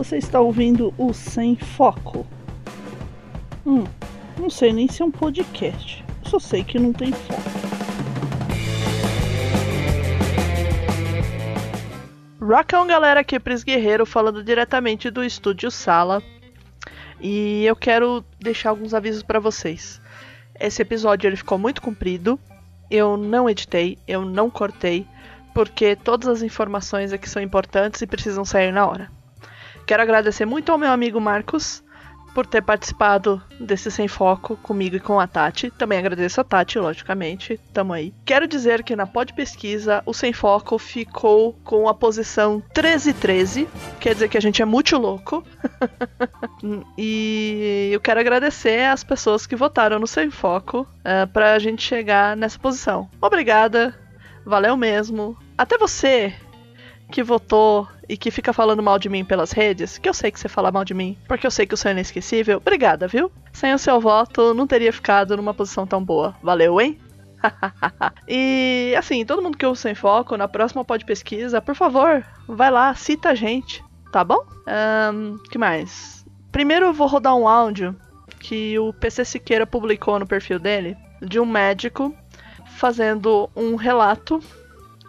Você está ouvindo o Sem Foco. Hum, não sei nem se é um podcast. Só sei que não tem foco. Rockão, galera, aqui é Pris Guerreiro falando diretamente do estúdio Sala. E eu quero deixar alguns avisos para vocês. Esse episódio ele ficou muito comprido. Eu não editei, eu não cortei, porque todas as informações aqui são importantes e precisam sair na hora. Quero agradecer muito ao meu amigo Marcos por ter participado desse Sem Foco comigo e com a Tati. Também agradeço a Tati, logicamente. Tamo aí. Quero dizer que na Pod Pesquisa, o Sem Foco ficou com a posição 1313. Quer dizer que a gente é muito louco. e eu quero agradecer às pessoas que votaram no Sem Foco uh, pra gente chegar nessa posição. Obrigada. Valeu mesmo. Até você que votou e que fica falando mal de mim pelas redes, que eu sei que você fala mal de mim, porque eu sei que o seu é inesquecível, obrigada, viu? Sem o seu voto, não teria ficado numa posição tão boa. Valeu, hein? e assim, todo mundo que ouve sem foco, na próxima pode pesquisa, por favor, vai lá, cita a gente, tá bom? Um, que mais? Primeiro eu vou rodar um áudio que o PC Siqueira publicou no perfil dele de um médico fazendo um relato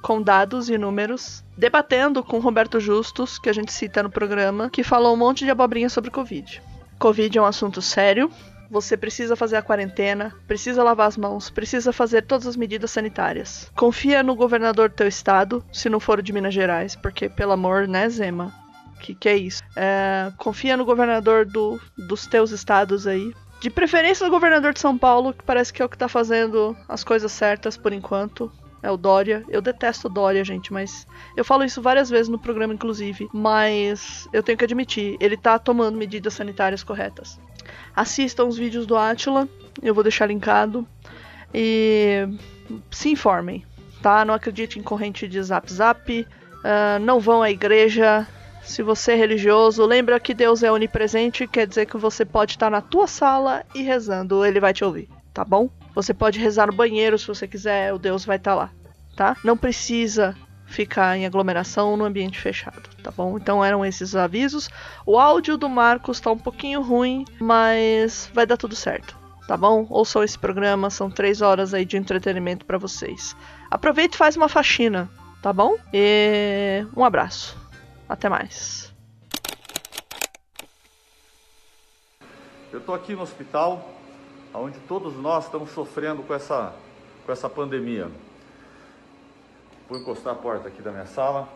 com dados e números, debatendo com Roberto Justus, que a gente cita no programa, que falou um monte de abobrinha sobre Covid. Covid é um assunto sério, você precisa fazer a quarentena, precisa lavar as mãos, precisa fazer todas as medidas sanitárias. Confia no governador do teu estado, se não for o de Minas Gerais, porque, pelo amor, né, Zema? Que que é isso? É, confia no governador do, dos teus estados aí. De preferência no governador de São Paulo, que parece que é o que tá fazendo as coisas certas por enquanto. É o Dória. Eu detesto Dória, gente, mas eu falo isso várias vezes no programa, inclusive. Mas eu tenho que admitir, ele tá tomando medidas sanitárias corretas. Assistam os vídeos do Atila, eu vou deixar linkado. E se informem, tá? Não acredite em corrente de zap zap. Uh, não vão à igreja. Se você é religioso, lembra que Deus é onipresente, quer dizer que você pode estar na tua sala e rezando, ele vai te ouvir, tá bom? Você pode rezar no banheiro se você quiser, o Deus vai estar tá lá, tá? Não precisa ficar em aglomeração no ambiente fechado, tá bom? Então eram esses avisos. O áudio do Marcos tá um pouquinho ruim, mas vai dar tudo certo, tá bom? Ouçam esse programa, são três horas aí de entretenimento para vocês. Aproveita e faz uma faxina, tá bom? E um abraço. Até mais. Eu tô aqui no hospital onde todos nós estamos sofrendo com essa, com essa pandemia. Vou encostar a porta aqui da minha sala.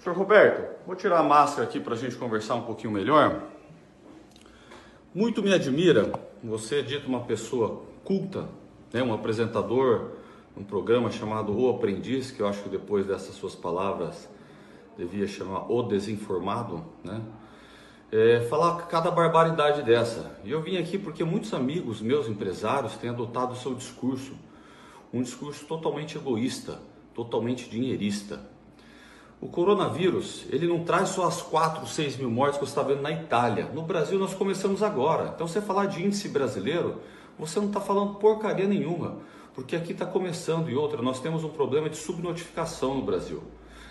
Senhor Roberto, vou tirar a máscara aqui para a gente conversar um pouquinho melhor. Muito me admira, você é dito uma pessoa culta, né, um apresentador, um programa chamado O Aprendiz, que eu acho que depois dessas suas palavras devia chamar O Desinformado, né? É, falar cada barbaridade dessa. E eu vim aqui porque muitos amigos meus empresários têm adotado o seu discurso, um discurso totalmente egoísta, totalmente dinheirista. O coronavírus, ele não traz só as 4, 6 mil mortes que você está vendo na Itália. No Brasil nós começamos agora. Então você falar de índice brasileiro, você não está falando porcaria nenhuma, porque aqui está começando e outra, nós temos um problema de subnotificação no Brasil.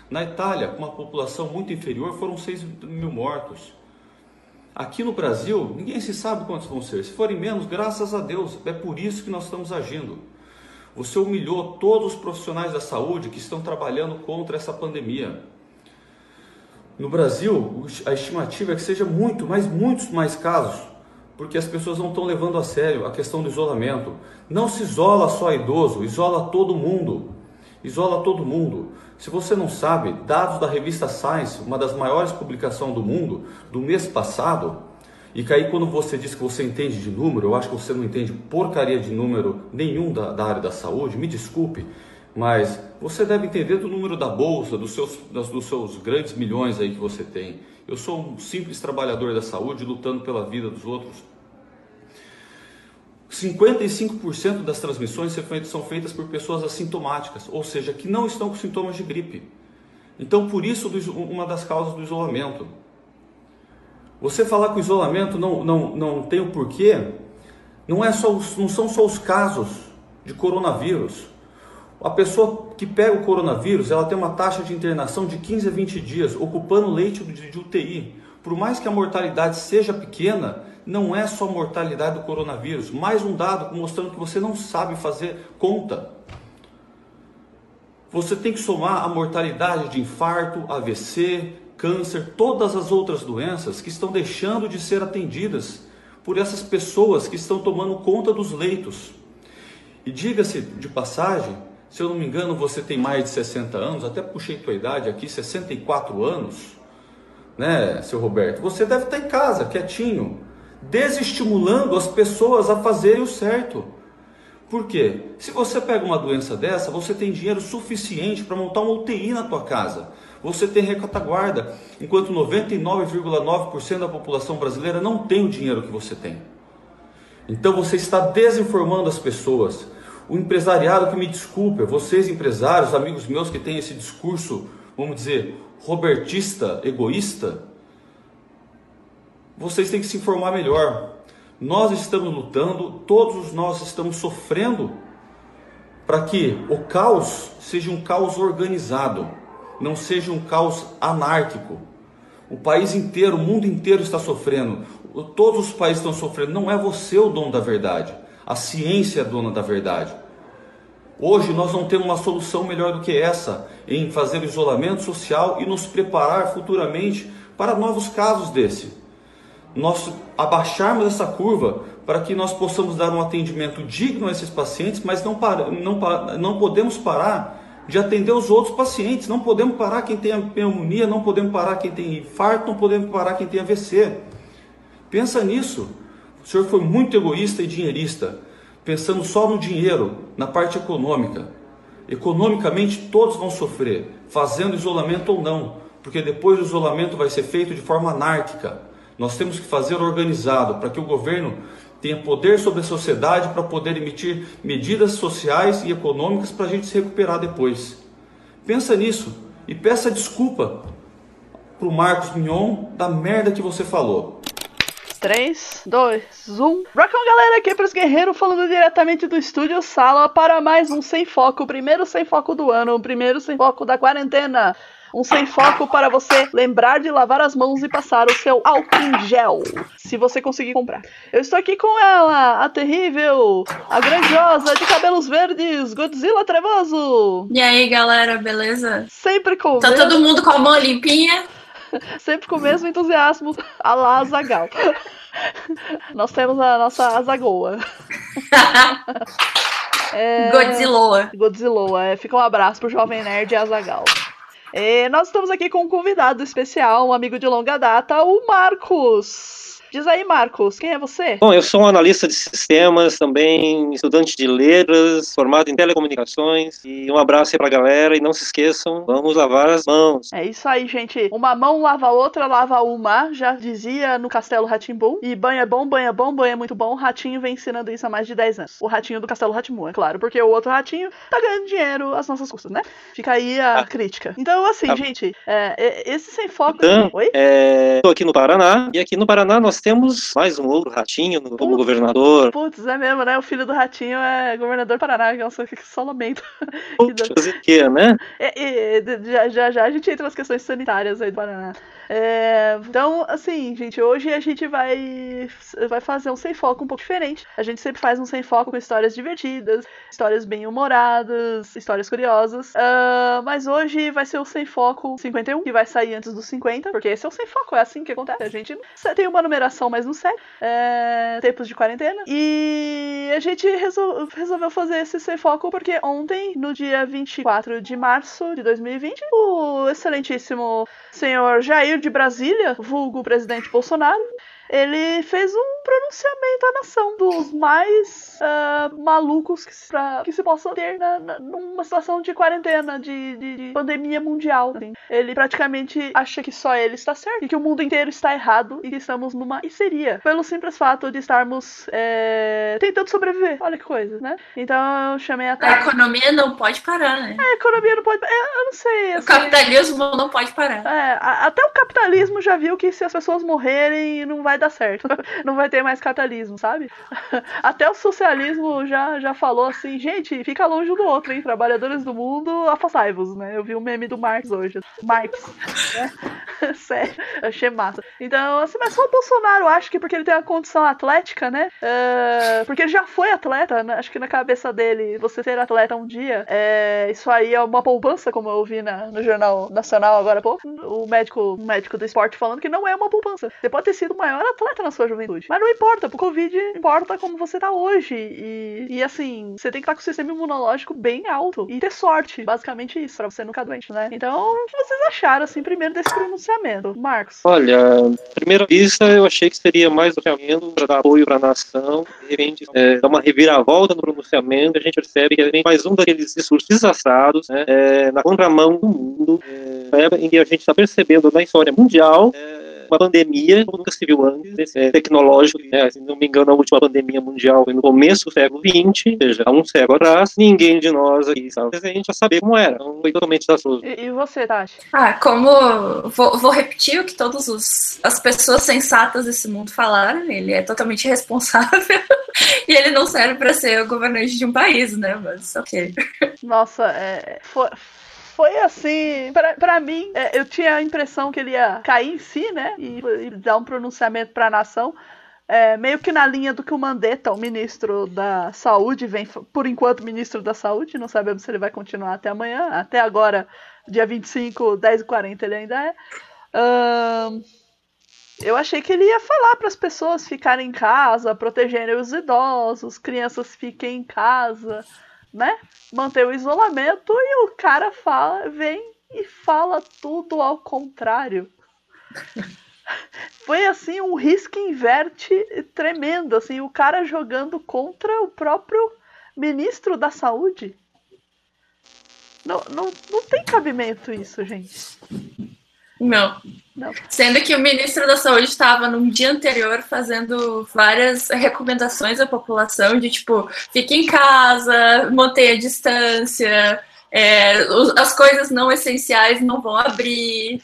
Na Itália, com uma população muito inferior, foram 6 mil mortos. Aqui no Brasil, ninguém se sabe quantos vão ser. Se forem menos, graças a Deus, é por isso que nós estamos agindo. Você humilhou todos os profissionais da saúde que estão trabalhando contra essa pandemia. No Brasil, a estimativa é que seja muito, mas muitos mais casos, porque as pessoas não estão levando a sério a questão do isolamento. Não se isola só idoso, isola todo mundo. Isola todo mundo. Se você não sabe, dados da revista Science, uma das maiores publicações do mundo, do mês passado, e que aí quando você diz que você entende de número, eu acho que você não entende porcaria de número nenhum da, da área da saúde, me desculpe, mas você deve entender do número da bolsa, dos seus, dos seus grandes milhões aí que você tem. Eu sou um simples trabalhador da saúde lutando pela vida dos outros 55% das transmissões são feitas por pessoas assintomáticas, ou seja, que não estão com sintomas de gripe. Então, por isso, uma das causas do isolamento. Você falar que o isolamento não, não, não tem o porquê, não, é só, não são só os casos de coronavírus. A pessoa que pega o coronavírus, ela tem uma taxa de internação de 15 a 20 dias, ocupando leite de UTI. Por mais que a mortalidade seja pequena, não é só a mortalidade do coronavírus. Mais um dado mostrando que você não sabe fazer conta. Você tem que somar a mortalidade de infarto, AVC, câncer, todas as outras doenças que estão deixando de ser atendidas por essas pessoas que estão tomando conta dos leitos. E diga-se de passagem, se eu não me engano, você tem mais de 60 anos, até puxei tua idade aqui, 64 anos, né, seu Roberto? Você deve estar em casa, quietinho, desestimulando as pessoas a fazerem o certo. Por quê? Se você pega uma doença dessa, você tem dinheiro suficiente para montar uma UTI na tua casa. Você tem retaguarda, enquanto 99,9% da população brasileira não tem o dinheiro que você tem. Então você está desinformando as pessoas. O empresariado que me desculpe, vocês empresários, amigos meus que têm esse discurso, vamos dizer, robertista, egoísta, vocês têm que se informar melhor. Nós estamos lutando, todos nós estamos sofrendo para que o caos seja um caos organizado, não seja um caos anárquico. O país inteiro, o mundo inteiro está sofrendo. Todos os países estão sofrendo. Não é você o dono da verdade. A ciência é dona da verdade. Hoje nós não temos uma solução melhor do que essa em fazer isolamento social e nos preparar futuramente para novos casos desse nós abaixarmos essa curva para que nós possamos dar um atendimento digno a esses pacientes, mas não, para, não, não podemos parar de atender os outros pacientes, não podemos parar quem tem pneumonia, não podemos parar quem tem infarto, não podemos parar quem tem AVC. Pensa nisso. O senhor foi muito egoísta e dinheirista, pensando só no dinheiro, na parte econômica. Economicamente todos vão sofrer, fazendo isolamento ou não, porque depois o isolamento vai ser feito de forma anárquica nós temos que fazer organizado para que o governo tenha poder sobre a sociedade para poder emitir medidas sociais e econômicas para a gente se recuperar depois. Pensa nisso e peça desculpa para o Marcos Mignon da merda que você falou. 3, 2, 1. Rockão, galera, aqui é para os guerreiros falando diretamente do estúdio Sala para mais um Sem Foco, o primeiro Sem Foco do ano, o primeiro Sem Foco da quarentena um sem foco para você lembrar de lavar as mãos e passar o seu álcool em gel, se você conseguir comprar. Eu estou aqui com ela, a terrível, a grandiosa de cabelos verdes, Godzilla Trevoso. E aí, galera, beleza? Sempre com Tá todo mundo com a mão limpinha? Sempre com o mesmo entusiasmo, a la Azagal. Nós temos a nossa Azagoa. é... Godzilla. Godzilla. É, fica um abraço pro Jovem Nerd Azagal. É, nós estamos aqui com um convidado especial, um amigo de longa data, o Marcos. Diz aí, Marcos, quem é você? Bom, eu sou um analista de sistemas, também estudante de letras, formado em telecomunicações. E um abraço aí pra galera. E não se esqueçam, vamos lavar as mãos. É isso aí, gente. Uma mão lava a outra, lava uma. Já dizia no Castelo Ratimbum. E banho é bom, banho é bom, banho é muito bom. O ratinho vem ensinando isso há mais de 10 anos. O ratinho do Castelo Ratimbum, é claro. Porque o outro ratinho tá ganhando dinheiro às nossas custas, né? Fica aí a ah. crítica. Então, assim, ah. gente, é, esse sem foco. Então, Oi? É, tô aqui no Paraná. E aqui no Paraná nós temos mais um outro ratinho como Putz, governador. Putz, é mesmo, né? O filho do ratinho é governador do Paraná, que eu só lamento. Putz, quê, né? É, é, já, já, já a gente entra nas questões sanitárias aí do Paraná. É, então, assim, gente, hoje a gente vai, vai fazer um sem foco um pouco diferente. A gente sempre faz um sem foco com histórias divertidas, histórias bem humoradas, histórias curiosas. Uh, mas hoje vai ser o sem foco 51, que vai sair antes dos 50, porque esse é o sem foco, é assim que acontece. A gente tem uma numeração, mas não segue. É, tempos de quarentena. E a gente resol resolveu fazer esse sem foco porque ontem, no dia 24 de março de 2020, o excelentíssimo senhor Jair de Brasília, vulgo presidente Bolsonaro, ele fez um pronunciamento à nação dos mais uh, malucos que se, pra, que se possam ter na, na, numa situação de quarentena, de, de, de pandemia mundial. Assim. Ele praticamente acha que só ele está certo e que o mundo inteiro está errado e que estamos numa histeria, pelo simples fato de estarmos é, tentando sobreviver. Olha que coisa, né? Então eu chamei a. A economia não pode parar, né? A economia não pode. Eu, eu não sei. Assim, o capitalismo não pode parar. É, a, até o capitalismo já viu que se as pessoas morrerem, não vai dar certo. Não vai ter mais capitalismo, sabe? Até o socialismo já, já falou assim, gente, fica longe um do outro, hein? Trabalhadores do mundo, afastai-vos, né? Eu vi um meme do Marx hoje. Marx, né? Sério, achei massa. Então, assim, mas só o Bolsonaro, acho que porque ele tem uma condição atlética, né? Uh, porque ele já foi atleta, né? acho que na cabeça dele, você ser atleta um dia, é, isso aí é uma poupança, como eu vi na, no Jornal Nacional agora há pouco. O médico, o médico do esporte falando que não é uma poupança. Você pode ter sido o maior atleta na sua juventude. Mas não importa, porque o Covid importa como você tá hoje. E, e assim, você tem que estar com o sistema imunológico bem alto. E ter sorte. Basicamente isso, pra você nunca doente, né? Então, o que vocês acharam, assim, primeiro desse pronunciamento? Marcos? Olha, primeira vista, eu achei que seria mais um pronunciamento para dar apoio para a nação. De repente, é, dar uma reviravolta no pronunciamento. A gente percebe que é mais um daqueles discursos desassados, né, é, na contramão do mundo, é, em que a gente está percebendo na história mundial. É, uma pandemia como nunca se viu antes, é, tecnológico, né, se não me engano, a última pandemia mundial foi no começo do século XX, ou seja, há um século atrás, ninguém de nós aqui estava presente a saber como era, então foi totalmente desastroso. E, e você, Tati? Ah, como, vou, vou repetir o que todas as pessoas sensatas desse mundo falaram, ele é totalmente responsável e ele não serve para ser o governante de um país, né, mas ok. Nossa, é, foi foi assim, pra, pra mim, é, eu tinha a impressão que ele ia cair em si, né? E, e dar um pronunciamento pra nação. É, meio que na linha do que o Mandetta, o ministro da Saúde, vem, por enquanto, ministro da Saúde, não sabemos se ele vai continuar até amanhã. Até agora, dia 25, 10h40, ele ainda é. Eu achei que ele ia falar para as pessoas ficarem em casa, protegerem os idosos, crianças fiquem em casa né? Manter o isolamento e o cara fala, vem e fala tudo ao contrário. Foi assim um risco inverte tremendo, assim, o cara jogando contra o próprio ministro da Saúde. Não, não, não tem cabimento isso, gente. Não. Não. Sendo que o ministro da Saúde estava no dia anterior fazendo várias recomendações à população de tipo, fique em casa, mantenha a distância, é, as coisas não essenciais não vão abrir.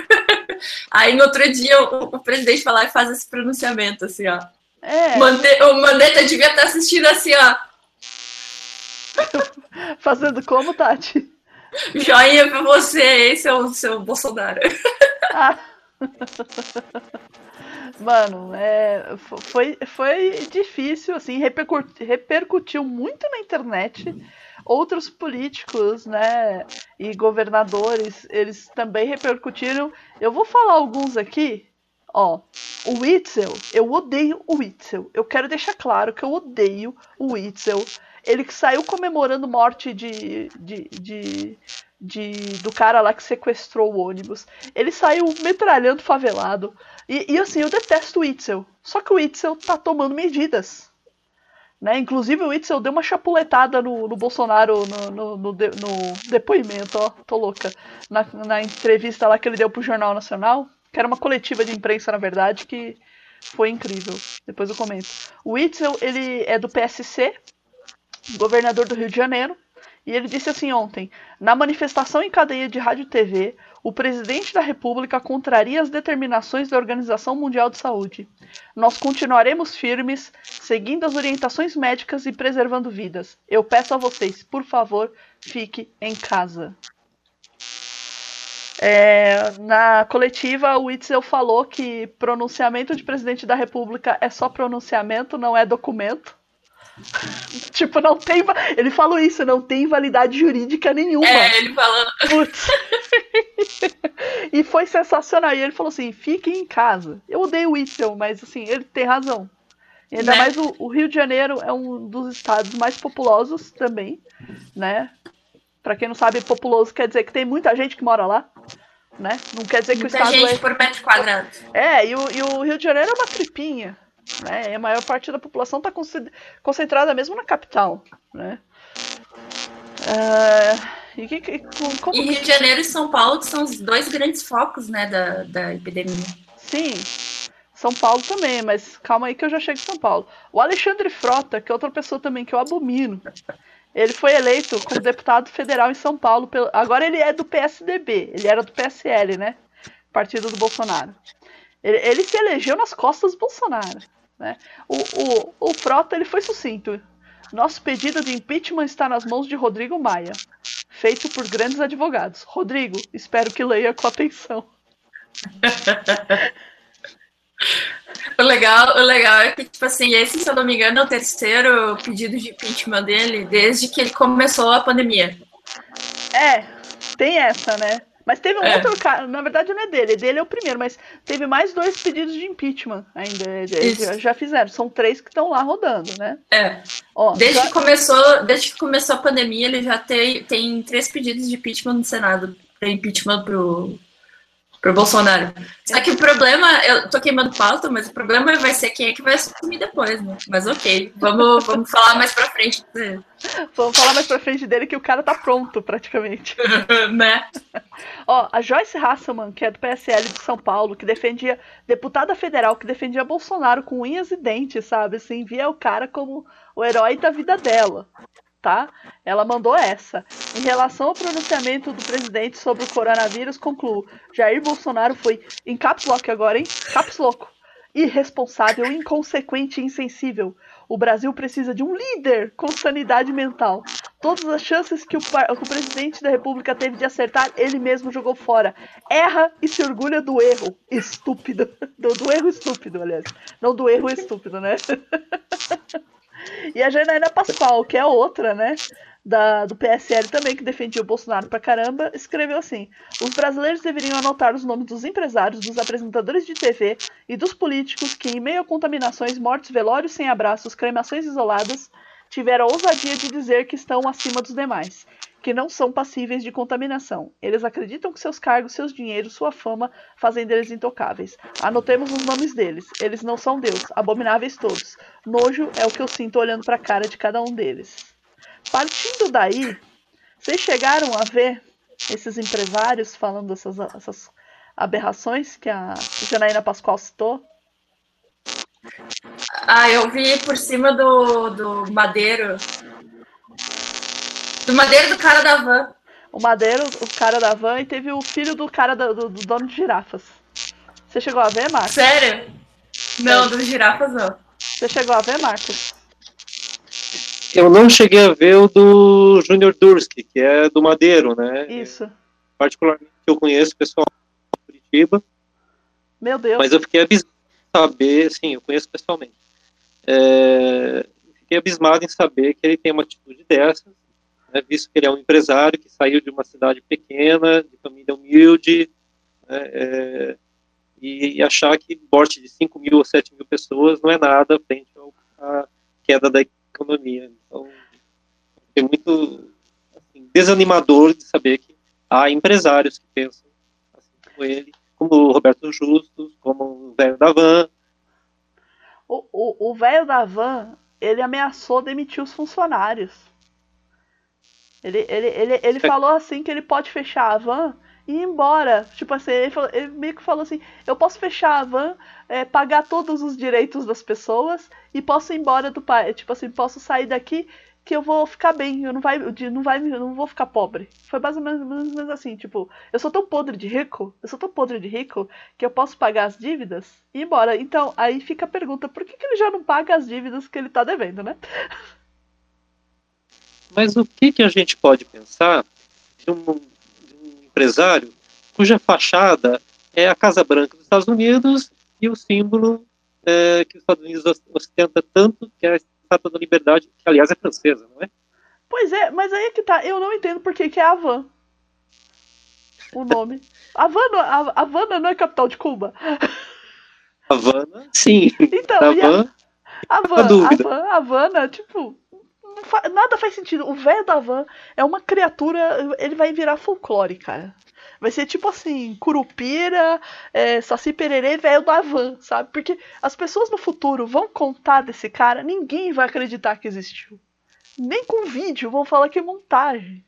Aí no outro dia o, o, presidente vai lá e faz esse pronunciamento, assim, ó. É. Mande o Mandetta devia estar assistindo assim, ó. Fazendo como, Tati? Joinha pra você, esse é o seu Bolsonaro. Mano, é, foi, foi difícil, assim, repercutiu, repercutiu muito na internet. Outros políticos, né, e governadores, eles também repercutiram. Eu vou falar alguns aqui. Ó, o Witzel, eu odeio o Witzel. Eu quero deixar claro que eu odeio o Witzel. Ele que saiu comemorando morte de, de, de, de, do cara lá que sequestrou o ônibus. Ele saiu metralhando favelado. E, e assim, eu detesto o Itzel. Só que o Itzel tá tomando medidas. Né? Inclusive o Itzel deu uma chapuletada no, no Bolsonaro no, no, no, de, no, depoimento, ó, tô louca. Na, na entrevista lá que ele deu pro Jornal Nacional, que era uma coletiva de imprensa, na verdade, que foi incrível. Depois eu comento. O Itzel, ele é do PSC, governador do Rio de Janeiro, e ele disse assim ontem: na manifestação em cadeia de rádio e TV, o presidente da República contraria as determinações da Organização Mundial de Saúde. Nós continuaremos firmes, seguindo as orientações médicas e preservando vidas. Eu peço a vocês, por favor, fique em casa. É, na coletiva, o Witzel falou que pronunciamento de presidente da República é só pronunciamento, não é documento. tipo, não tem. Ele falou isso, não tem validade jurídica nenhuma. É, ele falou. Putz. e foi sensacional. E ele falou assim: fiquem em casa. Eu odeio o Witzel, mas assim, ele tem razão. E ainda né? mais o, o, Rio de Janeiro é um dos estados mais populosos também, né? Pra quem não sabe, populoso quer dizer que tem muita gente que mora lá. Né? Não quer dizer muita que o estado. gente é... por metro quadrado. É, e o, e o Rio de Janeiro é uma tripinha. Né? E a maior parte da população está concentrada mesmo na capital. Né? Uh, e, que, como... e, Rio de Janeiro e São Paulo que são os dois grandes focos né, da, da epidemia. Sim, São Paulo também, mas calma aí que eu já chego em São Paulo. O Alexandre Frota, que é outra pessoa também que eu abomino, ele foi eleito como deputado federal em São Paulo. Pelo... Agora ele é do PSDB, ele era do PSL, né? Partido do Bolsonaro. Ele, ele se elegeu nas costas do Bolsonaro. Né? O, o, o Frota ele foi sucinto. Nosso pedido de impeachment está nas mãos de Rodrigo Maia, feito por grandes advogados. Rodrigo, espero que leia com atenção. O legal, o legal é que, tipo assim, esse, se eu não me engano, é o terceiro pedido de impeachment dele desde que ele começou a pandemia. É, tem essa, né? Mas teve um é. outro cara, na verdade não é dele, dele é o primeiro, mas teve mais dois pedidos de impeachment ainda. Eles já, já fizeram, são três que estão lá rodando, né? É. Ó, desde, já... que começou, desde que começou a pandemia, ele já tem, tem três pedidos de impeachment no Senado. Tem impeachment pro, pro Bolsonaro. Só que o problema, eu tô queimando pauta, mas o problema vai ser quem é que vai assumir depois, né? Mas ok, vamos, vamos falar mais pra frente dele. Vamos falar mais pra frente dele que o cara tá pronto, praticamente. né? Ó, a Joyce Hasselman, que é do PSL de São Paulo, que defendia, deputada federal, que defendia Bolsonaro com unhas e dentes, sabe? Assim, via o cara como o herói da vida dela tá? Ela mandou essa. Em relação ao pronunciamento do presidente sobre o coronavírus, concluo: Jair Bolsonaro foi em caps lock agora, hein? Caps louco. Irresponsável, inconsequente e insensível. O Brasil precisa de um líder com sanidade mental. Todas as chances que o, que o presidente da República teve de acertar, ele mesmo jogou fora. Erra e se orgulha do erro. Estúpido. Do, do erro estúpido, aliás. Não do erro estúpido, né? E a Janaína Pascoal, que é outra, né? Da, do PSL também, que defendia o Bolsonaro pra caramba, escreveu assim: Os brasileiros deveriam anotar os nomes dos empresários, dos apresentadores de TV e dos políticos que, em meio a contaminações, mortes, velórios sem abraços, cremações isoladas, tiveram a ousadia de dizer que estão acima dos demais, que não são passíveis de contaminação. Eles acreditam que seus cargos, seus dinheiros, sua fama fazem deles intocáveis. Anotemos os nomes deles. Eles não são Deus, abomináveis todos. Nojo é o que eu sinto olhando para a cara de cada um deles. Partindo daí, vocês chegaram a ver esses empresários falando essas, essas aberrações que a Janaína Pascoal citou? Ah, eu vi por cima do, do Madeiro. Do Madeiro do cara da van. O Madeiro, o cara da van, e teve o filho do cara do, do, do dono de girafas. Você chegou a ver, Marcos? Sério? Não, é. dos girafas não. Você chegou a ver, Marcos? Eu não cheguei a ver o do Júnior Durski, que é do Madeiro, né? Isso. Particularmente eu conheço o pessoal de Curitiba. Meu Deus. Mas eu fiquei abismado em saber, sim, eu conheço pessoalmente. É, fiquei abismado em saber que ele tem uma atitude dessas, né, visto que ele é um empresário que saiu de uma cidade pequena, de família humilde, né, é, e, e, achar que morte de 5 mil ou 7 mil pessoas não é nada frente à queda da economia. Então, é muito assim, desanimador de saber que há empresários que pensam assim como ele, como o Roberto Justus, como o velho da Van. O velho da Van, ele ameaçou demitir os funcionários. Ele, ele, ele, ele é. falou assim que ele pode fechar a van e ir embora. Tipo assim, ele, falou, ele meio que falou assim: eu posso fechar a van, é, pagar todos os direitos das pessoas e posso ir embora do país. Tipo assim, posso sair daqui que eu vou ficar bem, eu não vai, não vai, eu não vou ficar pobre. Foi mais ou menos assim, tipo, eu sou tão podre de rico, eu sou tão podre de rico que eu posso pagar as dívidas e ir embora. Então, aí fica a pergunta, por que, que ele já não paga as dívidas que ele tá devendo, né? Mas o que, que a gente pode pensar de um, de um empresário cuja fachada é a Casa Branca dos Estados Unidos e o símbolo é, que os Estados Unidos ostenta tanto, que é a Estátua da Liberdade, que aliás é francesa, não é? Pois é, mas aí é que tá, eu não entendo por que, que é Havan. O nome. Havana, Havana não é capital de Cuba? Havana, sim. Então, Havan, a Havana, Havana, tipo, nada faz sentido. O velho da van é uma criatura. Ele vai virar folclore, cara. Vai ser tipo assim, Curupira, é, Saci Pererê, velho da van, sabe? Porque as pessoas no futuro vão contar desse cara, ninguém vai acreditar que existiu. Nem com vídeo, vão falar que é montagem,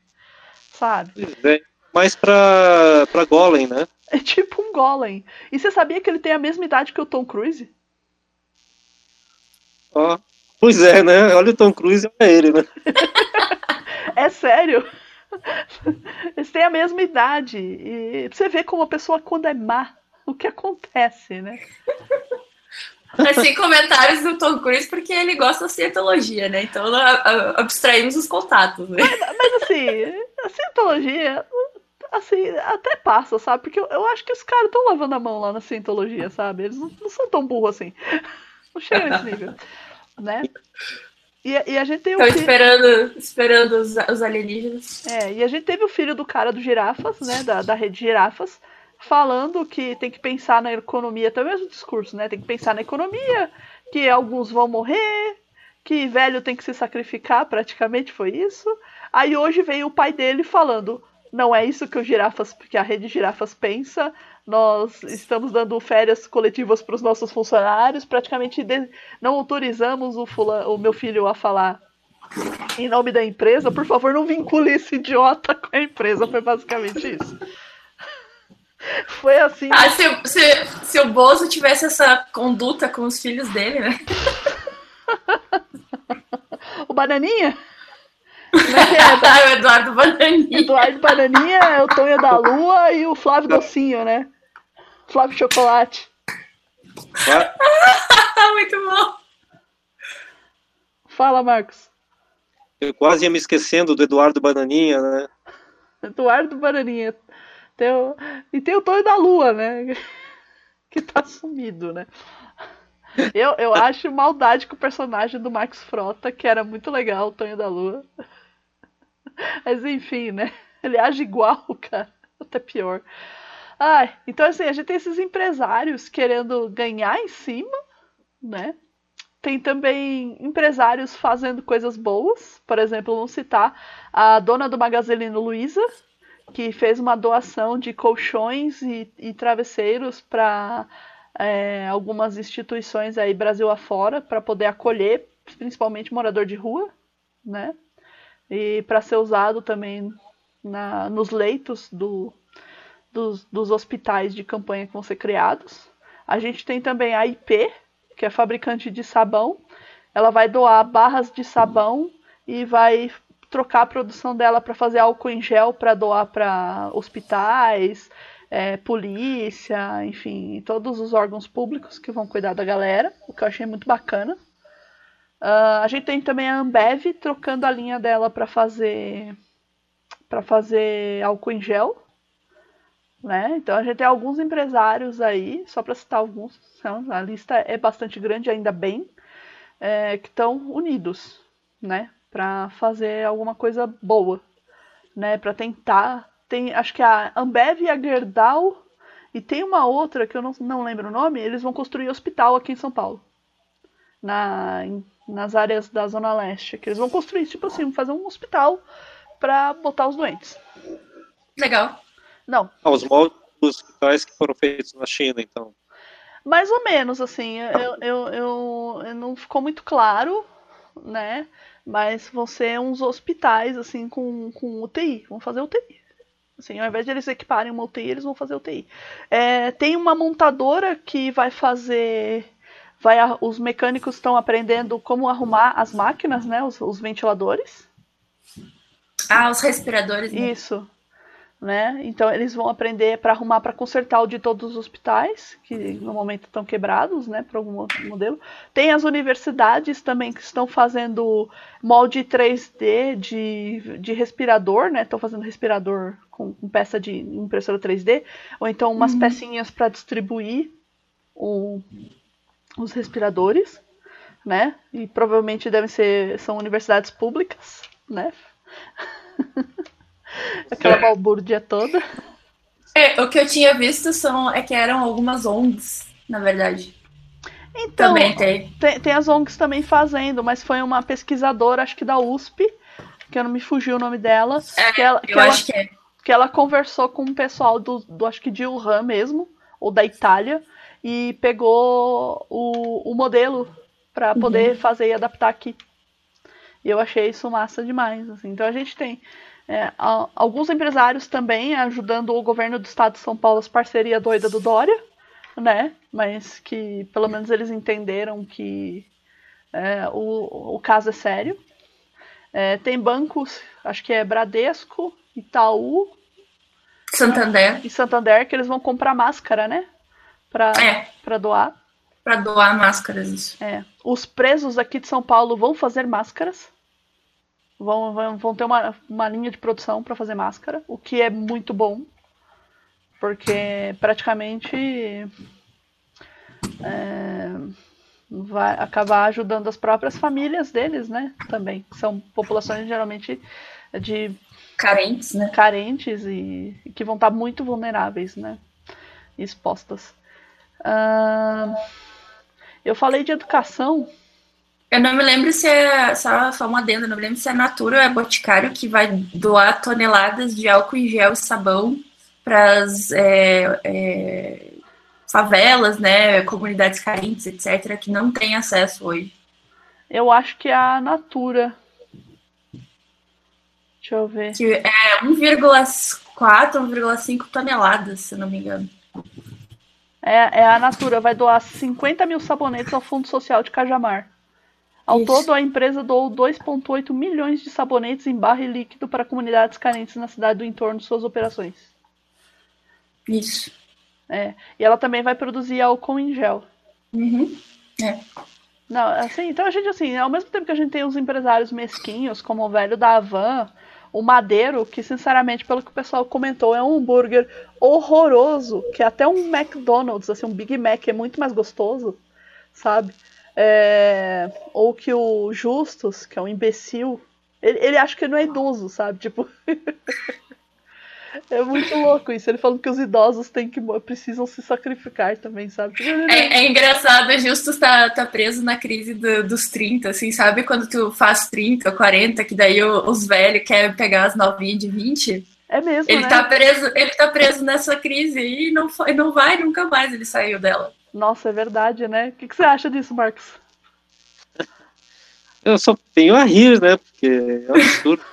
sabe? É, mais pra, pra Golem, né? É tipo um Golem. E você sabia que ele tem a mesma idade que o Tom Cruise? Ó. Oh. Pois é, né? Olha o Tom Cruise, olha ele, né? é sério. Eles têm a mesma idade. E você vê como a pessoa, quando é má, o que acontece, né? Assim, comentários do Tom Cruise porque ele gosta de cientologia, né? Então abstraímos os contatos. Né? Mas, mas assim, a cientologia, assim, até passa, sabe? Porque eu, eu acho que os caras estão lavando a mão lá na cientologia, sabe? Eles não, não são tão burros assim. Não chega nesse nível, né? E, e, a gente tem Estão filho... esperando, esperando os, os, alienígenas. É, e a gente teve o filho do cara do Girafas, né? Da, da rede Girafas, falando que tem que pensar na economia, até o mesmo discurso, né? Tem que pensar na economia, que alguns vão morrer, que velho tem que se sacrificar, praticamente foi isso. Aí hoje veio o pai dele falando: não é isso que o girafas, que a rede girafas pensa. Nós estamos dando férias coletivas para os nossos funcionários. Praticamente não autorizamos o, o meu filho a falar em nome da empresa. Por favor, não vincule esse idiota com a empresa. Foi basicamente isso. Foi assim. Ah, se, se, se o Bozo tivesse essa conduta com os filhos dele, né? o Bananinha? É, é o Eduardo Bananinha. Eduardo Bananinha o Tonho da Lua e o Flávio Docinho, né? Flávio Chocolate. Muito bom. Fala, Marcos. Eu quase ia me esquecendo do Eduardo Bananinha, né? Eduardo Bananinha. Tem o... E tem o Tonho da Lua, né? Que tá sumido, né? Eu, eu acho maldade com o personagem do Max Frota, que era muito legal, o Tonho da Lua. Mas enfim, né? Ele age igual, cara. Até pior. Ai, então assim, a gente tem esses empresários querendo ganhar em cima, né? Tem também empresários fazendo coisas boas. Por exemplo, vamos citar a dona do Magazine Luiza, que fez uma doação de colchões e, e travesseiros para é, algumas instituições aí Brasil afora para poder acolher, principalmente morador de rua, né? e para ser usado também na, nos leitos do, dos, dos hospitais de campanha que vão ser criados. A gente tem também a IP, que é fabricante de sabão. Ela vai doar barras de sabão e vai trocar a produção dela para fazer álcool em gel para doar para hospitais, é, polícia, enfim, todos os órgãos públicos que vão cuidar da galera, o que eu achei muito bacana. Uh, a gente tem também a Ambev trocando a linha dela para fazer para fazer álcool em gel, né? Então a gente tem alguns empresários aí, só para citar alguns, a lista é bastante grande, ainda bem, é, que estão unidos, né? Para fazer alguma coisa boa, né? Para tentar, tem, acho que a Ambev e a Gerdau e tem uma outra que eu não, não lembro o nome, eles vão construir hospital aqui em São Paulo. Na, em nas áreas da Zona Leste. Que eles vão construir, tipo assim, fazer um hospital para botar os doentes. Legal. Não. Ah, os moldes dos hospitais que foram feitos na China, então. Mais ou menos, assim. Eu, eu, eu, eu não ficou muito claro, né? Mas vão ser uns hospitais, assim, com, com UTI. Vão fazer UTI. Assim, ao invés de eles equiparem uma UTI, eles vão fazer UTI. É, tem uma montadora que vai fazer vai os mecânicos estão aprendendo como arrumar as máquinas, né, os, os ventiladores. Ah, os respiradores. Né? Isso. Né? Então eles vão aprender para arrumar, para consertar o de todos os hospitais que no momento estão quebrados, né, para algum outro modelo. Tem as universidades também que estão fazendo molde 3D de, de respirador, né? Estão fazendo respirador com, com, peça de impressora 3D, ou então umas uhum. pecinhas para distribuir o, os respiradores, né? E provavelmente devem ser são universidades públicas, né? Aquela balbúrdia toda. É, o que eu tinha visto são é que eram algumas ONGs, na verdade. Então, também tem. tem. Tem as ONGs também fazendo, mas foi uma pesquisadora, acho que da USP, que eu não me fugiu o nome dela. É, que ela, eu ela, acho que é. Que ela conversou com o pessoal do, do acho que de Wuhan mesmo, ou da Itália, e pegou o, o modelo para poder uhum. fazer e adaptar aqui. E eu achei isso massa demais. Assim. Então a gente tem é, a, alguns empresários também ajudando o governo do estado de São Paulo, as parceria doida do Dória, né? Mas que pelo menos eles entenderam que é, o, o caso é sério. É, tem bancos, acho que é Bradesco, Itaú. Santander. E Santander, que eles vão comprar máscara, né? para é. Pra doar. Para doar máscaras, isso. É. Os presos aqui de São Paulo vão fazer máscaras. Vão, vão, vão ter uma, uma linha de produção para fazer máscara, o que é muito bom. Porque praticamente é, vai acabar ajudando as próprias famílias deles, né? Também. São populações geralmente de carentes, né? Carentes e, e que vão estar muito vulneráveis, né? Expostas. Uh, eu falei de educação. Eu não me lembro se é. Só, só uma adenda, não me lembro se é Natura ou é Boticário que vai doar toneladas de álcool em gel e sabão para as é, é, favelas, né, comunidades carentes, etc., que não têm acesso hoje. Eu acho que é a Natura. Deixa eu ver. Que é 1,4, 1,5 toneladas, se não me engano. É, é a Natura, vai doar 50 mil sabonetes ao Fundo Social de Cajamar. Ao Isso. todo, a empresa doou 2,8 milhões de sabonetes em barra e líquido para comunidades carentes na cidade do entorno de suas operações. Isso. É. E ela também vai produzir álcool em gel. Uhum. É. Não, assim, então a gente, assim, ao mesmo tempo que a gente tem os empresários mesquinhos, como o velho da Havan, o Madeiro, que sinceramente, pelo que o pessoal comentou, é um hambúrguer horroroso, que até um McDonald's, assim, um Big Mac é muito mais gostoso, sabe? É... Ou que o Justus, que é um imbecil, ele, ele acha que ele não é idoso, sabe? Tipo. É muito louco isso. Ele falando que os idosos têm que precisam se sacrificar também, sabe? Tipo, é, é engraçado, justo tá, tá preso na crise do, dos 30, assim, sabe? Quando tu faz 30, 40, que daí os velhos querem pegar as novinhas de 20. É mesmo. Ele né? tá preso, ele tá preso nessa crise e não, foi, não vai nunca mais ele saiu dela. Nossa, é verdade, né? O que, que você acha disso, Marcos? Eu só tenho a rir, né? Porque é um absurdo.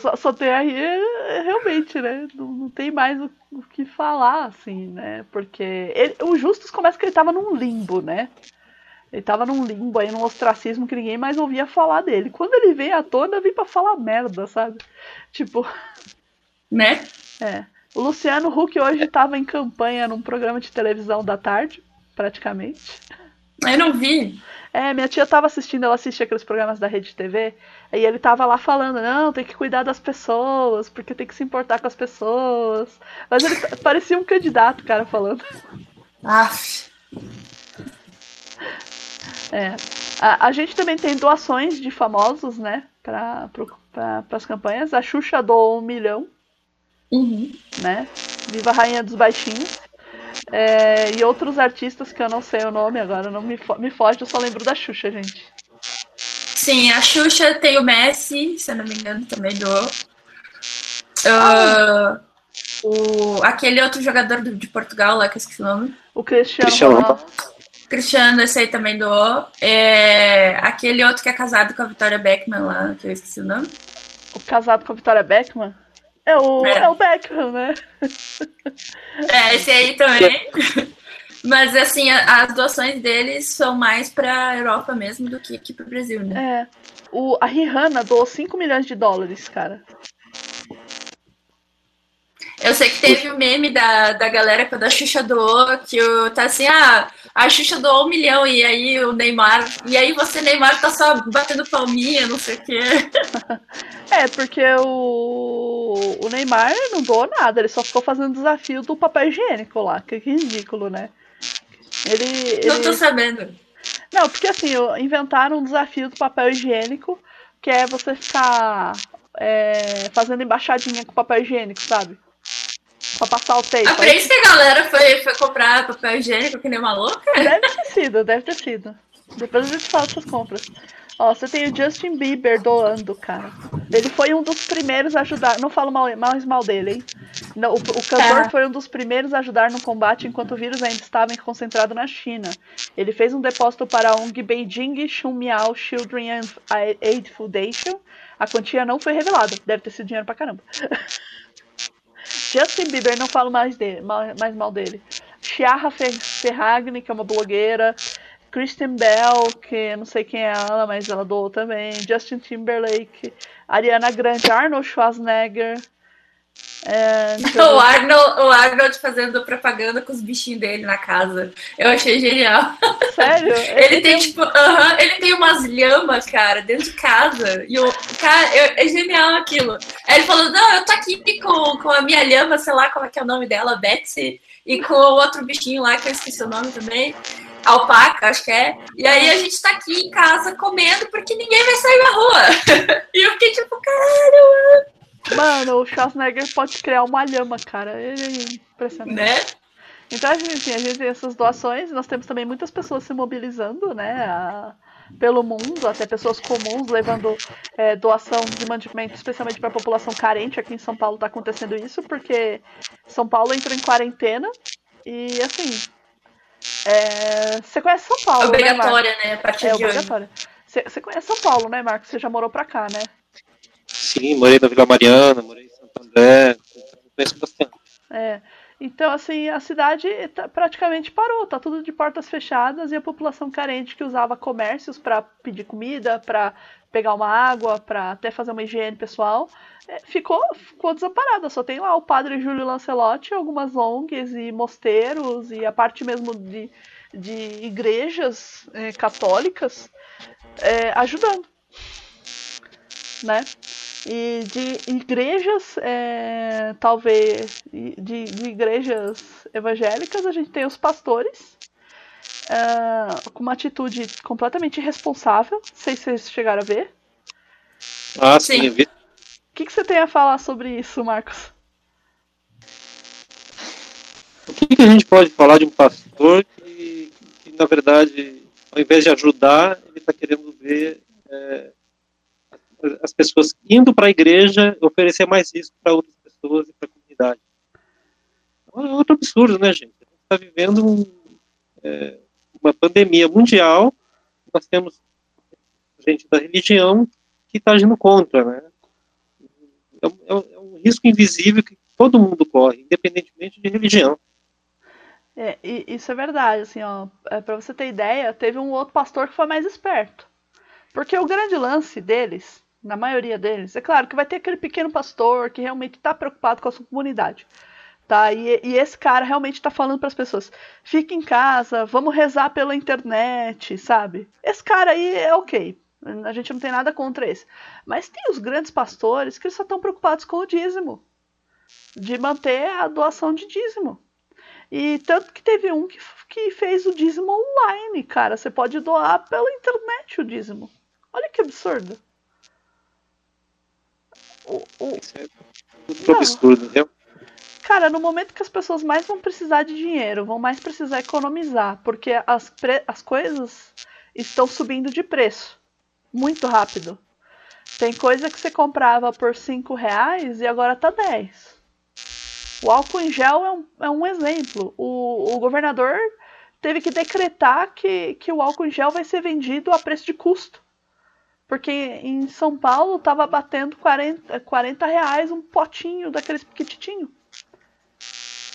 Só, só tem aí, é, realmente, né? Não, não tem mais o, o, que falar, assim, né? Porque ele, o Justus começa que ele tava num limbo, né? Ele tava num limbo aí, num ostracismo que ninguém mais ouvia falar dele. Quando ele veio à tona, vem pra falar merda, sabe? Tipo. Né? É. O Luciano Huck hoje tava em campanha num programa de televisão da tarde, praticamente. Eu não vi. É, minha tia tava assistindo, ela assistia aqueles programas da Rede TV, aí ele tava lá falando, não, tem que cuidar das pessoas, porque tem que se importar com as pessoas. Mas ele parecia um candidato, cara, falando. Ah. É. A, a gente também tem doações de famosos, né, para pra, as campanhas. A Xuxa doou um milhão, uhum. né? Viva a Rainha dos Baixinhos. É, e outros artistas que eu não sei o nome agora, não me, fo me foge, eu só lembro da Xuxa, gente. Sim, a Xuxa tem o Messi, se eu não me engano, também do. Ah. Uh, o, aquele outro jogador do, de Portugal lá, que eu esqueci o nome. O Cristiano, Cristiano. Cristiano, esse aí também doou. É, aquele outro que é casado com a Vitória Beckman lá, que eu esqueci o nome. O casado com a Vitória Beckman? É o, é. é o Beckham, né? É, esse aí também. Mas, assim, as doações deles são mais pra Europa mesmo do que aqui pro Brasil, né? É. O, a Rihanna doou 5 milhões de dólares, cara. Eu sei que teve o um meme da, da galera quando a Xuxa doou, que o, tá assim, ah, a Xuxa doou um milhão, e aí o Neymar, e aí você, Neymar, tá só batendo palminha, não sei o quê. É, porque o, o Neymar não doou nada, ele só ficou fazendo desafio do papel higiênico lá, que ridículo, né? Ele, ele... Não tô sabendo. Não, porque assim, inventaram um desafio do papel higiênico, que é você ficar é, fazendo embaixadinha com papel higiênico, sabe? Pra passar o tempo. Ah, por isso que a galera foi, foi comprar papel higiênico que nem uma louca? Deve ter sido, deve ter sido. Depois a gente fala essas compras. Ó, você tem o Justin Bieber doando, cara. Ele foi um dos primeiros a ajudar. Não falo mal, mais mal dele, hein? Não, o, o cantor é. foi um dos primeiros a ajudar no combate enquanto o vírus ainda estava concentrado na China. Ele fez um depósito para a ONG Beijing Xumiao Children Aid Foundation. A quantia não foi revelada. Deve ter sido dinheiro pra caramba. Justin Bieber, não falo mais, dele, mais mal dele. Chiara Ferragni, que é uma blogueira. Kristen Bell, que não sei quem é ela, mas ela doou também. Justin Timberlake. Ariana Grande, Arnold Schwarzenegger. É, o, Arnold, o Arnold fazendo propaganda com os bichinhos dele na casa. Eu achei genial. Sério? Ele, ele tem, tipo, uh -huh, ele tem umas lhamas, cara, dentro de casa. E o cara, eu, é genial aquilo. Aí ele falou: Não, eu tô aqui com, com a minha lhama, sei lá como é que é o nome dela, Betsy, e com o outro bichinho lá, que eu esqueci o nome também. Alpaca, acho que é. E aí a gente tá aqui em casa comendo porque ninguém vai sair na rua. e eu fiquei tipo, caramba. Mano, o Schwarzenegger pode criar uma lhama, cara. Ele é impressionante. Né? Então, assim, a gente tem essas doações, nós temos também muitas pessoas se mobilizando, né, a, pelo mundo, até pessoas comuns levando é, doação de mantimento, especialmente para a população carente. Aqui em São Paulo está acontecendo isso, porque São Paulo entrou em quarentena e, assim, é, você conhece São Paulo, né, Obrigatória, né, né, a partir é, de obrigatória. Você, você conhece São Paulo, né, Marcos? Você já morou pra cá, né? Sim, morei na Vila Mariana, morei em Santo André, conheço bastante. É. Então, assim, a cidade tá, praticamente parou, tá tudo de portas fechadas e a população carente que usava comércios para pedir comida, para pegar uma água, para até fazer uma higiene pessoal, é, ficou, ficou desamparada. Só tem lá o padre Júlio Lancelotti, algumas ONGs e mosteiros e a parte mesmo de, de igrejas é, católicas é, ajudando, né? E de igrejas, é, talvez, de, de, igrejas evangélicas, a gente tem os pastores, é, com uma atitude completamente irresponsável. Não sei se vocês chegaram a ver. Ah, sim, sim. vi. O que, que você tem a falar sobre isso, Marcos? O que, que a gente pode falar de um pastor que, que na verdade, ao invés de ajudar, ele está querendo ver é, as pessoas indo para a igreja oferecer mais risco para outras pessoas e para a comunidade. É outro absurdo, né, gente? A gente está vivendo um, é, uma pandemia mundial, nós temos gente da religião que está agindo contra, né? É, é, é, um risco invisível que todo mundo corre, independentemente de religião. É, isso é verdade, assim, ó, é, para você ter ideia, teve um outro pastor que foi mais esperto. Porque o grande lance deles na maioria deles. É claro que vai ter aquele pequeno pastor que realmente está preocupado com a sua comunidade. Tá? E, e esse cara realmente está falando para as pessoas: fique em casa, vamos rezar pela internet, sabe? Esse cara aí é ok. A gente não tem nada contra esse. Mas tem os grandes pastores que só estão preocupados com o dízimo de manter a doação de dízimo. E tanto que teve um que, que fez o dízimo online, cara. Você pode doar pela internet o dízimo. Olha que absurdo. O, o... Isso é muito absurdo, viu? Cara, no momento que as pessoas mais vão precisar de dinheiro, vão mais precisar economizar, porque as, pre... as coisas estão subindo de preço muito rápido. Tem coisa que você comprava por 5 reais e agora tá 10. O álcool em gel é um, é um exemplo. O, o governador teve que decretar que, que o álcool em gel vai ser vendido a preço de custo. Porque em São Paulo tava batendo 40, 40 reais um potinho daqueles pequititinho.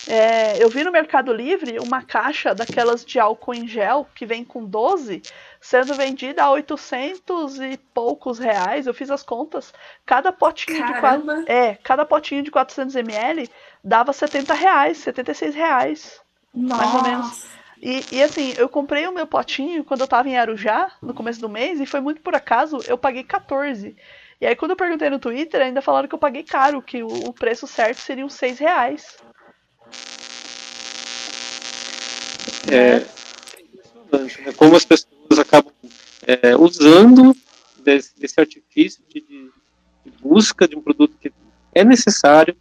É, eu vi no Mercado Livre uma caixa daquelas de álcool em gel que vem com 12 sendo vendida a 800 e poucos reais. Eu fiz as contas. Cada potinho Caramba. de é, cada potinho de 400 ml dava 70 reais, 76 reais, Nossa. mais ou menos. E, e, assim, eu comprei o meu potinho quando eu tava em Arujá, no começo do mês, e foi muito por acaso, eu paguei 14. E aí quando eu perguntei no Twitter, ainda falaram que eu paguei caro, que o, o preço certo seria uns 6 reais. É né? Como as pessoas acabam é, usando desse, desse artifício de, de, busca de um produto que é necessário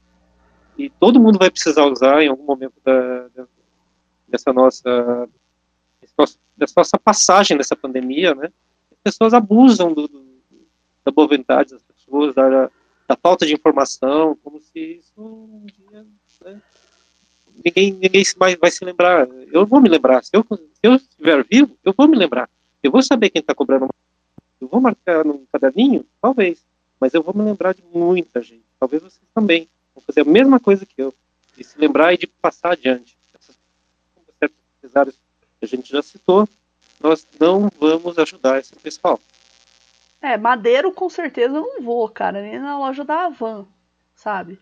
e todo mundo vai precisar usar em algum momento da, da dessa nossa, dessa nossa passagem nessa pandemia, né? As pessoas abusam do, do, da boa vontade das pessoas, da, da, falta de informação, como se isso um dia, né? ninguém, ninguém vai, vai se lembrar. Eu vou me lembrar. Se eu, se eu estiver vivo, eu vou me lembrar. Eu vou saber quem está cobrando. Eu vou marcar num caderninho? Talvez. Mas eu vou me lembrar de muita gente. Talvez vocês também. Vão fazer a mesma coisa que eu. De se lembrar e de passar adiante empresários que a gente já citou, nós não vamos ajudar esse pessoal. É, madeiro com certeza eu não vou, cara, nem na loja da Avan, sabe?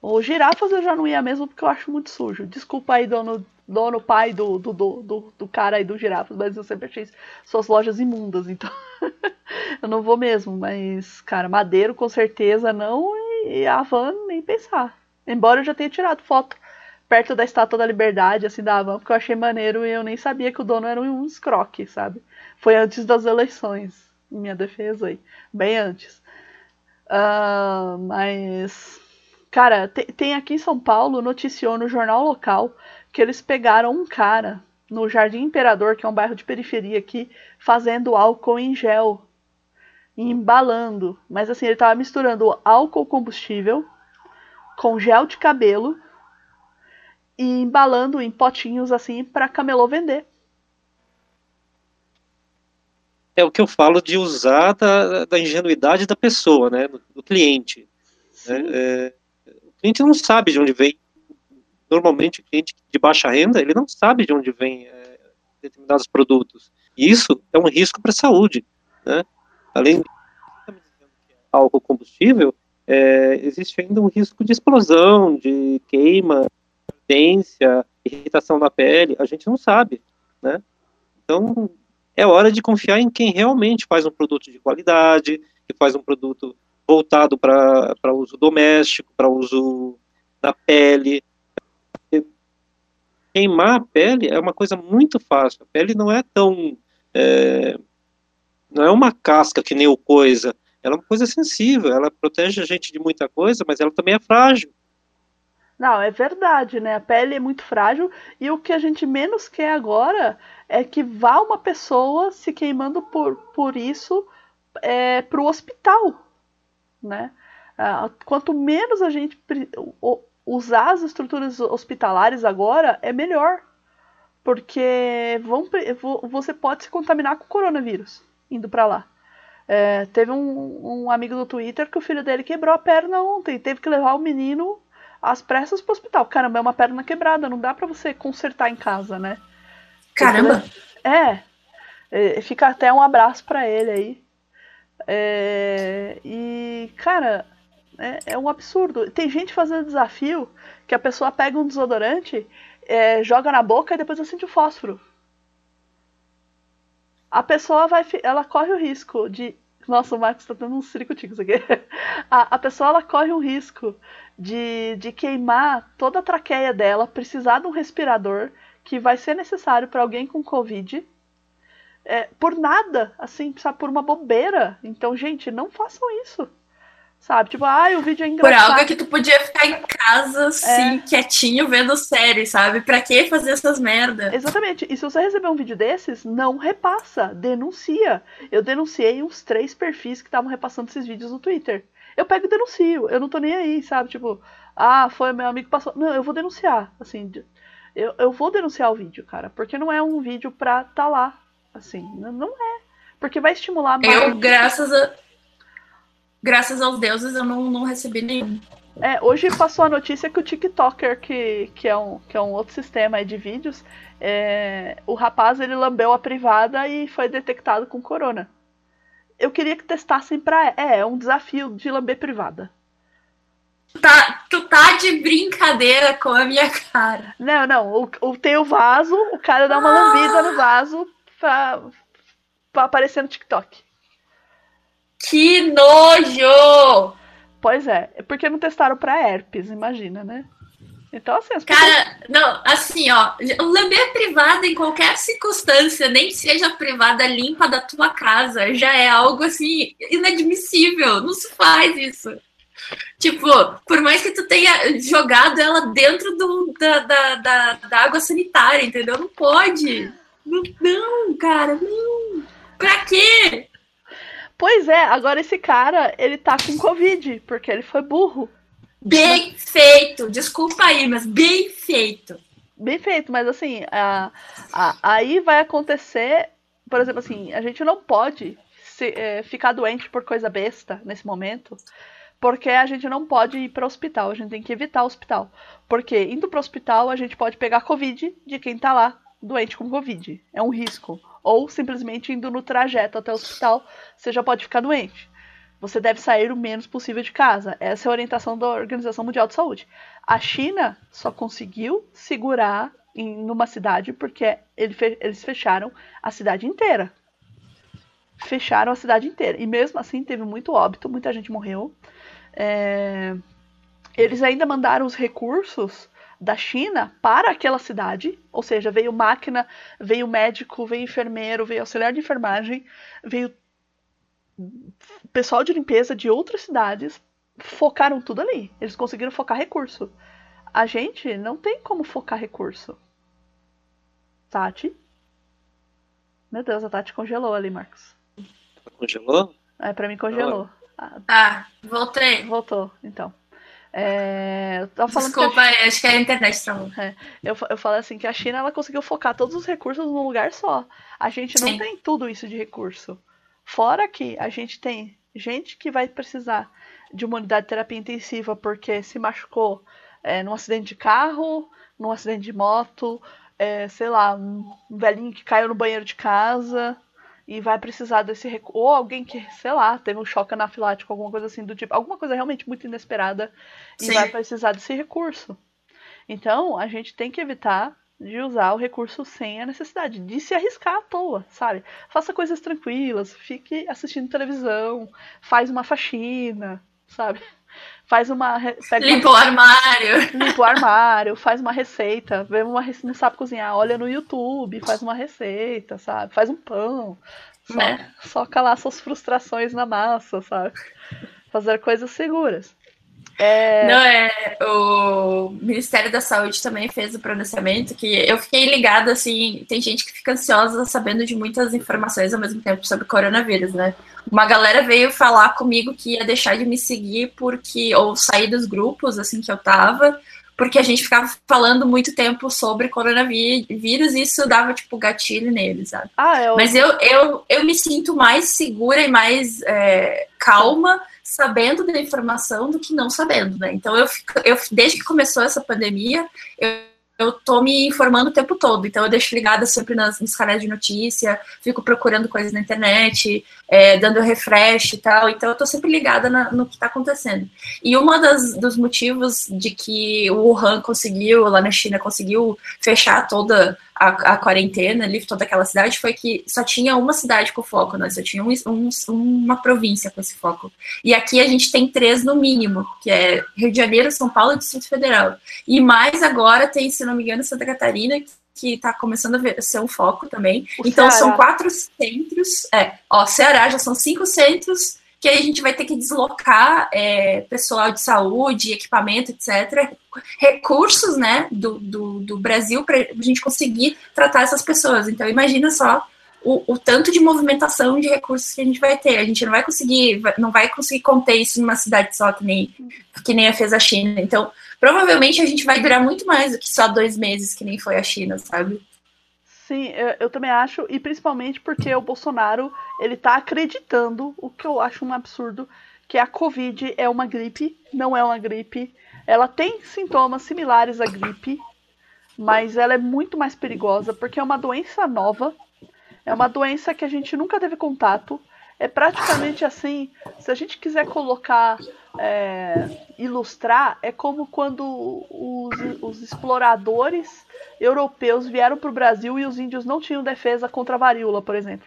O girafas eu já não ia mesmo porque eu acho muito sujo. Desculpa aí, dono, dono pai do, do, do, do, cara aí do girafas, mas eu sempre achei suas lojas imundas, então eu não vou mesmo. Mas, cara, Madeiro com certeza não e a van nem pensar. Embora eu já tenha tirado foto perto da Estátua da Liberdade, assim, da van, porque eu achei maneiro e eu nem sabia que o dono era um escroque, sabe? Foi antes das eleições, em minha defesa aí. Bem antes. Uh, mas Cara, tem, tem aqui em São Paulo, noticiou no jornal local que eles pegaram um cara no Jardim Imperador, que é um bairro de periferia aqui, fazendo álcool em gel. embalando. Mas assim, ele tava misturando álcool combustível com gel de cabelo e embalando em potinhos assim para camelô vender. É o que eu falo de usar da, da ingenuidade da pessoa, né, do, do cliente. Né? É, a gente não sabe de onde vem. Normalmente, o cliente de baixa renda, ele não sabe de onde vem é, determinados produtos. E isso é um risco para a saúde. Né? Além de álcool combustível, é, existe ainda um risco de explosão, de queima, ardência, irritação na pele. A gente não sabe. Né? Então, é hora de confiar em quem realmente faz um produto de qualidade, que faz um produto voltado para uso doméstico, para uso da pele. Queimar a pele é uma coisa muito fácil. A pele não é tão. É, não é uma casca que nem o coisa. Ela é uma coisa sensível. Ela protege a gente de muita coisa, mas ela também é frágil. Não, é verdade, né? A pele é muito frágil e o que a gente menos quer agora é que vá uma pessoa se queimando por, por isso é, para o hospital né? Uh, quanto menos a gente usar as estruturas hospitalares agora, é melhor. Porque vão, você pode se contaminar com o coronavírus indo para lá. É, teve um, um, amigo do Twitter que o filho dele quebrou a perna ontem. Teve que levar o menino às pressas pro hospital. Caramba, é uma perna quebrada. Não dá para você consertar em casa, né? Caramba! É. é fica até um abraço para ele aí. É, e, cara, é, é, um absurdo. Tem gente fazendo desafio que a pessoa pega um desodorante, é, joga na boca e depois acende o fósforo. A pessoa vai. Ela corre o risco de. Nossa, o Marcos tá dando um circo-ticos aqui. A, a pessoa ela corre o risco de, de queimar toda a traqueia dela, precisar de um respirador que vai ser necessário para alguém com Covid é, por nada, assim, sabe, por uma bobeira. Então, gente, não façam isso. Sabe? Tipo, ai, ah, o vídeo é engraçado. Por algo que tu podia ficar em casa, assim, é. quietinho, vendo série, sabe? Pra que fazer essas merda? Exatamente. E se você receber um vídeo desses, não repassa. Denuncia. Eu denunciei uns três perfis que estavam repassando esses vídeos no Twitter. Eu pego e denuncio. Eu não tô nem aí, sabe? Tipo, ah, foi meu amigo passou. Não, eu vou denunciar. Assim, eu, eu vou denunciar o vídeo, cara. Porque não é um vídeo pra tá lá, Assim, não é. Porque vai estimular mais. Eu, graças a. Graças aos deuses, eu não, não recebi nenhum. É, hoje passou a notícia que o TikToker, que, que, é, um, que é um outro sistema de vídeos, é, o rapaz ele lambeu a privada e foi detectado com corona. Eu queria que testassem pra. É, é um desafio de lamber privada. Tá, tu tá de brincadeira com a minha cara. Não, não. O, o, tem o vaso, o cara dá uma ah. lambida no vaso pra, pra aparecer no TikTok. Que nojo! Pois é, é porque não testaram pra herpes, imagina, né? Então, assim, as pessoas... Cara, não, assim, ó, lamber privada em qualquer circunstância, nem seja privada limpa da tua casa, já é algo, assim, inadmissível. Não se faz isso. Tipo, por mais que tu tenha jogado ela dentro do, da, da, da, da água sanitária, entendeu? Não pode. Não, cara, não. Pra quê? Pois é, agora esse cara, ele tá com Covid, porque ele foi burro. Bem feito. Desculpa aí, mas bem feito. Bem feito, mas assim, a, a, aí vai acontecer, por exemplo, assim, a gente não pode se, é, ficar doente por coisa besta nesse momento, porque a gente não pode ir para o hospital, a gente tem que evitar o hospital. Porque indo para o hospital, a gente pode pegar Covid de quem tá lá doente com Covid. É um risco. Ou simplesmente indo no trajeto até o hospital, você já pode ficar doente. Você deve sair o menos possível de casa. Essa é a orientação da Organização Mundial de Saúde. A China só conseguiu segurar em numa cidade porque eles fecharam a cidade inteira. Fecharam a cidade inteira. E mesmo assim teve muito óbito, muita gente morreu. É... Eles ainda mandaram os recursos da China para aquela cidade, ou seja, veio máquina, veio médico, veio enfermeiro, veio auxiliar de enfermagem, veio pessoal de limpeza de outras cidades focaram tudo ali. Eles conseguiram focar recurso. A gente não tem como focar recurso. Tati? Meu Deus, a Tati congelou ali, Marcos. Congelou? É, pra mim congelou. Ah, ah voltei. Voltou, então. É, Desculpa, a... acho que é a internet travou. É, eu, eu falei assim que a China ela conseguiu focar todos os recursos num lugar só. A gente não Sim. tem tudo isso de recurso. Fora que a gente tem gente que vai precisar de uma unidade de terapia intensiva porque se machucou é, num acidente de carro, num acidente de moto, é, sei lá, um velhinho que caiu no banheiro de casa e vai precisar desse recurso. Ou alguém que, sei lá, teve um choque anafilático, alguma coisa assim do tipo. Alguma coisa realmente muito inesperada e Sim. vai precisar desse recurso. Então, a gente tem que evitar de usar o recurso sem a necessidade de se arriscar à toa, sabe? Faça coisas tranquilas, fique assistindo televisão, faz uma faxina, sabe? Faz uma. Limpa uma... o armário. Limpa o armário, faz uma receita. Vê uma não sabe cozinhar, olha no YouTube, faz uma receita, sabe? Faz um pão. Só, é. Soca lá suas frustrações na massa, sabe? Fazer coisas seguras. É... Não, é. O Ministério da Saúde também fez o pronunciamento que eu fiquei ligada, assim. Tem gente que fica ansiosa sabendo de muitas informações ao mesmo tempo sobre coronavírus, né? Uma galera veio falar comigo que ia deixar de me seguir porque. ou sair dos grupos, assim, que eu tava, porque a gente ficava falando muito tempo sobre coronavírus e isso dava, tipo, gatilho neles, sabe? Ah, eu... Mas eu, eu, eu me sinto mais segura e mais é, calma sabendo da informação do que não sabendo, né? Então, eu, eu desde que começou essa pandemia, eu eu tô me informando o tempo todo, então eu deixo ligada sempre nas, nos canais de notícia, fico procurando coisas na internet, é, dando refresh e tal, então eu tô sempre ligada na, no que tá acontecendo. E um dos motivos de que o Wuhan conseguiu, lá na China, conseguiu fechar toda a, a, quarentena ali, toda aquela cidade, foi que só tinha uma cidade com foco, né? Só tinha um, um, uma província com esse foco. E aqui a gente tem três no mínimo, que é Rio de Janeiro, São Paulo e Distrito Federal. E mais agora tem, se não me engano, Santa Catarina, que está começando a ser um foco também. O então Ceará. são quatro centros. É, ó, Ceará já são cinco centros que aí a gente vai ter que deslocar é, pessoal de saúde, equipamento, etc., recursos né, do, do, do Brasil para a gente conseguir tratar essas pessoas. Então, imagina só o, o, tanto de movimentação de recursos que a gente vai ter. A gente não vai conseguir, não vai conseguir conter isso numa cidade só, que nem, que nem a fez a China. Então, provavelmente a gente vai durar muito mais do que só dois meses, que nem foi a China, sabe? Sim, eu, eu, também acho, e principalmente porque o Bolsonaro ele tá acreditando, o que eu acho um absurdo, que a Covid é uma gripe, não é uma gripe. Ela tem sintomas similares à gripe, mas ela é muito mais perigosa porque é uma doença nova, é uma doença que a gente nunca teve contato. É praticamente assim, se a gente quiser colocar, é, ilustrar, é como quando os, os exploradores europeus vieram para o Brasil e os índios não tinham defesa contra a varíola, por exemplo.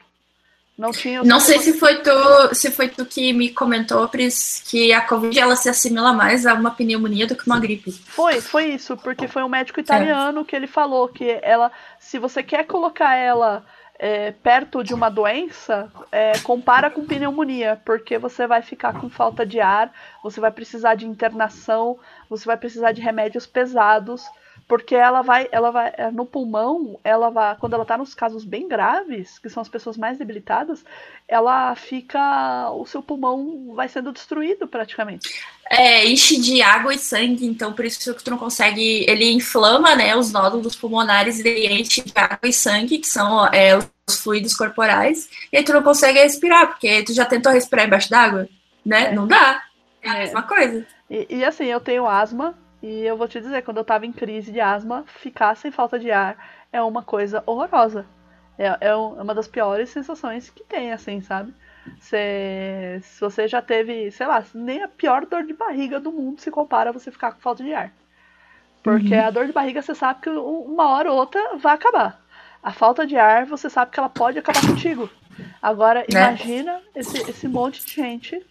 Não tinham. Não sei se foi tu, se foi tu que me comentou, Pris, que a Covid ela se assimila mais a uma pneumonia do que uma gripe. Foi, foi isso, porque foi um médico italiano é. que ele falou que ela, se você quer colocar ela é, perto de uma doença, é, compara com pneumonia, porque você vai ficar com falta de ar, você vai precisar de internação, você vai precisar de remédios pesados porque ela vai, ela vai é, no pulmão, ela vai, quando ela está nos casos bem graves, que são as pessoas mais debilitadas, ela fica, o seu pulmão vai sendo destruído praticamente. É, enche de água e sangue, então por isso que tu não consegue, ele inflama, né, os nódulos pulmonares e enche de água e sangue, que são é, os fluidos corporais, e aí tu não consegue respirar, porque tu já tentou respirar embaixo d'água, né? É. Não dá. É a é. mesma coisa. E, e assim, eu tenho asma, e eu vou te dizer, quando eu tava em crise de asma, ficar sem falta de ar é uma coisa horrorosa. É, é, é uma das piores sensações que tem, assim, sabe? Se, se você já teve, sei lá, nem a pior dor de barriga do mundo se compara a você ficar com falta de ar. Porque uhum. a dor de barriga você sabe que uma hora ou outra vai acabar. A falta de ar você sabe que ela pode acabar contigo. Agora, né? imagina esse, esse monte de gente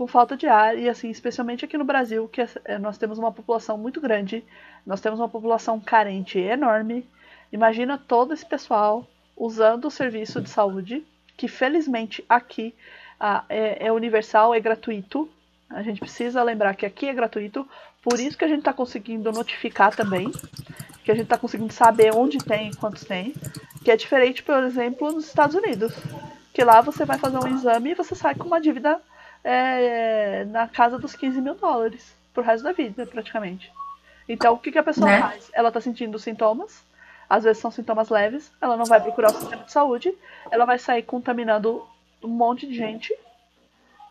com falta de ar, e assim, especialmente aqui no Brasil, que é, nós temos uma população muito grande, nós temos uma população carente enorme. Imagina todo esse pessoal usando o serviço de saúde, que felizmente aqui ah, é, é, universal, é gratuito. A gente precisa lembrar que aqui é gratuito, por isso que a gente está conseguindo notificar também, que a gente está conseguindo saber onde tem e quantos tem, que é diferente, por exemplo, nos Estados Unidos, que lá você vai fazer um exame e você sai com uma dívida é, na casa dos 15 mil dólares pro resto da vida, praticamente. Então, o que, que a pessoa né? faz? Ela tá sentindo sintomas, às vezes são sintomas leves, ela não vai procurar o sistema de saúde, ela vai sair contaminando um monte de gente,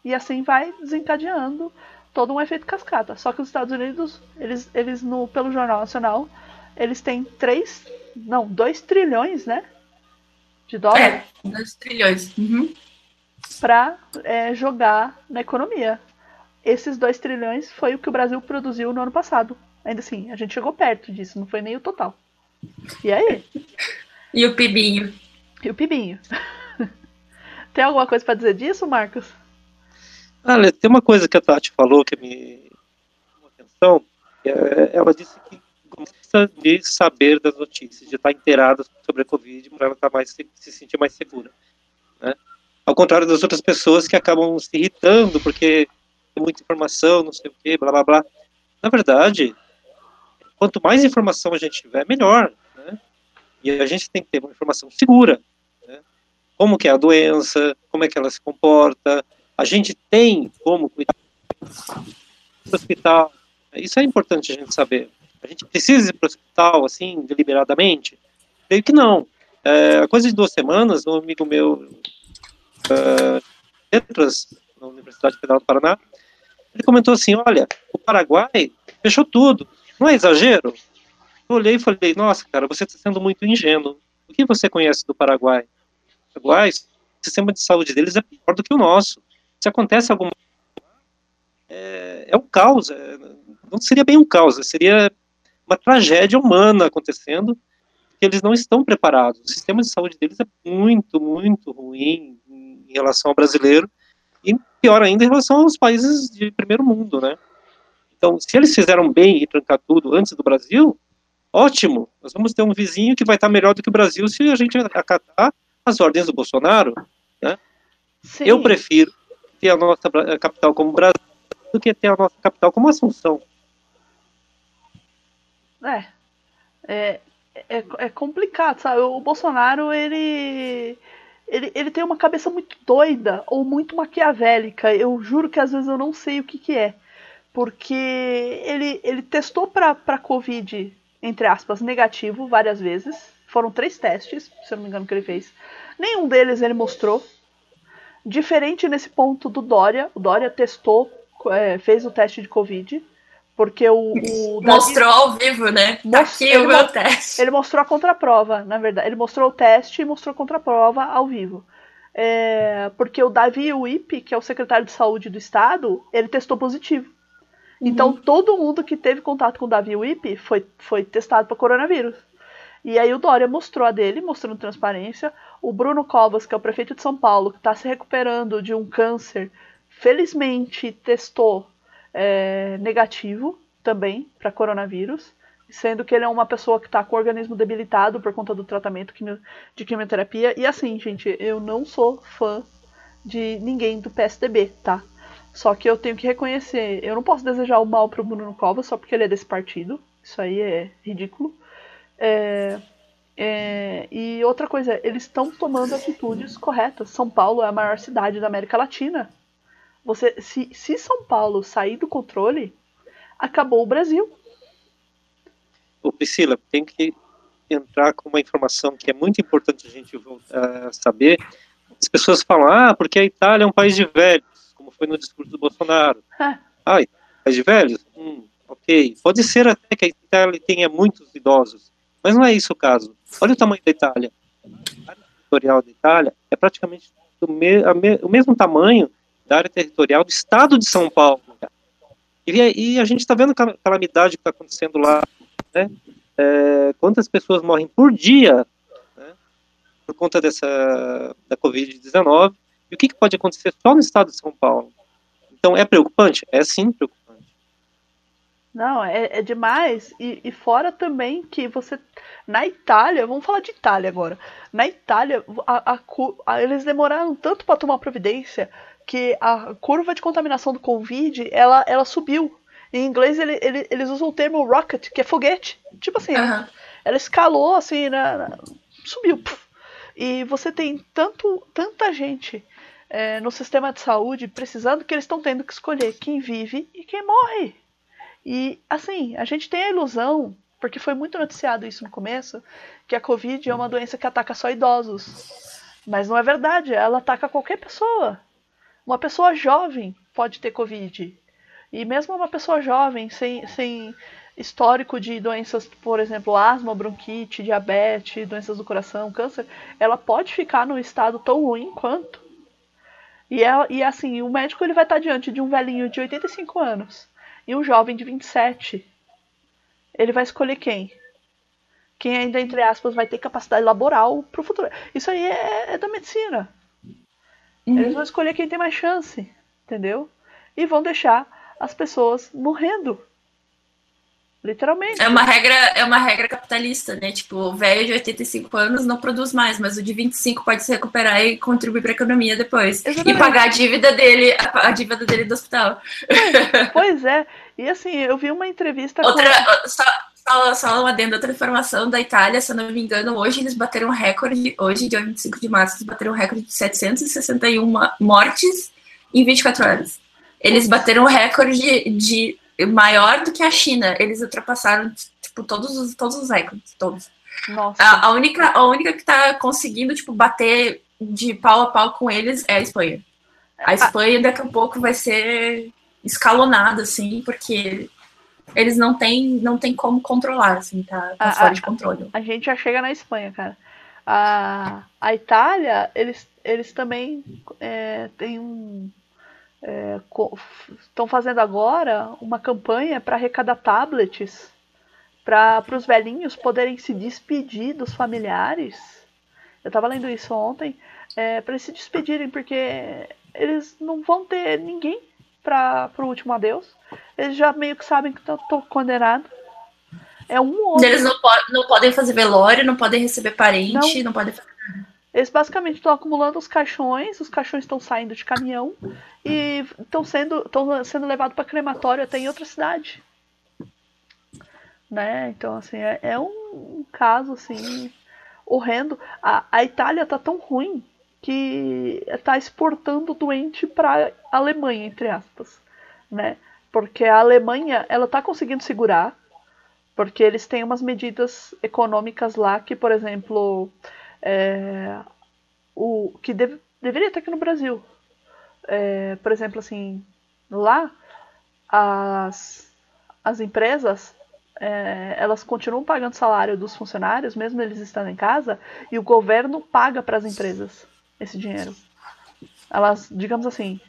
e assim vai desencadeando todo um efeito cascata. Só que os Estados Unidos, eles, eles no, pelo Jornal Nacional, eles têm 3, não, 2 trilhões, né? De dólares. É, 2 trilhões. Uhum para é, jogar na economia. Esses 2 trilhões foi o que o Brasil produziu no ano passado. Ainda assim, a gente chegou perto disso, não foi nem o total. E aí? E o Pibinho? E o Pibinho. tem alguma coisa para dizer disso, Marcos? Olha, tem uma coisa que a Tati falou que me chamou atenção. É, ela disse que gosta de saber das notícias, de estar inteirada sobre a Covid, para ela estar mais, se sentir mais segura. Né? Ao contrário das outras pessoas que acabam se irritando porque tem muita informação, não sei o que, blá blá blá. Na verdade, quanto mais informação a gente tiver, melhor. Né? E a gente tem que ter uma informação segura. Né? Como que é a doença, como é que ela se comporta. A gente tem como cuidar do hospital. Isso é importante a gente saber. A gente precisa ir para o hospital, assim, deliberadamente? Creio que não. É, a coisa de duas semanas, um amigo meu uh, letras na Universidade Federal do Paraná, ele comentou assim, olha, o Paraguai fechou tudo, não é exagero? Eu olhei e falei, nossa, cara, você está sendo muito ingênuo. O que você conhece do Paraguai? Paraguai, o sistema de saúde deles é pior do que o nosso. Se acontece alguma é, é um caos, é, não seria bem um caos, seria uma tragédia humana acontecendo, que eles não estão preparados. O sistema de saúde deles é muito, muito ruim, em relação ao brasileiro e pior ainda em relação aos países de primeiro mundo, né? Então, se eles fizeram bem e trancar tudo antes do Brasil, ótimo. Nós vamos ter um vizinho que vai estar melhor do que o Brasil se a gente acatar as ordens do Bolsonaro, né? Sim. Eu prefiro ter a nossa capital como Brasil do que ter a nossa capital como Assunção. É, é, é, é complicado, sabe? O Bolsonaro, ele ele, ele tem uma cabeça muito doida ou muito maquiavélica. Eu juro que às vezes eu não sei o que, que é. Porque ele, ele testou para Covid, entre aspas, negativo várias vezes. Foram três testes, se eu não me engano, que ele fez. Nenhum deles ele mostrou. Diferente nesse ponto do Dória. O Dória testou, é, fez o teste de Covid. Porque o. o mostrou Davi, ao vivo, né? Tá aqui o meu teste. Ele mostrou a contraprova, na verdade. Ele mostrou o teste e mostrou a contraprova ao vivo. É, porque o Davi Wip, que é o secretário de saúde do estado, ele testou positivo. Então uhum. todo mundo que teve contato com o Davi Wip foi, foi testado para coronavírus. E aí o Dória mostrou a dele, mostrando transparência. O Bruno Covas, que é o prefeito de São Paulo, que está se recuperando de um câncer, felizmente testou é, negativo também para coronavírus, sendo que ele é uma pessoa que está com o organismo debilitado por conta do tratamento de quimioterapia. E assim, gente, eu não sou fã de ninguém do PSDB, tá? Só que eu tenho que reconhecer, eu não posso desejar o mal pro Bruno Covas só porque ele é desse partido. Isso aí é ridículo. É, é, e outra coisa, eles estão tomando atitudes corretas. São Paulo é a maior cidade da América Latina. Você, se, se São Paulo sair do controle, acabou o Brasil. Ô Priscila, tem que entrar com uma informação que é muito importante a gente uh, saber. As pessoas falam, ah, porque a Itália é um país de velhos, como foi no discurso do Bolsonaro. ah, país de velhos? Hum, ok. Pode ser até que a Itália tenha muitos idosos, mas não é isso o caso. Olha o tamanho da Itália. A área territorial da Itália é praticamente do me, me, o mesmo tamanho da área territorial do estado de São Paulo. E, e a gente está vendo a calamidade que está acontecendo lá, né? É, quantas pessoas morrem por dia né, por conta dessa da Covid-19 e o que, que pode acontecer só no estado de São Paulo. Então, é preocupante? É sim preocupante. Não, é, é demais. E, e, fora também que você. Na Itália, vamos falar de Itália agora. Na Itália, a, a, a, eles demoraram tanto para tomar providência que a curva de contaminação do Covid ela, ela subiu. Em inglês ele, ele, eles usam o termo rocket, que é foguete. Tipo assim, uhum. ela escalou assim, né, subiu. E você tem tanto, tanta gente é, no sistema de saúde precisando que eles estão tendo que escolher quem vive e quem morre. E assim, a gente tem a ilusão, porque foi muito noticiado isso no começo, que a Covid é uma doença que ataca só idosos. Mas não é verdade, ela ataca qualquer pessoa. Uma pessoa jovem pode ter Covid. E mesmo uma pessoa jovem, sem, sem histórico de doenças, por exemplo, asma, bronquite, diabetes, doenças do coração, câncer, ela pode ficar num estado tão ruim quanto. E, ela, e assim, o médico ele vai estar diante de um velhinho de 85 anos e um jovem de 27. Ele vai escolher quem? Quem ainda, entre aspas, vai ter capacidade laboral para o futuro. Isso aí é, é da medicina. Uhum. Eles vão escolher quem tem mais chance, entendeu? E vão deixar as pessoas morrendo. Literalmente. É uma regra, é uma regra capitalista, né? Tipo, o velho de 85 anos não produz mais, mas o de 25 pode se recuperar e contribuir para a economia depois. Exatamente. E pagar a dívida dele, a, dívida dele do hospital. Pois, pois, é. E assim, eu vi uma entrevista outra, com... Só, só, só uma adendo, outra informação da Itália, se eu não me engano, hoje eles bateram um recorde, hoje, dia 25 de março, eles bateram um recorde de 761 mortes em 24 horas. Eles bateram o recorde de, de maior do que a China. Eles ultrapassaram tipo todos os todos os recordes, todos. Nossa. A, a única a única que está conseguindo tipo bater de pau a pau com eles é a Espanha. A Espanha daqui a pouco vai ser escalonada assim, porque eles não têm não tem como controlar, assim, tá, tá a, fora de controle. A, a gente já chega na Espanha, cara. A, a Itália, eles, eles também é, têm um, estão é, fazendo agora uma campanha para arrecadar tablets para os velhinhos poderem se despedir dos familiares. Eu estava lendo isso ontem, é, para eles se despedirem, porque eles não vão ter ninguém para o último adeus. Eles já meio que sabem que estão condenados. É um outro. Eles não, po não podem fazer velório, não podem receber parente, não, não podem fazer eles basicamente estão acumulando os caixões, os caixões estão saindo de caminhão e estão sendo, sendo levados para crematório até em outra cidade. Né? Então, assim, é, é um caso assim horrendo. A, a Itália tá tão ruim que está exportando doente para a Alemanha, entre aspas, né? Porque a Alemanha, ela tá conseguindo segurar, porque eles têm umas medidas econômicas lá que, por exemplo, é, o que deve, deveria ter aqui no Brasil. É, por exemplo, assim, lá as, as empresas é, elas continuam pagando salário dos funcionários, mesmo eles estando em casa, e o governo paga para as empresas esse dinheiro. Elas, digamos assim,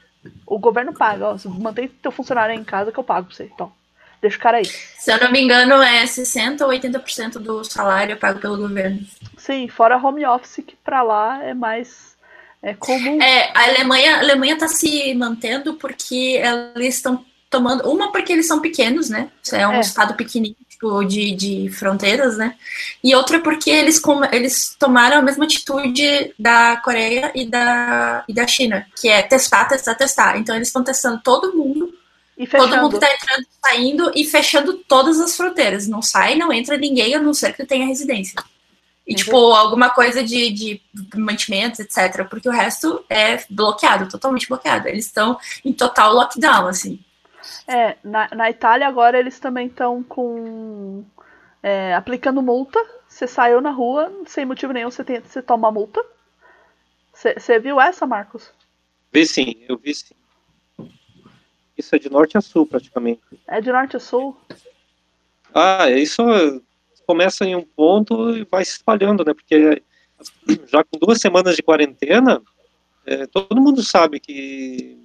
o governo paga, ó, mantém teu funcionário em casa que eu pago pra você. Então, Deixa o cara aí. Se eu não me engano, é 60% ou 80% do salário pago pelo governo. Sim, fora home office, que para lá é mais é comum. É, a Alemanha, a Alemanha tá se mantendo porque eles estão tomando. Uma, porque eles são pequenos, né? É um é. estado pequenininho tipo, de, de fronteiras, né? E outra porque eles, eles tomaram a mesma atitude da Coreia e da, e da China, que é testar, testar, testar. Então eles estão testando todo mundo. Todo mundo tá entrando, saindo e fechando todas as fronteiras. Não sai, não entra ninguém, a não ser que tenha residência. E, tipo, alguma coisa de, de mantimentos, etc. Porque o resto é bloqueado, totalmente bloqueado. Eles estão em total lockdown, assim. É, na, na Itália agora eles também estão com. É, aplicando multa. Você saiu na rua, sem motivo nenhum, você, tem, você toma multa. Você viu essa, Marcos? Vi sim, eu vi sim. Isso é de norte a sul, praticamente. É de norte a sul? Ah, isso começa em um ponto e vai se espalhando, né? Porque já com duas semanas de quarentena, É, todo mundo sabe que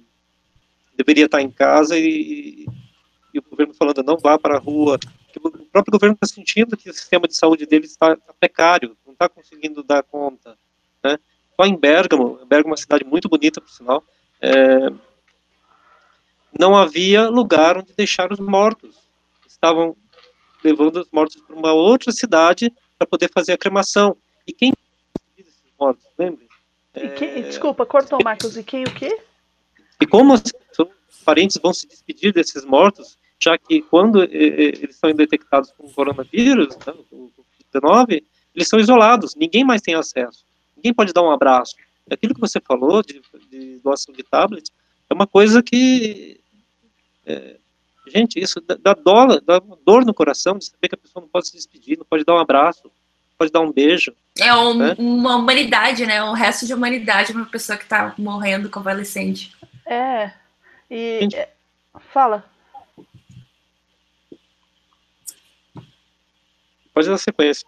deveria estar em casa e, e o governo falando não vá para a rua. o próprio governo está sentindo que o sistema de saúde dele está, está precário, não está conseguindo dar conta. Né? Só em Bergamo, Bergamo é uma cidade muito bonita, por sinal, é, não havia lugar onde deixar os mortos. Estavam levando os mortos para uma outra cidade para poder fazer a cremação. E quem esses mortos, lembre? É... Desculpa, cortou, Marcos. E quem o quê? E como os parentes vão se despedir desses mortos, já que quando eles são detectados com coronavírus, né, o Covid-19, eles são isolados, ninguém mais tem acesso, ninguém pode dar um abraço. Aquilo que você falou de, de doação de tablets é uma coisa que é, gente, isso dá, dó, dá dor no coração de saber que a pessoa não pode se despedir, não pode dar um abraço, pode dar um beijo. É um, né? uma humanidade, né? Um resto de humanidade para uma pessoa que está morrendo convalescente. É. E. Gente, é, fala. Pode dar sequência.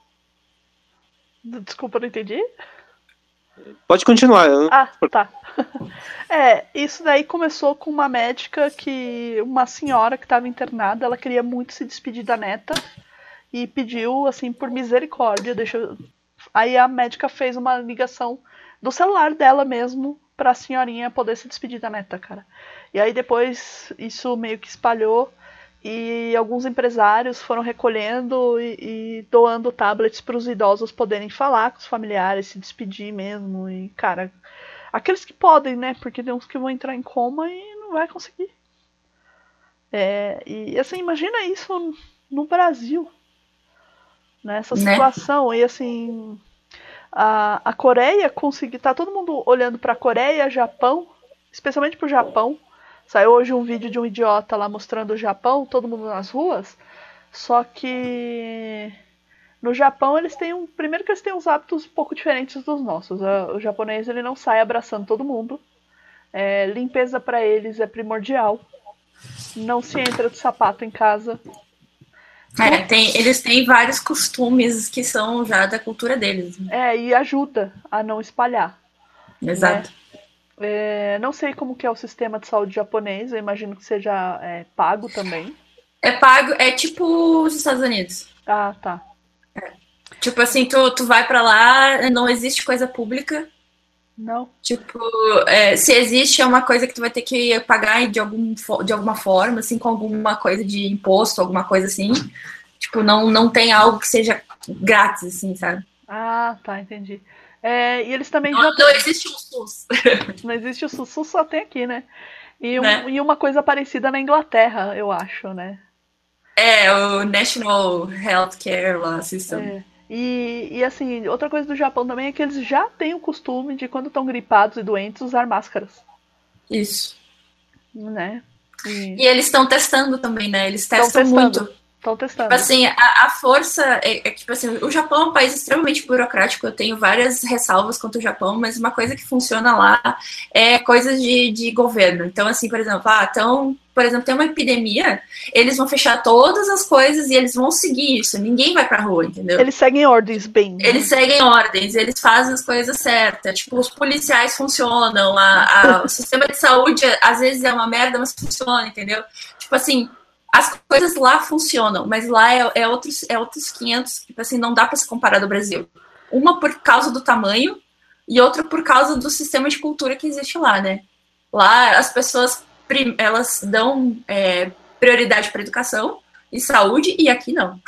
Desculpa, não entendi. Pode continuar. Ah, tá. É, isso daí começou com uma médica que. Uma senhora que estava internada, ela queria muito se despedir da neta e pediu, assim, por misericórdia, deixa Aí a médica fez uma ligação do celular dela mesmo pra senhorinha poder se despedir da neta, cara. E aí depois isso meio que espalhou e alguns empresários foram recolhendo e, e doando tablets para os idosos poderem falar com os familiares, se despedir mesmo. E, cara, aqueles que podem, né? Porque tem uns que vão entrar em coma e não vai conseguir. É, e assim, imagina isso no Brasil. Nessa né? situação. E assim. A, a Coreia conseguiu. Tá todo mundo olhando para a Coreia, Japão, especialmente para o Japão Saiu hoje um vídeo de um idiota lá mostrando o Japão, todo mundo nas ruas. Só que no Japão eles têm um. Primeiro que eles têm uns hábitos um pouco diferentes dos nossos. O japonês ele não sai abraçando todo mundo. É, limpeza para eles é primordial. Não se entra de sapato em casa. É, tem, eles têm vários costumes que são já da cultura deles. É, e ajuda a não espalhar. Exato. Né? É, não sei como que é o sistema de saúde japonês, eu imagino que seja é, pago também. É pago, é tipo os Estados Unidos. Ah, tá. É. Tipo assim, tu, tu vai para lá, não existe coisa pública. Não. Tipo, é, se existe, é uma coisa que tu vai ter que pagar de, algum, de alguma forma, assim, com alguma coisa de imposto, alguma coisa assim. Tipo, não, não tem algo que seja grátis, assim, sabe? Ah, tá, entendi. É, e eles também não, já. Não existe o SUS. não existe o SUS, SUS só tem aqui, né? E, um, né? e uma coisa parecida na Inglaterra, eu acho, né? É, o National Healthcare lá, System. É. E, e assim, outra coisa do Japão também é que eles já têm o costume de, quando estão gripados e doentes, usar máscaras. Isso. Né? E, e eles estão testando também, né? Eles testam muito. Estão testando. Tipo assim, a, a força é, é, tipo assim, o Japão é um país extremamente burocrático, eu tenho várias ressalvas quanto ao Japão, mas uma coisa que funciona lá é coisas de, de governo. Então, assim, por exemplo, ah, então, por exemplo, tem uma epidemia, eles vão fechar todas as coisas e eles vão seguir isso. Ninguém vai pra rua, entendeu? Eles seguem ordens bem. Né? Eles seguem ordens, eles fazem as coisas certas. Tipo, os policiais funcionam, a, a, o sistema de saúde às vezes é uma merda, mas funciona, entendeu? Tipo assim, as coisas lá funcionam, mas lá é, é, outros, é outros 500, tipo assim, não dá para se comparar do Brasil. Uma por causa do tamanho e outra por causa do sistema de cultura que existe lá, né? Lá as pessoas elas dão é, prioridade para educação e saúde e aqui não.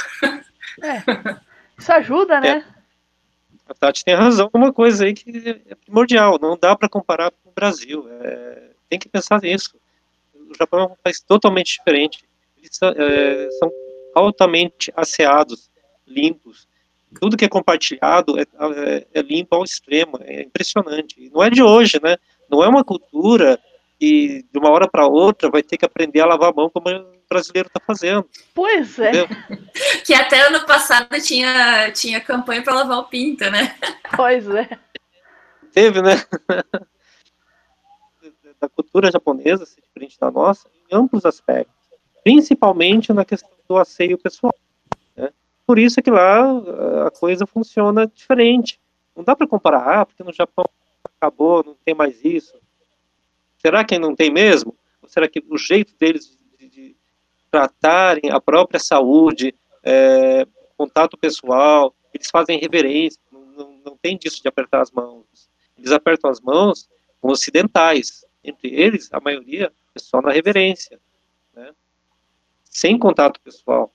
É. Isso ajuda, né? É. A Tati tem razão, uma coisa aí que é primordial, não dá para comparar com o Brasil. É, tem que pensar nisso. O Japão é um país totalmente diferente é, são altamente asseados, limpos. Tudo que é compartilhado é, é, é, limpo ao extremo, é impressionante. Não é de hoje, né? Não é uma cultura que de uma hora para outra vai ter que aprender a lavar a mão como o brasileiro está fazendo. Pois é. Entendeu? que até ano passado tinha, tinha campanha para lavar o pinto, né? Pois é. Teve, né? da cultura japonesa, se diferente da nossa, em amplos aspectos principalmente na questão do asseio pessoal. Né? Por isso é que lá a coisa funciona diferente. Não dá para comparar, ah, porque no Japão acabou, não tem mais isso. Será que não tem mesmo? Ou será que o jeito deles de, de tratarem a própria saúde, é, contato pessoal, eles fazem reverência, não, não, não tem disso de apertar as mãos. Eles apertam as mãos com ocidentais. Entre eles, a maioria é só na reverência, né? Sem contato pessoal.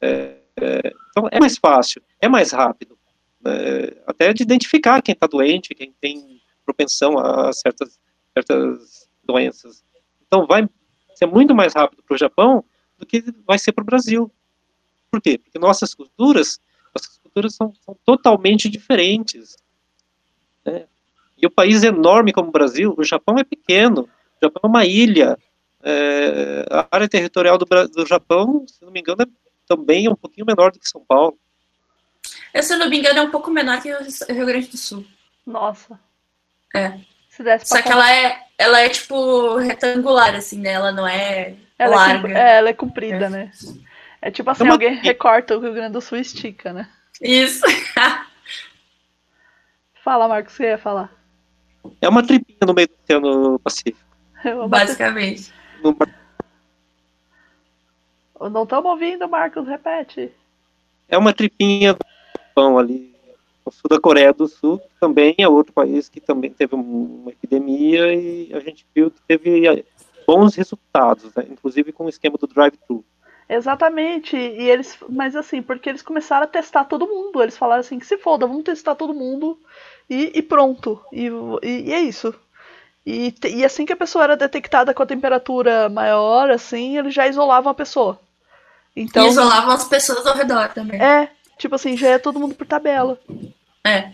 É, é, então é mais fácil, é mais rápido, é, até de identificar quem está doente, quem tem propensão a certas, certas doenças. Então vai ser muito mais rápido para o Japão do que vai ser para o Brasil. Por quê? Porque nossas culturas, nossas culturas são, são totalmente diferentes. Né? E o país é enorme como o Brasil, o Japão é pequeno, o Japão é uma ilha. É, a área territorial do, do Japão, se não me engano, é também um pouquinho menor do que São Paulo. Eu, se não me engano, é um pouco menor que o Rio Grande do Sul. Nossa. É. Só que ela é, ela é, tipo, retangular, assim, né? Ela não é ela é larga. É, ela é comprida, é. né? É tipo assim, é uma... alguém recorta o Rio Grande do Sul e estica, né? Isso. Fala, Marcos, você ia falar. É uma tripinha no meio do Oceano Pacífico. Basicamente. Não estamos ouvindo, Marcos, repete. É uma tripinha do pão ali no sul da Coreia do Sul, também é outro país que também teve uma epidemia e a gente viu que teve eh, bons resultados, né? inclusive com o esquema do drive-thru. Exatamente, e eles, mas assim, porque eles começaram a testar todo mundo, eles falaram assim, que se foda, vamos testar todo mundo e, e pronto, e, e, e, é isso. E, e assim que a pessoa era detectada com a temperatura maior, assim, eles já isolavam a pessoa. Então, e isolavam as pessoas ao redor também. É, tipo assim, já é todo mundo por tabela. É.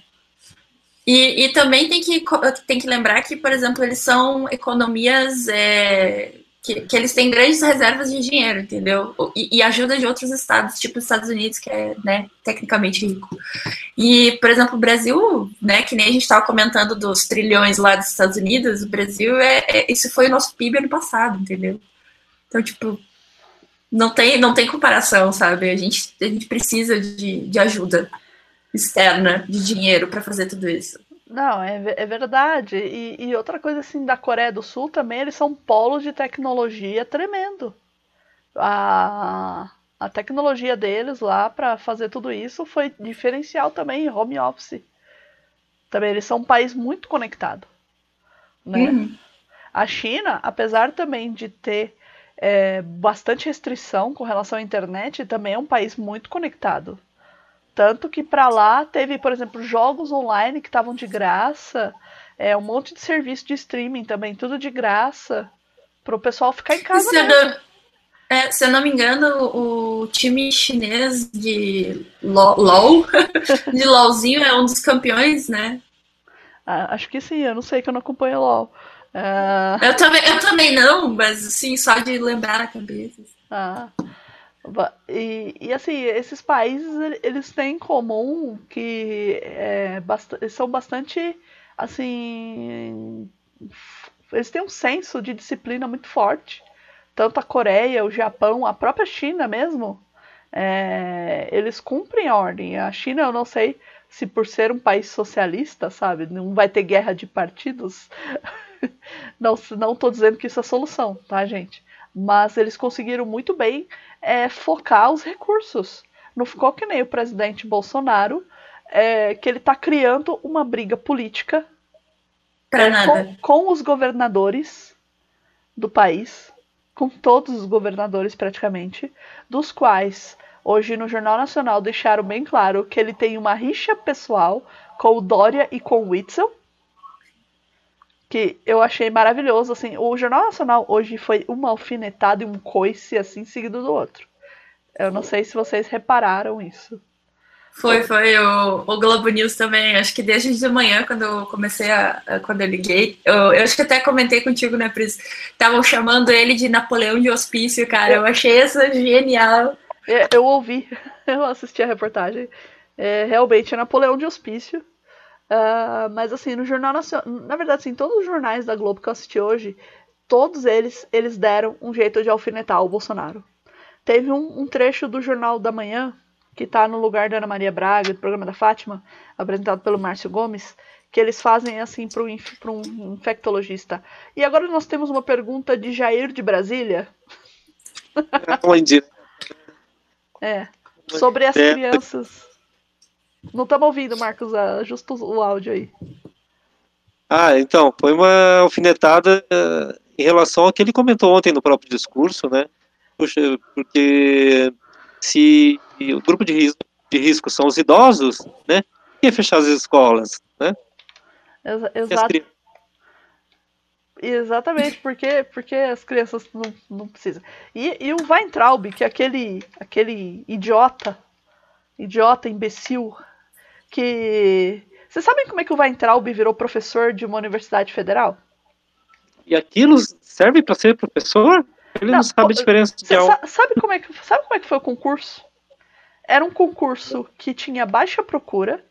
E, e também tem que, tem que lembrar que, por exemplo, eles são economias é, que, que, eles têm grandes reservas de dinheiro, entendeu? E, e, ajuda de outros estados, tipo os Estados Unidos, que é, né, tecnicamente rico. E, por exemplo, o Brasil, né, que nem a gente estava comentando dos trilhões lá dos Estados Unidos, o Brasil, é, é, isso foi o nosso PIB ano passado, entendeu? Então, tipo, não tem, não tem comparação, sabe? A gente, a gente precisa de, de ajuda externa, de dinheiro para fazer tudo isso. Não, é, é verdade. E, e, outra coisa assim da Coreia do Sul também, eles são polos de tecnologia tremendo. A, a tecnologia deles lá para fazer tudo isso foi diferencial também em home office. Também eles são um país muito conectado. Né? Uhum. A China, apesar também de ter é, bastante restrição com relação à internet, também é um país muito conectado. Tanto que para lá teve, por exemplo, jogos online que estavam de graça, é, um monte de serviço de streaming também, tudo de graça, para o pessoal ficar em casa. Se não, é, se eu não me engano, o time chinês de LOL, de LOLzinho, é um dos campeões, né? Ah, acho que sim, eu não sei que eu não acompanho LOL. Uh... Eu, também, eu também não, mas assim, só de lembrar na cabeça. Ah. E, e assim, esses países eles têm em comum que é, bast são bastante assim. Eles têm um senso de disciplina muito forte. Tanto a Coreia, o Japão, a própria China mesmo, é, eles cumprem a ordem. A China, eu não sei se por ser um país socialista, sabe, não vai ter guerra de partidos. não, não dizendo que isso é solução, tá, gente? Mas eles conseguiram muito bem é, focar os recursos. Não ficou que nem o presidente Bolsonaro, é, que ele está criando uma briga política é, com, com os governadores do país, com todos os governadores praticamente, dos quais hoje no Jornal Nacional deixaram bem claro que ele tem uma rixa pessoal com o Dória e com o Witzel, que eu achei maravilhoso, assim, o Jornal Nacional hoje foi uma alfinetada e um coice, assim, seguido do outro. Eu não sei se vocês repararam isso. Foi, foi. O, o Globo News também, acho que desde de manhã, quando eu comecei a. Quando eu liguei, eu, eu acho que até comentei contigo, né, Pris? Estavam chamando ele de Napoleão de Hospício, cara. Eu achei essa genial. Eu, eu ouvi, eu assisti a reportagem. É, realmente é Napoleão de Hospício. Uh, mas assim, no Jornal Nacional. Na verdade, assim, todos os jornais da Globo que eu assisti hoje, todos eles, eles deram um jeito de alfinetar o Bolsonaro. Teve um, um trecho do Jornal da Manhã, que está no lugar da Ana Maria Braga, do programa da Fátima, apresentado pelo Márcio Gomes, que eles fazem assim para um infectologista. E agora nós temos uma pergunta de Jair de Brasília. Onde? é. Sobre as é. crianças. Não estamos ouvindo, Marcos, ajusta o áudio aí. Ah, então, foi uma alfinetada uh, em relação ao que ele comentou ontem no próprio discurso, né? Puxa, porque se o grupo de risco, de risco são os idosos, né? Por que fechar as escolas, né? Exato. Exatamente, porque, porque as crianças não, não precisam. E, e o Weintraub, que é aquele, aquele idiota, idiota, imbecil, que. Vocês sabem como é que o Weintraub virou professor de uma universidade federal? E aquilo serve para ser professor? Ele não, não sabe a diferença de sabe como é que Sabe como é que foi o concurso? Era um concurso que tinha baixa procura,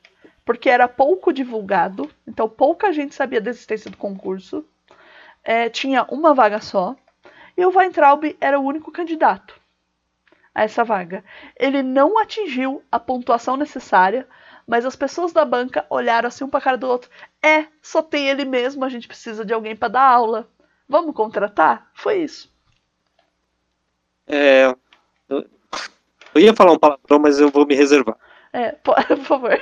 porque era pouco divulgado, então pouca gente sabia da existência do concurso. É, tinha uma vaga só, e o Weintraub era o único candidato a essa vaga. Ele não atingiu a pontuação necessária mas as pessoas da banca olharam assim um para cara do outro. É, só tem ele mesmo, a gente precisa de alguém para dar aula. Vamos contratar? Foi isso. É, eu, ia falar um palavrão, mas eu vou me reservar. É, por, favor.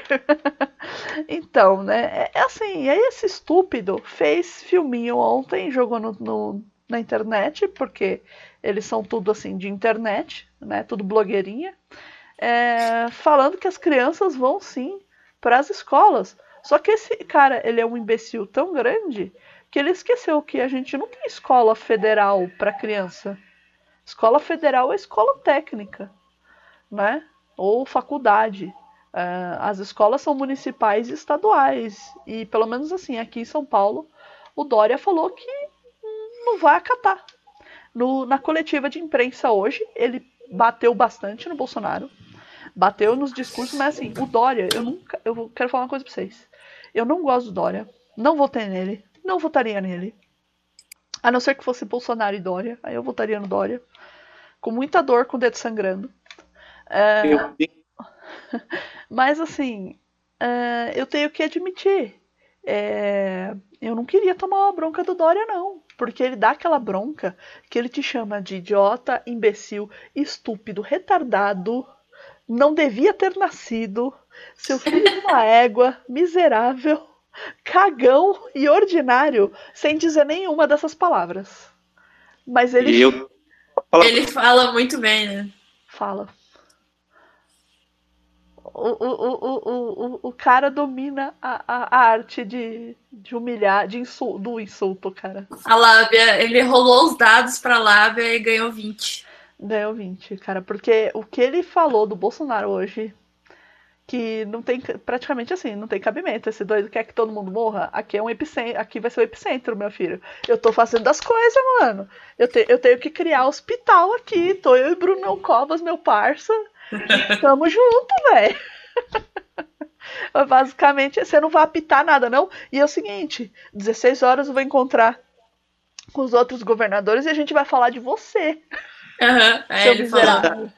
então, né? É, é assim, aí esse estúpido fez filminho ontem, jogou no, no, na internet, porque eles são tudo assim de internet, né? Tudo blogueirinha é, falando que as crianças vão sim para as escolas. Só que esse cara, ele é um imbecil tão grande que ele esqueceu que a gente não tem escola federal para criança. Escola federal é escola técnica, né? Ou faculdade. É, as escolas são municipais e estaduais. E pelo menos assim, aqui em São Paulo, o Dória falou que não vai acatar. No, na coletiva de imprensa hoje, ele bateu bastante no Bolsonaro bateu nos discursos, mas assim, o Dória, eu nunca. Eu quero falar uma coisa pra vocês. Eu não gosto do Dória. Não votei nele. Não votaria nele. A não ser que fosse Bolsonaro e Dória. Aí eu votaria no Dória. Com muita dor, com o dedo sangrando. É... Mas assim, é... eu tenho que admitir. É... Eu não queria tomar uma bronca do Dória, não. Porque ele dá aquela bronca que ele te chama de idiota, imbecil, estúpido, retardado não devia ter nascido, seu filho de uma égua, miserável, cagão e ordinário, sem dizer nenhuma dessas palavras. Mas ele. Eu... Ele fala muito bem, né? Fala. O, o, o, o, o, cara domina a, a, a arte de, de humilhar, de insul, do insulto, cara. A lábia, ele rolou os dados pra lábia e ganhou 20 ganhou 20, cara. Porque o que ele falou do Bolsonaro hoje, que não tem praticamente assim, não tem cabimento. Esse doido quer que todo mundo morra. Aqui é um epicentro, aqui vai ser o epicentro, meu filho. Eu tô fazendo as coisas, mano. Eu, te, eu tenho que criar hospital aqui. Tô eu e Bruno Covas, meu parça. Tamo junto, velho. Basicamente, você não vai apitar nada, não. E é o seguinte: 16 horas eu vou encontrar com os outros governadores e a gente vai falar de você. Uhum, é, ele falou.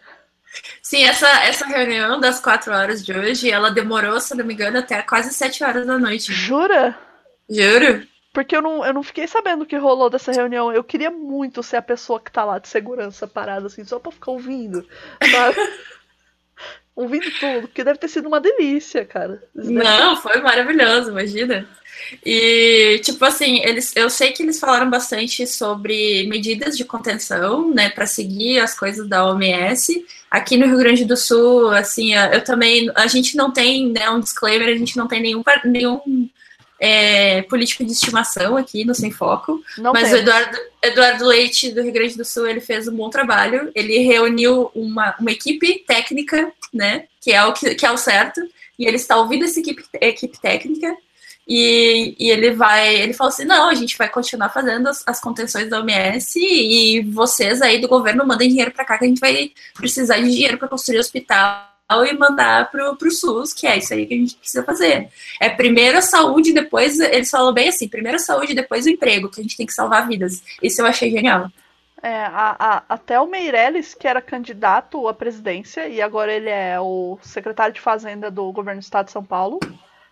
Sim, essa, essa reunião das quatro horas de hoje, ela demorou, se não me engano, até quase sete horas da noite. Jura? Juro. Porque eu não, eu não fiquei sabendo o que rolou dessa reunião. Eu queria muito ser a pessoa que tá lá de segurança parada, assim, só pra ficar ouvindo. ouvindo tudo, porque deve ter sido uma delícia, cara. Não, foi maravilhoso, imagina. E, tipo assim, eles, eu sei que eles falaram bastante sobre medidas de contenção, né, para seguir as coisas da OMS. Aqui no Rio Grande do Sul, assim, eu também, a gente não tem, né, um disclaimer, a gente não tem nenhum, nenhum é, político de estimação aqui no Sem Foco, não mas o Eduardo, Eduardo Leite, do Rio Grande do Sul, ele fez um bom trabalho, ele reuniu uma, uma equipe técnica, né, que é o, que, que é o certo, e ele está ouvindo essa equipe, equipe técnica, e, e, ele vai, ele falou assim: não, a gente vai continuar fazendo as, as, contenções da OMS e vocês aí do governo mandem dinheiro para cá que a gente vai precisar de dinheiro para construir hospital e mandar pro, pro SUS, que é isso aí que a gente precisa fazer. É primeiro a saúde, depois, eles falam bem assim, primeiro a saúde, depois o emprego, que a gente tem que salvar vidas. Isso eu achei genial. É, a, a, até o Meirelles, que era candidato à presidência, e agora ele é o secretário de Fazenda do governo do estado de São Paulo,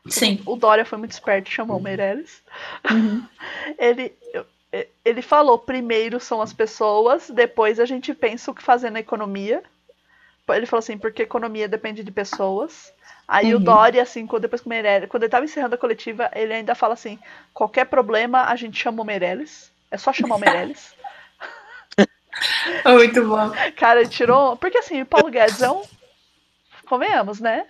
Sim. O Dória foi muito esperto e chamou o Meirelles. Uhum. ele, ele falou: primeiro são as pessoas, depois a gente pensa o que fazer na economia. Ele falou assim, porque economia depende de pessoas. Aí uhum. o Dória, assim, quando, depois que o Meirelles, quando ele tava encerrando a coletiva, ele ainda fala assim: qualquer problema a gente chama o Meirelles. É só chamar o Meirelles. Muito bom. Cara, tirou. Porque assim, o Paulo Guedes é um. Convenhamos, né?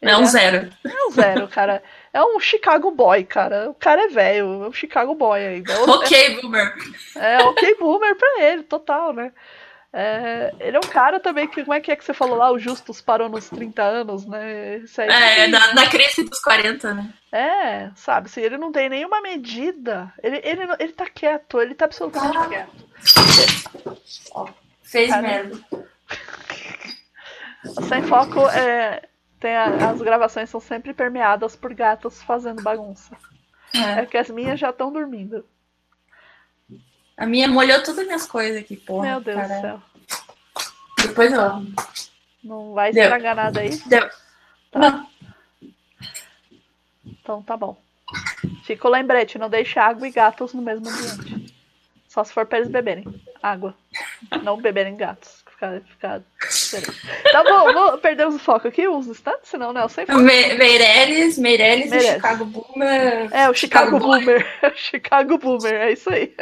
Ele é um zero. É um zero, cara. É um Chicago Boy, cara. O cara é velho, é um Chicago Boy ainda. É ok, boomer. É, ok, boomer pra ele, total, né? É, ele é um cara também que, como é que é que você falou lá? O Justus parou nos 30 anos, né? é, na, na crise dos 40, né? É, sabe? Se ele não tem nenhuma medida, ele, ele, ele tá quieto, ele tá absolutamente ah. quieto. Ó, fez cara, merda. Sem foco, é, tem a, as gravações são sempre permeadas por gatos fazendo bagunça. É, é que as minhas já estão dormindo. A minha molhou todas as minhas coisas aqui, porra. Meu Deus do céu. Depois eu arrumo. Não vai Deu. estragar nada aí? Deu. Tá. Não. Então tá bom. Fica o lembrete, não deixe água e gatos no mesmo ambiente. Só se for para eles beberem água. Não beberem gatos. Ficar, ficar Tá bom, vou, perdemos o foco aqui, os instantes, senão, né? Eu sei Me Meirelles, Meirelles, Meirelles. Chicago Boomer. É, o Chicago, Chicago Boomer. Chicago Boomer, é isso aí.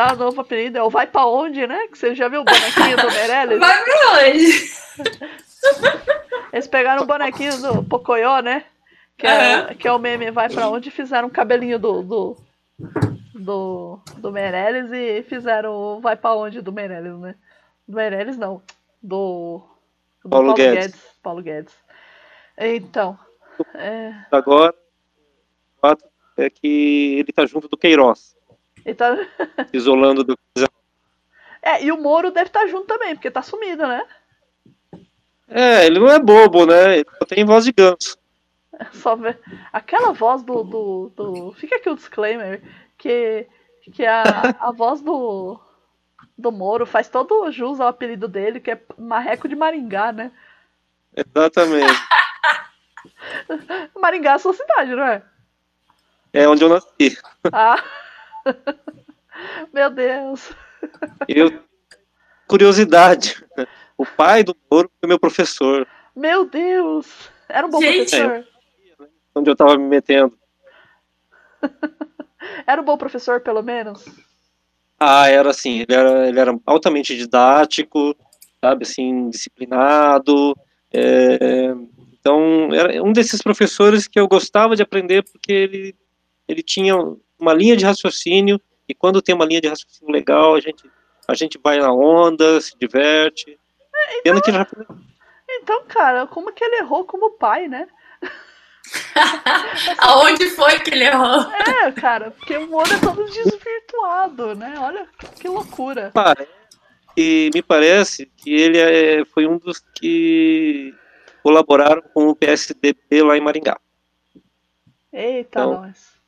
Tá, novo apelido é o Vai Pra Onde, né? Que você já viu o bonequinho do Meirelles? Vai pra onde? Eles pegaram o bonequinho do Pocoyo, né? Que é, uhum. que é o meme Vai Pra Onde e fizeram o cabelinho do, do, do, do Meirelles e fizeram o Vai Pra Onde do Meirelles, né? Do Meirelles não, do, do Paulo, Paulo Guedes. Guedes. Paulo Guedes. Então. É... Agora, o fato é que ele tá junto do Queiroz. Ele tá... Isolando do. É, e o Moro deve estar tá junto também, porque tá sumido, né? É, ele não é bobo, né? Ele só tem voz de ganso. Só ver. Aquela voz do, do, do. Fica aqui o disclaimer. Que, que a, a voz do. Do Moro faz todo jus ao apelido dele, que é Marreco de Maringá, né? Exatamente. Maringá é sua cidade, não é? É onde eu nasci. Ah. Meu Deus. Eu, curiosidade, o pai do Moro foi meu professor. Meu Deus! Era um bom Gente. professor. Onde eu tava me metendo. era um bom professor, pelo menos? Ah, era assim, ele era, ele era altamente didático, sabe, assim, disciplinado. É, então, era um desses professores que eu gostava de aprender porque ele, ele tinha uma linha de raciocínio, e quando tem uma linha de raciocínio legal, a gente, a gente vai na onda, se diverte. É, então, que já... então, cara, como que ele errou como pai, né? Aonde foi que ele errou? É, cara, porque o mundo é todo desvirtuado, né? Olha que loucura. e me parece que ele é, foi um dos que colaboraram com o PSDB lá em Maringá. Eita, então, nós.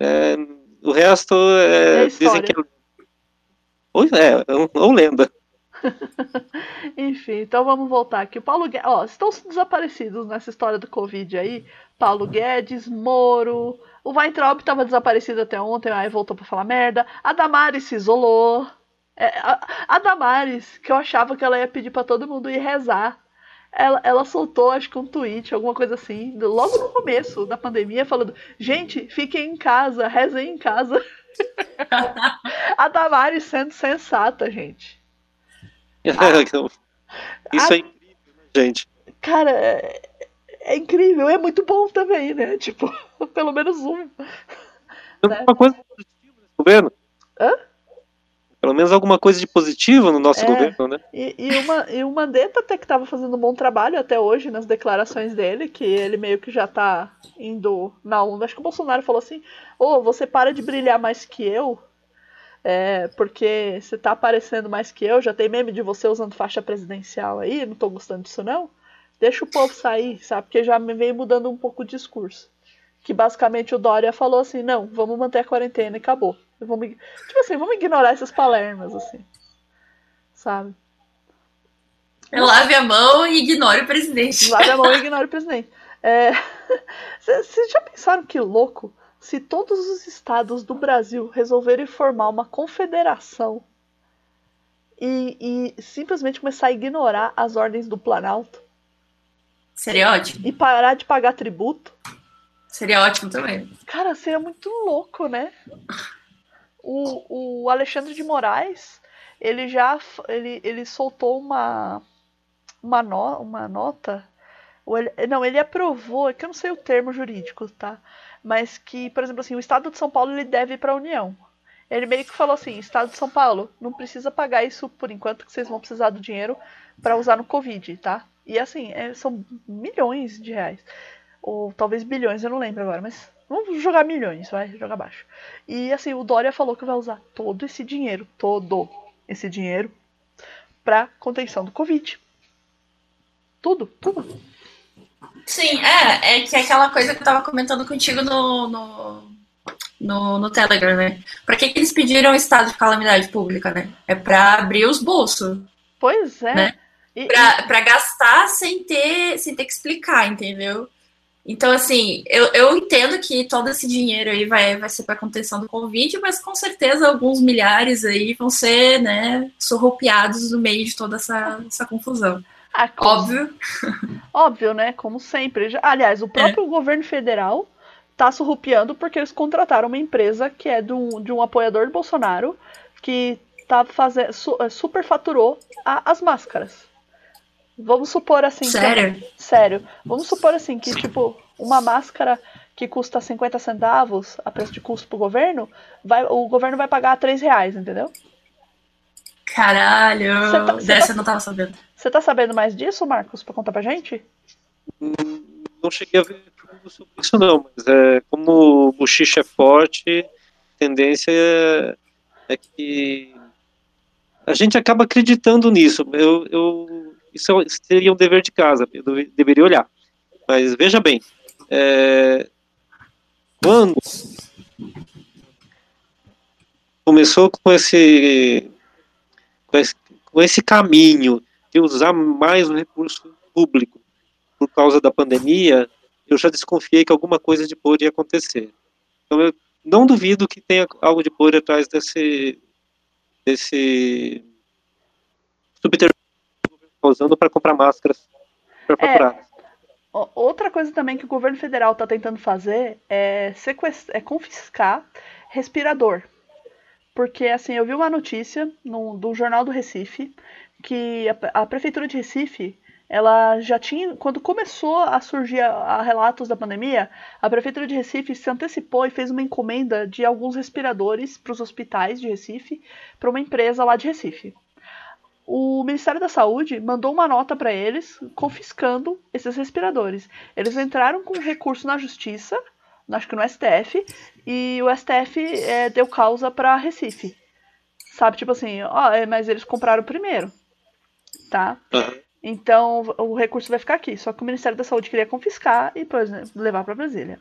É, o resto é, é dizem que é. Ou, é, ou lenda. Enfim, então vamos voltar aqui. O Paulo Guedes, ó, estão desaparecidos nessa história do Covid aí. Paulo Guedes, Moro, o Weintraub estava desaparecido até ontem, aí voltou para falar merda. A Damares se isolou. É, a, a Damares, que eu achava que ela ia pedir para todo mundo ir rezar ela, ela soltou, acho que um tweet, alguma coisa assim, logo no começo da pandemia, falando: gente, fiquem em casa, rezem em casa. a Damares sendo sensata, gente. Isso a... é incrível, né, gente? Cara, é, é, incrível, é muito bom também, né? Tipo, pelo menos um. Né? Uma coisa positiva nesse governo. Hã? Pelo menos alguma coisa de positivo no nosso é, governo, né? E, e, uma, e o Mandetta até que estava fazendo um bom trabalho até hoje nas declarações dele, que ele meio que já tá indo na onda. Acho que o Bolsonaro falou assim: Ô, oh, você para de brilhar mais que eu, é, porque você tá aparecendo mais que eu, já tem meme de você usando faixa presidencial aí, não tô gostando disso não. Deixa o povo sair, sabe? Porque já me veio mudando um pouco o discurso. Que basicamente o Dória falou assim: não, vamos manter a quarentena e acabou. Vamos, tipo assim, vamos ignorar essas palermas, assim. Sabe? Lave a mão e ignore o presidente. Lave a mão e ignore o presidente. É... Vocês já pensaram que louco? Se todos os estados do Brasil resolverem formar uma confederação e, e simplesmente começar a ignorar as ordens do Planalto. Seria ótimo. E parar de pagar tributo. Seria ótimo também. Cara, seria muito louco, né? O, o Alexandre de Moraes, ele já ele, ele soltou uma, uma, no, uma nota. Ele, não, ele aprovou, é que eu não sei o termo jurídico, tá? Mas que, por exemplo, assim, o Estado de São Paulo ele deve para a União. Ele meio que falou assim: Estado de São Paulo, não precisa pagar isso por enquanto, que vocês vão precisar do dinheiro para usar no Covid, tá? E assim, é, são milhões de reais. Ou talvez bilhões, eu não lembro agora, mas vamos jogar milhões, vai, jogar baixo. E assim, o Dória falou que vai usar todo esse dinheiro, todo esse dinheiro, para contenção do Covid. Tudo, tudo. Sim, é, é que é aquela coisa que eu tava comentando contigo no, no, no, no Telegram, né? Pra que, que eles pediram estado de calamidade pública, né? É pra abrir os bolsos. Pois é. Né? E, pra, pra gastar sem ter, sem ter que explicar, entendeu? Então, assim, eu, eu entendo que todo esse dinheiro aí vai, vai ser para contenção do Covid, mas com certeza alguns milhares aí vão ser, né, surrupiados no meio de toda essa, essa confusão. Ah, Óbvio. Óbvio, né? Como sempre. Aliás, o próprio é. governo federal tá surrupiando porque eles contrataram uma empresa que é de um, de um apoiador do Bolsonaro que tá fazendo su, superfaturou a, as máscaras. Vamos supor assim. Sério? Que, sério. Vamos supor assim que, tipo, uma máscara que custa 50 centavos a preço de custo pro governo, vai, o governo vai pagar 3 reais, entendeu? Caralho! Tá, Dessa tá, eu não tava sabendo. Você tá sabendo mais disso, Marcos, pra contar pra gente? Não cheguei a ver tudo sobre isso, não, mas é, como o bochicha é forte, a tendência é, é que a gente acaba acreditando nisso. Eu, eu, isso seria um dever de casa, eu deveria olhar. Mas veja bem, é, quando começou com esse com esse, com esse caminho de usar mais o recurso público por causa da pandemia, eu já desconfiei que alguma coisa de podre ia acontecer. Então eu não duvido que tenha algo de podre atrás desse desse subterfúgio usando para comprar máscaras para faturar. É, outra coisa também que o governo federal está tentando fazer é, é confiscar respirador. Porque, assim, eu vi uma notícia no, do Jornal do Recife que a, a, Prefeitura de Recife, ela já tinha, quando começou a surgir a, a relatos da pandemia, a Prefeitura de Recife se antecipou e fez uma encomenda de alguns respiradores para os hospitais de Recife, para uma empresa lá de Recife. O Ministério da Saúde mandou uma nota para eles confiscando esses respiradores. Eles entraram com recurso na Justiça acho que no STF, e o STF é, deu causa para Recife. Sabe, tipo assim, ó, é, mas eles compraram primeiro, tá? Então o recurso vai ficar aqui. Só que o Ministério da Saúde queria confiscar e exemplo, levar para Brasília.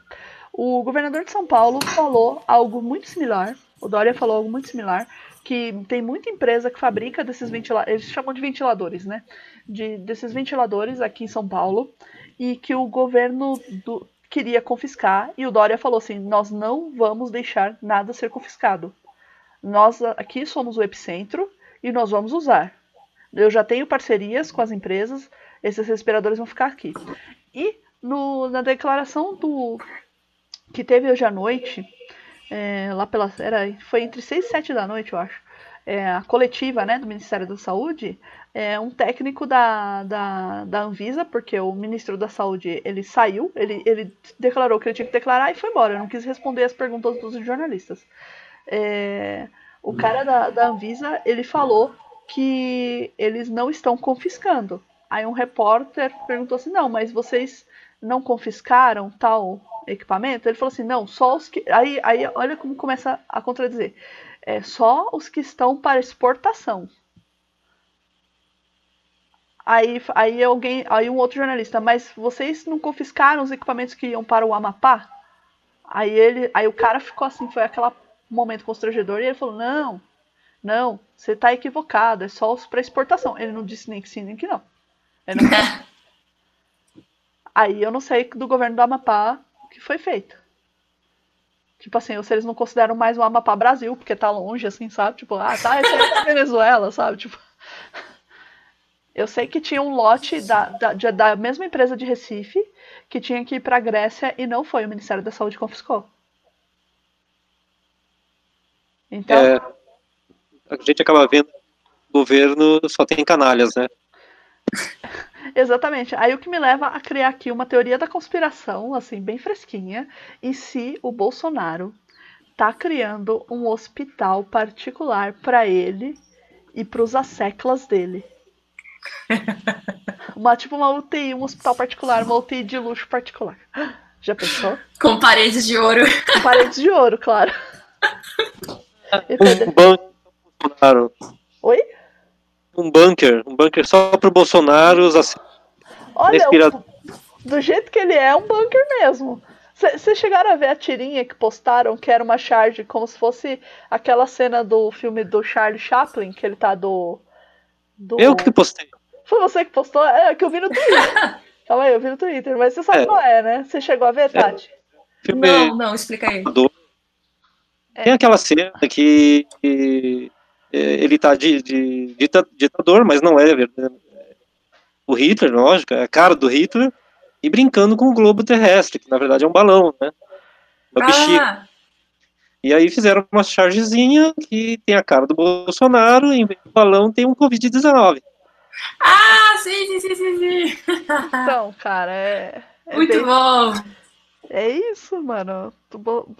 O governador de São Paulo falou algo muito similar. O Dória falou algo muito similar. Que tem muita empresa que fabrica desses ventiladores. Eles chamam de ventiladores, né? De, desses ventiladores aqui em São Paulo. E que o governo do, queria confiscar e o Dória falou assim: nós não vamos deixar nada ser confiscado. Nós aqui somos o epicentro e nós vamos usar. Eu já tenho parcerias com as empresas, esses respiradores vão ficar aqui. E no, na declaração do que teve hoje à noite, é, lá pela era, foi entre 6 e 7 da noite, eu acho. É, a coletiva né, do Ministério da Saúde, é, um técnico da, da, da Anvisa, porque o ministro da Saúde ele saiu, ele, ele declarou que ele tinha que declarar e foi embora, não quis responder as perguntas dos jornalistas. É, o cara da, da Anvisa ele falou que eles não estão confiscando. Aí um repórter perguntou assim: não, mas vocês não confiscaram tal equipamento? Ele falou assim: não, só os que. Aí, aí olha como começa a contradizer: é só os que estão para exportação. Aí, aí alguém, aí um outro jornalista, mas vocês não confiscaram os equipamentos que iam para o Amapá? Aí ele, aí o cara ficou assim, foi aquele momento constrangedor e ele falou: "Não, não, você está equivocado, é só para exportação". Ele não disse nem que sim nem que não. não... Aí eu não sei do governo do Amapá o que foi feito. Tipo assim, ou se eles não consideram mais o Amapá Brasil, porque tá longe, assim, sabe? Tipo, ah, tá, esse aí é da Venezuela, sabe? Tipo. Eu sei que tinha um lote da, da, da mesma empresa de Recife que tinha que ir pra Grécia e não foi. O Ministério da Saúde confiscou. Então. É, a gente acaba vendo o governo só tem canalhas, né? Exatamente. Aí o que me leva a criar aqui uma teoria da conspiração, assim, bem fresquinha. E se o Bolsonaro tá criando um hospital particular para ele e para os asseclas dele. Uma, tipo uma UTI, um hospital particular, uma UTI de luxo particular. Já pensou? Com paredes de ouro. Com paredes de ouro, claro. Um bunker. Oi? Um bunker. Um bunker só pro Bolsonaro. Assim, Olha, do jeito que ele é, é um bunker mesmo. Vocês chegaram a ver a tirinha que postaram, que era uma charge, como se fosse aquela cena do filme do Charlie Chaplin, que ele tá do. do... Eu que postei. Foi você que postou? É, que eu vi no Twitter. Calma aí, eu vi no Twitter, mas você sabe é. qual é, né? Você chegou a ver, Tati? É. Não, não, explica aí. É. Tem aquela cena que, é, ele tá de, de, de, ditador, mas não é verdade. O Hitler, lógico, é a cara do Hitler, e brincando com o globo terrestre, que na verdade é um balão, né? Uma ah. bexiga. E aí fizeram uma chargezinha que tem a cara do Bolsonaro, e em vez do balão tem um Covid-19. Ah, sim, sim, sim, sim, sim. Então, cara, é. é Muito bem... bom. É isso, mano.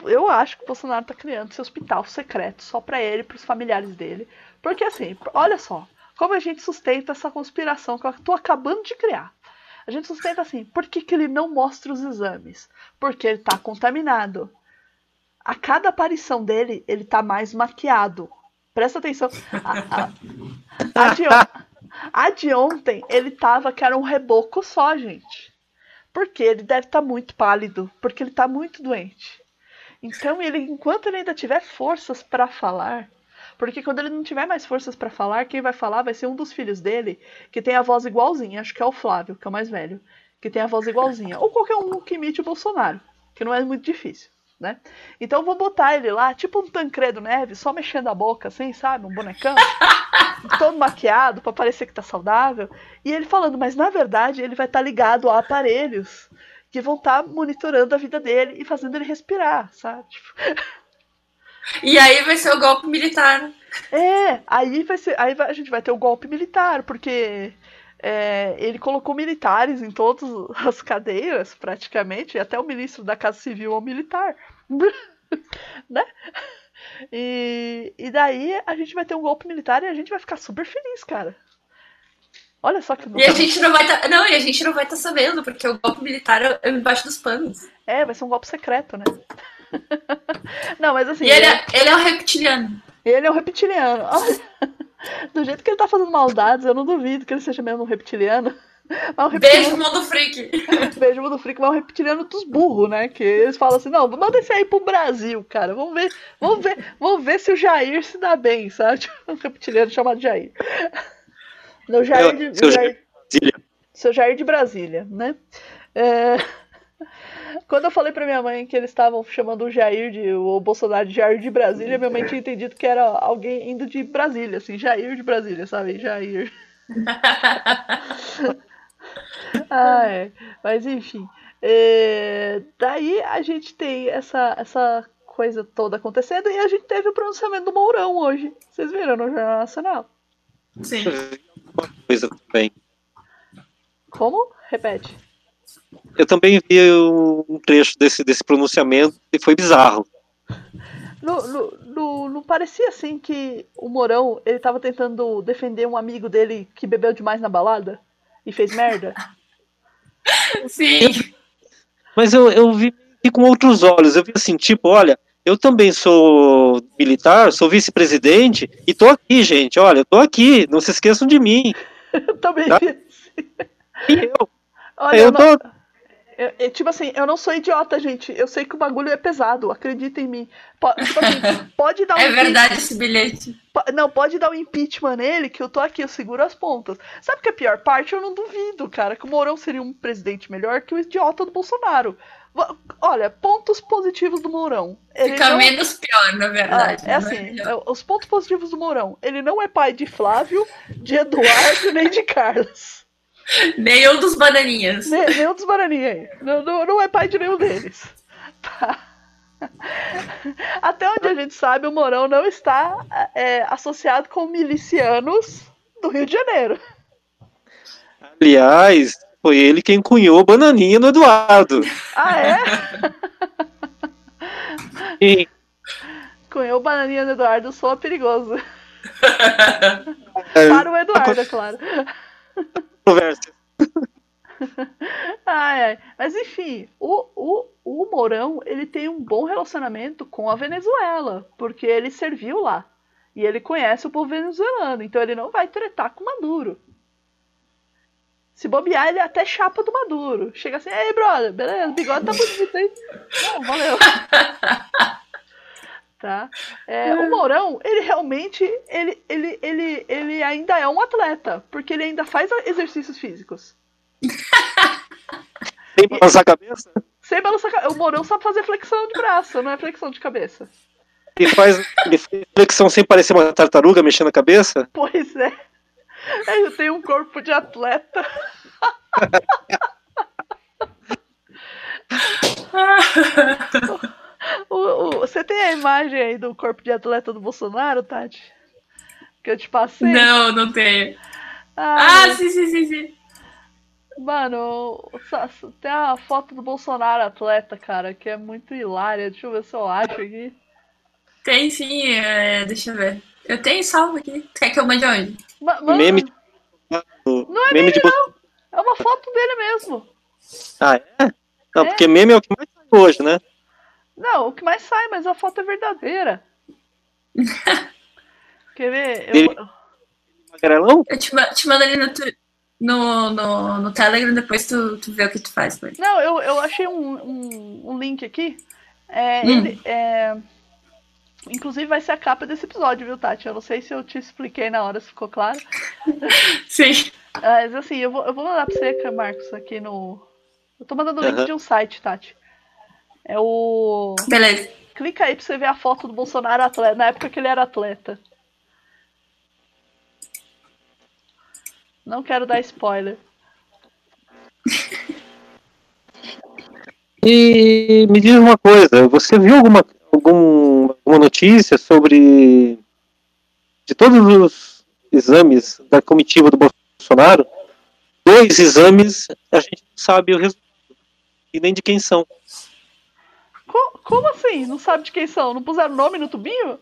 Eu acho que o Bolsonaro tá criando esse hospital secreto só pra ele e pros familiares dele. Porque assim, olha só, como a gente sustenta essa conspiração que eu tô acabando de criar. A gente sustenta assim, por que, que ele não mostra os exames? Porque ele tá contaminado. A cada aparição dele, ele tá mais maquiado. Presta atenção. A, a, a, de, a de ontem, ele tava que era um reboco só, gente. Porque ele deve estar tá muito pálido, porque ele está muito doente. Então, ele, enquanto ele ainda tiver forças para falar, porque quando ele não tiver mais forças para falar, quem vai falar vai ser um dos filhos dele, que tem a voz igualzinha, acho que é o Flávio, que é o mais velho, que tem a voz igualzinha, ou qualquer um que imite o Bolsonaro, que não é muito difícil né? Então eu vou botar ele lá, tipo um Tancredo Neves, só mexendo a boca, assim, sabe? Um bonecão. todo maquiado para parecer que tá saudável. E ele falando, mas na verdade ele vai estar tá ligado a aparelhos que vão estar tá monitorando a vida dele e fazendo ele respirar, sabe? Tipo... E aí vai ser o golpe militar. É, aí vai ser, aí a gente vai ter o golpe militar, porque é, ele colocou militares em todas as cadeiras, praticamente, até o ministro da Casa Civil é um militar. né? E, e daí a gente vai ter um golpe militar e a gente vai ficar super feliz, cara. Olha só que E a gente não vai tá, não, e a gente não vai estar tá sabendo, porque o golpe militar é embaixo dos panos. É, vai ser um golpe secreto, né? não, mas assim. E ele, é, ele é um reptiliano. Ele é um reptiliano. Do jeito que ele tá fazendo maldades, eu não duvido que ele seja mesmo um reptiliano. Um reptiliano... Beijo, mundo freak. Beijo, mundo freak, mas é um reptiliano dos burros, né? Que eles falam assim, não, manda esse aí pro Brasil, cara. Vamos ver, vamos ver, vamos ver se o Jair se dá bem, sabe? Um reptiliano chamado Jair. No Jair de, seu, Jair, Jair, seu Jair de Brasília, né? É... Quando eu falei pra minha mãe que eles estavam chamando o Jair de o Bolsonaro de Jair de Brasília, minha mãe tinha entendido que era alguém indo de Brasília, assim, Jair de Brasília, sabe? Jair. ah, é. Mas enfim. É... Daí a gente tem essa, essa coisa toda acontecendo e a gente teve o pronunciamento do Mourão hoje. Vocês viram no Jornal Nacional? Sim. Coisa bem. Como? Repete. Eu também vi um trecho desse, desse pronunciamento e foi bizarro. Não, não, não, parecia assim que o Morão ele tava tentando defender um amigo dele que bebeu demais na balada e fez merda? Sim. mas eu, eu vi com outros olhos. Eu vi assim, tipo, olha, eu também sou militar, sou vice-presidente e tô aqui, gente. Olha, eu tô aqui, não se esqueçam de mim. eu também tá? vi. E eu. Olha, eu tô... Eu, eu, tipo assim, eu não sou idiota, gente. Eu sei que o bagulho é pesado, acredita em mim. Pode, tipo assim, pode dar um É verdade esse bilhete. Não, pode dar um impeachment nele, que eu tô aqui, eu seguro as pontas. Sabe que a pior parte? Eu não duvido, cara, que o Mourão seria um presidente melhor que o idiota do Bolsonaro. Olha, pontos positivos do Mourão. Ele Fica não... menos pior, na verdade. Ah, é assim, é os pontos positivos do Mourão. Ele não é pai de Flávio, de Eduardo, nem de Carlos. Nenhum dos bananinhas. Ne, nenhum dos bananinhas. Não, não, não é pai de nenhum deles. Tá. Até onde a gente sabe, o Mourão não está é, associado com milicianos do Rio de Janeiro. Aliás, foi ele quem cunhou bananinha no Eduardo. Ah, é? Sim. Cunhou bananinha no Eduardo, soa perigoso. É, Para o Eduardo, é claro conversa. ai, ai. Mas enfim, o, o, o Mourão ele tem um bom relacionamento com a Venezuela, porque ele serviu lá. E ele conhece o povo venezuelano, então ele não vai tretar com Maduro. Se bobear, ele é até chapa do Maduro. Chega assim, ei, brother, beleza, o bigode tá bonito, hein? Não, valeu. tá? É, o Mourão, ele realmente, ele, ele, ele, ele ainda é um atleta, porque ele ainda faz exercícios físicos. Sem balançar a cabeça? Sem balançar a cabeça. O Mourão sabe fazer flexão de braço, não é flexão de cabeça. Ele faz, ele faz flexão sem parecer uma tartaruga mexendo a cabeça? Pois é. Eu tenho um corpo de atleta. O, o, você tem a imagem aí do corpo de atleta do Bolsonaro, Tati? Que eu te passei? Não, não tenho. Ah, ah sim, sim, sim, sim. Mano, tem a foto do Bolsonaro atleta, cara, que é muito hilária. Deixa eu ver se eu acho aqui. Tem sim, é, deixa eu ver. Eu tenho salvo aqui. Quer que eu mande onde? Ma mano, meme de... Não é meme, de... não. É uma foto dele mesmo. Ah, é? Não, é. porque meme é o que mais sai hoje, né? Não, o que mais sai, mas a foto é verdadeira. Quer ver? Eu... Magrelão? Eu te, te mando ali no, no, no, no Telegram, depois tu, tu vê o que tu faz. Mas... Não, eu, eu achei um, um, um link aqui. É, hum. ele, é... Inclusive vai ser a capa desse episódio, viu, Tati? Eu não sei se eu te expliquei na hora, se ficou claro. Sim. Mas assim, eu vou, eu vou mandar pra você, Marcos, aqui no. Eu tô mandando o link de um site, Tati. É o. Beleza. Clica aí pra você ver a foto do Bolsonaro atleta, na época que ele era atleta. Não quero dar spoiler. E me diz uma coisa, você viu alguma, algum, alguma notícia sobre de todos os exames da comitiva do Bolsonaro? Dois exames a gente não sabe o resultado e nem de quem são. Co como assim? Não sabe de quem são? Não puseram nome no tubinho?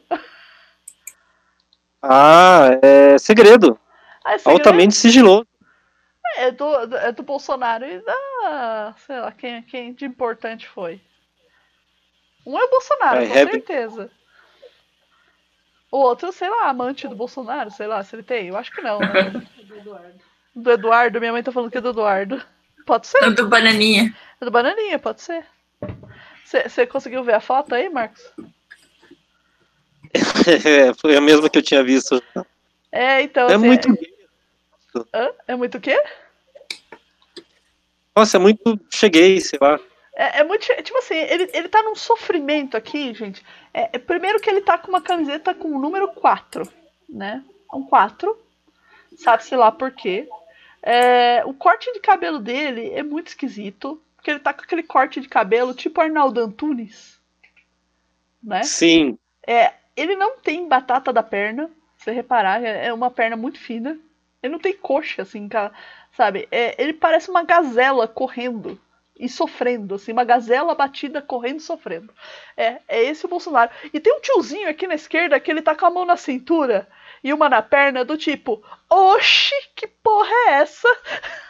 Ah, é segredo. Ah, é segredo? Altamente sigiloso. É do, é do Bolsonaro e da. Sei lá, quem, quem de importante foi. Um é o Bolsonaro, é, com é... certeza. O outro, sei lá, amante do Bolsonaro, sei lá, se ele tem. Eu acho que não, né? do Eduardo. Do Eduardo, minha mãe tá falando que é do Eduardo. Pode ser. É do Bananinha. É do Bananinha, pode ser. Você conseguiu ver a foto aí, Marcos? É, foi a mesma que eu tinha visto. É, então. É assim, muito. É... é muito o quê? Nossa, é muito. Cheguei, sei lá. É, é, muito. Tipo assim, ele, ele tá num sofrimento aqui, gente. É, é, primeiro que ele tá com uma camiseta com o número 4, né? Um 4. Sabe-se lá por quê. É, o corte de cabelo dele é muito esquisito. Porque ele tá com aquele corte de cabelo tipo Arnaldo Antunes. Né? Sim. É, ele não tem batata da perna. Se você reparar, é, é uma perna muito fina. Ele não tem coxa, assim, sabe? É, ele parece uma gazela correndo e sofrendo, assim, uma gazela batida correndo e sofrendo. É, é esse o Bolsonaro. E tem um tiozinho aqui na esquerda que ele tá com a mão na cintura e uma na perna, do tipo, oxi, que porra é essa?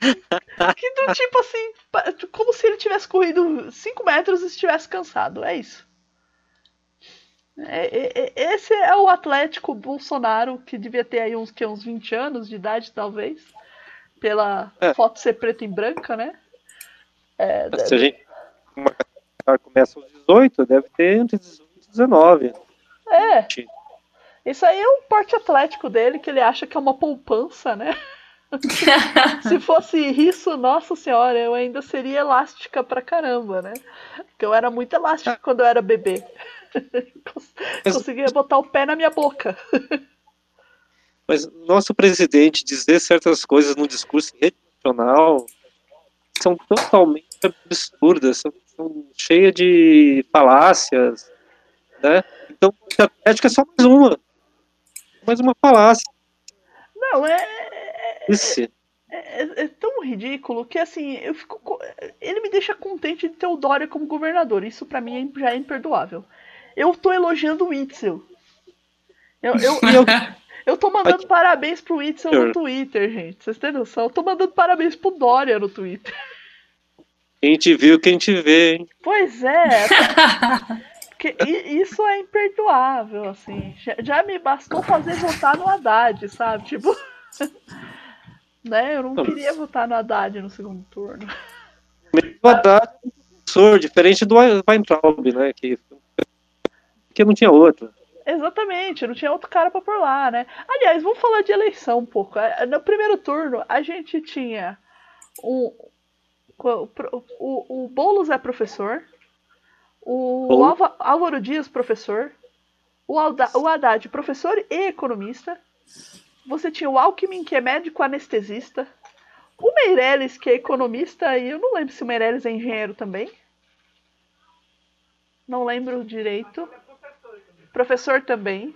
que do tipo assim, como se ele tivesse corrido 5 metros e estivesse cansado. É isso. É, é, é, esse é o Atlético Bolsonaro, que devia ter aí uns, que, uns 20 anos de idade, talvez. Pela é. foto ser preta e branca, né? Se a gente começa aos 18, deve ter entre 18 e 19. É. Isso aí é um porte atlético dele, que ele acha que é uma poupança, né? Se fosse isso, nossa senhora, eu ainda seria elástica pra caramba, né? Porque eu era muito elástica quando eu era bebê. Conseguia botar o pé na minha boca. Mas nosso presidente dizer certas coisas no discurso regional são totalmente absurdas, são, são cheias de falácias, né? Então, a ética é só mais uma. Mais uma falácia. Não, é. É, é, é, é tão ridículo que assim, eu fico. Ele me deixa contente de ter o Dória como governador. Isso para mim já é imperdoável. Eu tô elogiando o Itzel. Eu, eu, eu, eu tô mandando parabéns pro Itzel no Twitter, gente. Vocês têm noção? Eu tô mandando parabéns pro Dória no Twitter. Quem te viu, quem te vê, hein? Pois é. Porque isso é imperdoável, assim. Já, já me bastou fazer votar no Haddad, sabe? Tipo. Né? Eu não queria votar no Haddad no segundo turno. O Haddad é um professor, diferente do Weintraub, né? Que, que não tinha outro. Exatamente, não tinha outro cara para por lá, né? Aliás, vamos falar de eleição um pouco. É, no primeiro turno, a gente tinha um, o, o, o Boulos é professor, o Álvaro Dias, professor, o, Alda, o Haddad, professor e economista. Você tinha o Alckmin, que é médico anestesista. O Meirelles, que é economista, e eu não lembro se o Meirelles é engenheiro também. Não lembro direito. Professor também.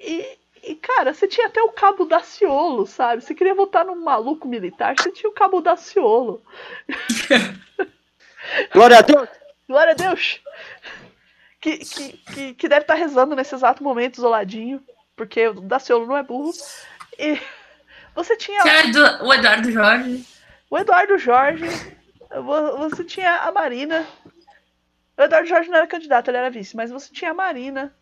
E, e, e, cara, você tinha até o Cabo Daciolo, sabe? Você queria votar num maluco militar, você tinha o Cabo Daciolo. Glória a Deus! Glória a Deus! Que, que, que, que deve estar rezando nesse exato momento, isoladinho, porque o Daciolo não é burro. E você tinha. o Eduardo Jorge. O Eduardo Jorge. Você tinha a Marina. O Eduardo Jorge não era candidato, ele era vice, mas você tinha a Marina.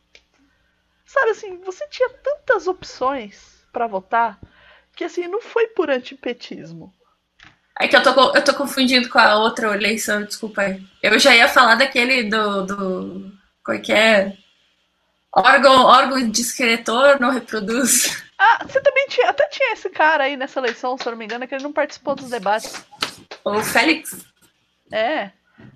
Sabe assim, você tinha tantas opções para votar que assim, não foi por antipetismo. É que eu tô, eu tô confundindo com a outra eleição, desculpa aí. Eu já ia falar daquele do. do qual que é? Órgão, órgão discretor não reproduz. Ah, você também tinha. Até tinha esse cara aí nessa eleição, se eu não me engano, que ele não participou dos debates. O Félix? É.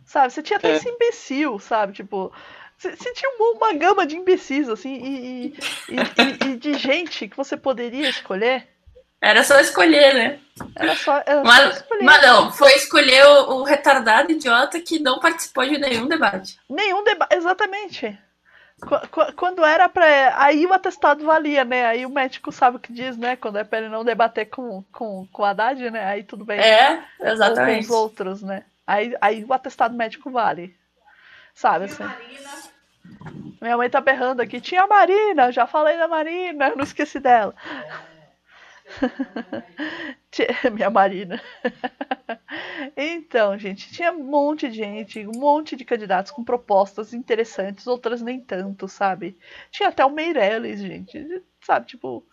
Sabe, você tinha até é. esse imbecil, sabe? Tipo, você tinha uma, uma, gama de imbecis, assim, e, e, e, e, de gente que você poderia escolher. Era só escolher, né? Era só, era mas, só escolher. Mas não, foi escolher o, o, retardado idiota que não participou de nenhum debate. Nenhum debate, exatamente. Quando era pra. Aí o atestado valia, né? Aí o médico sabe o que diz, né? Quando é pra ele não debater com, com, com o Haddad, né? Aí tudo bem. É, exatamente. Ou com os outros, né? Aí, aí o atestado médico vale. Sabe assim? Minha mãe tá berrando aqui. Tinha a Marina, já falei da Marina, não esqueci dela. Minha Marina. então, gente, tinha um monte de gente, um monte de candidatos com propostas interessantes, outras nem tanto, sabe? Tinha até o Meirelles, gente, sabe? Tipo,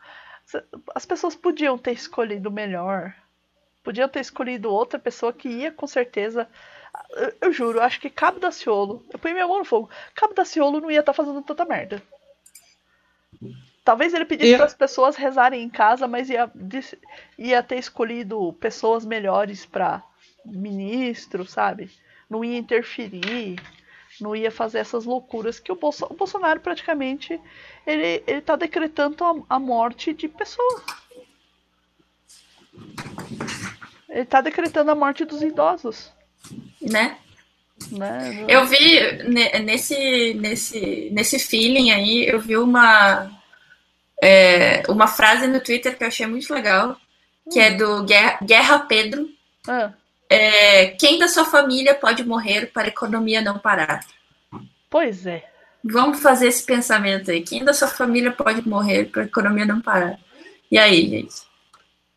as pessoas podiam ter escolhido melhor. Podiam ter escolhido outra pessoa que ia com certeza eu, juro, acho que Cabo da Ciolo. Eu ponho minha mão no fogo. Cabo da Ciolo não ia estar tá fazendo tanta merda. Talvez ele pedisse para as pessoas rezarem em casa, mas ia, ia ter escolhido pessoas melhores para ministro, sabe? Não ia interferir, não ia fazer essas loucuras que o, Bolso o Bolsonaro praticamente ele, ele tá decretando a, a morte de pessoas. Ele tá decretando a morte dos idosos né? né? Eu vi nesse, nesse, nesse feeling aí, eu vi uma, é, uma frase no Twitter que eu achei muito legal, que hum. é do Guerra, Guerra Pedro. Ah. É, quem da sua família pode morrer para a economia não parar? Pois é. Vamos fazer esse pensamento aí. Quem da sua família pode morrer para a economia não parar? E aí, gente?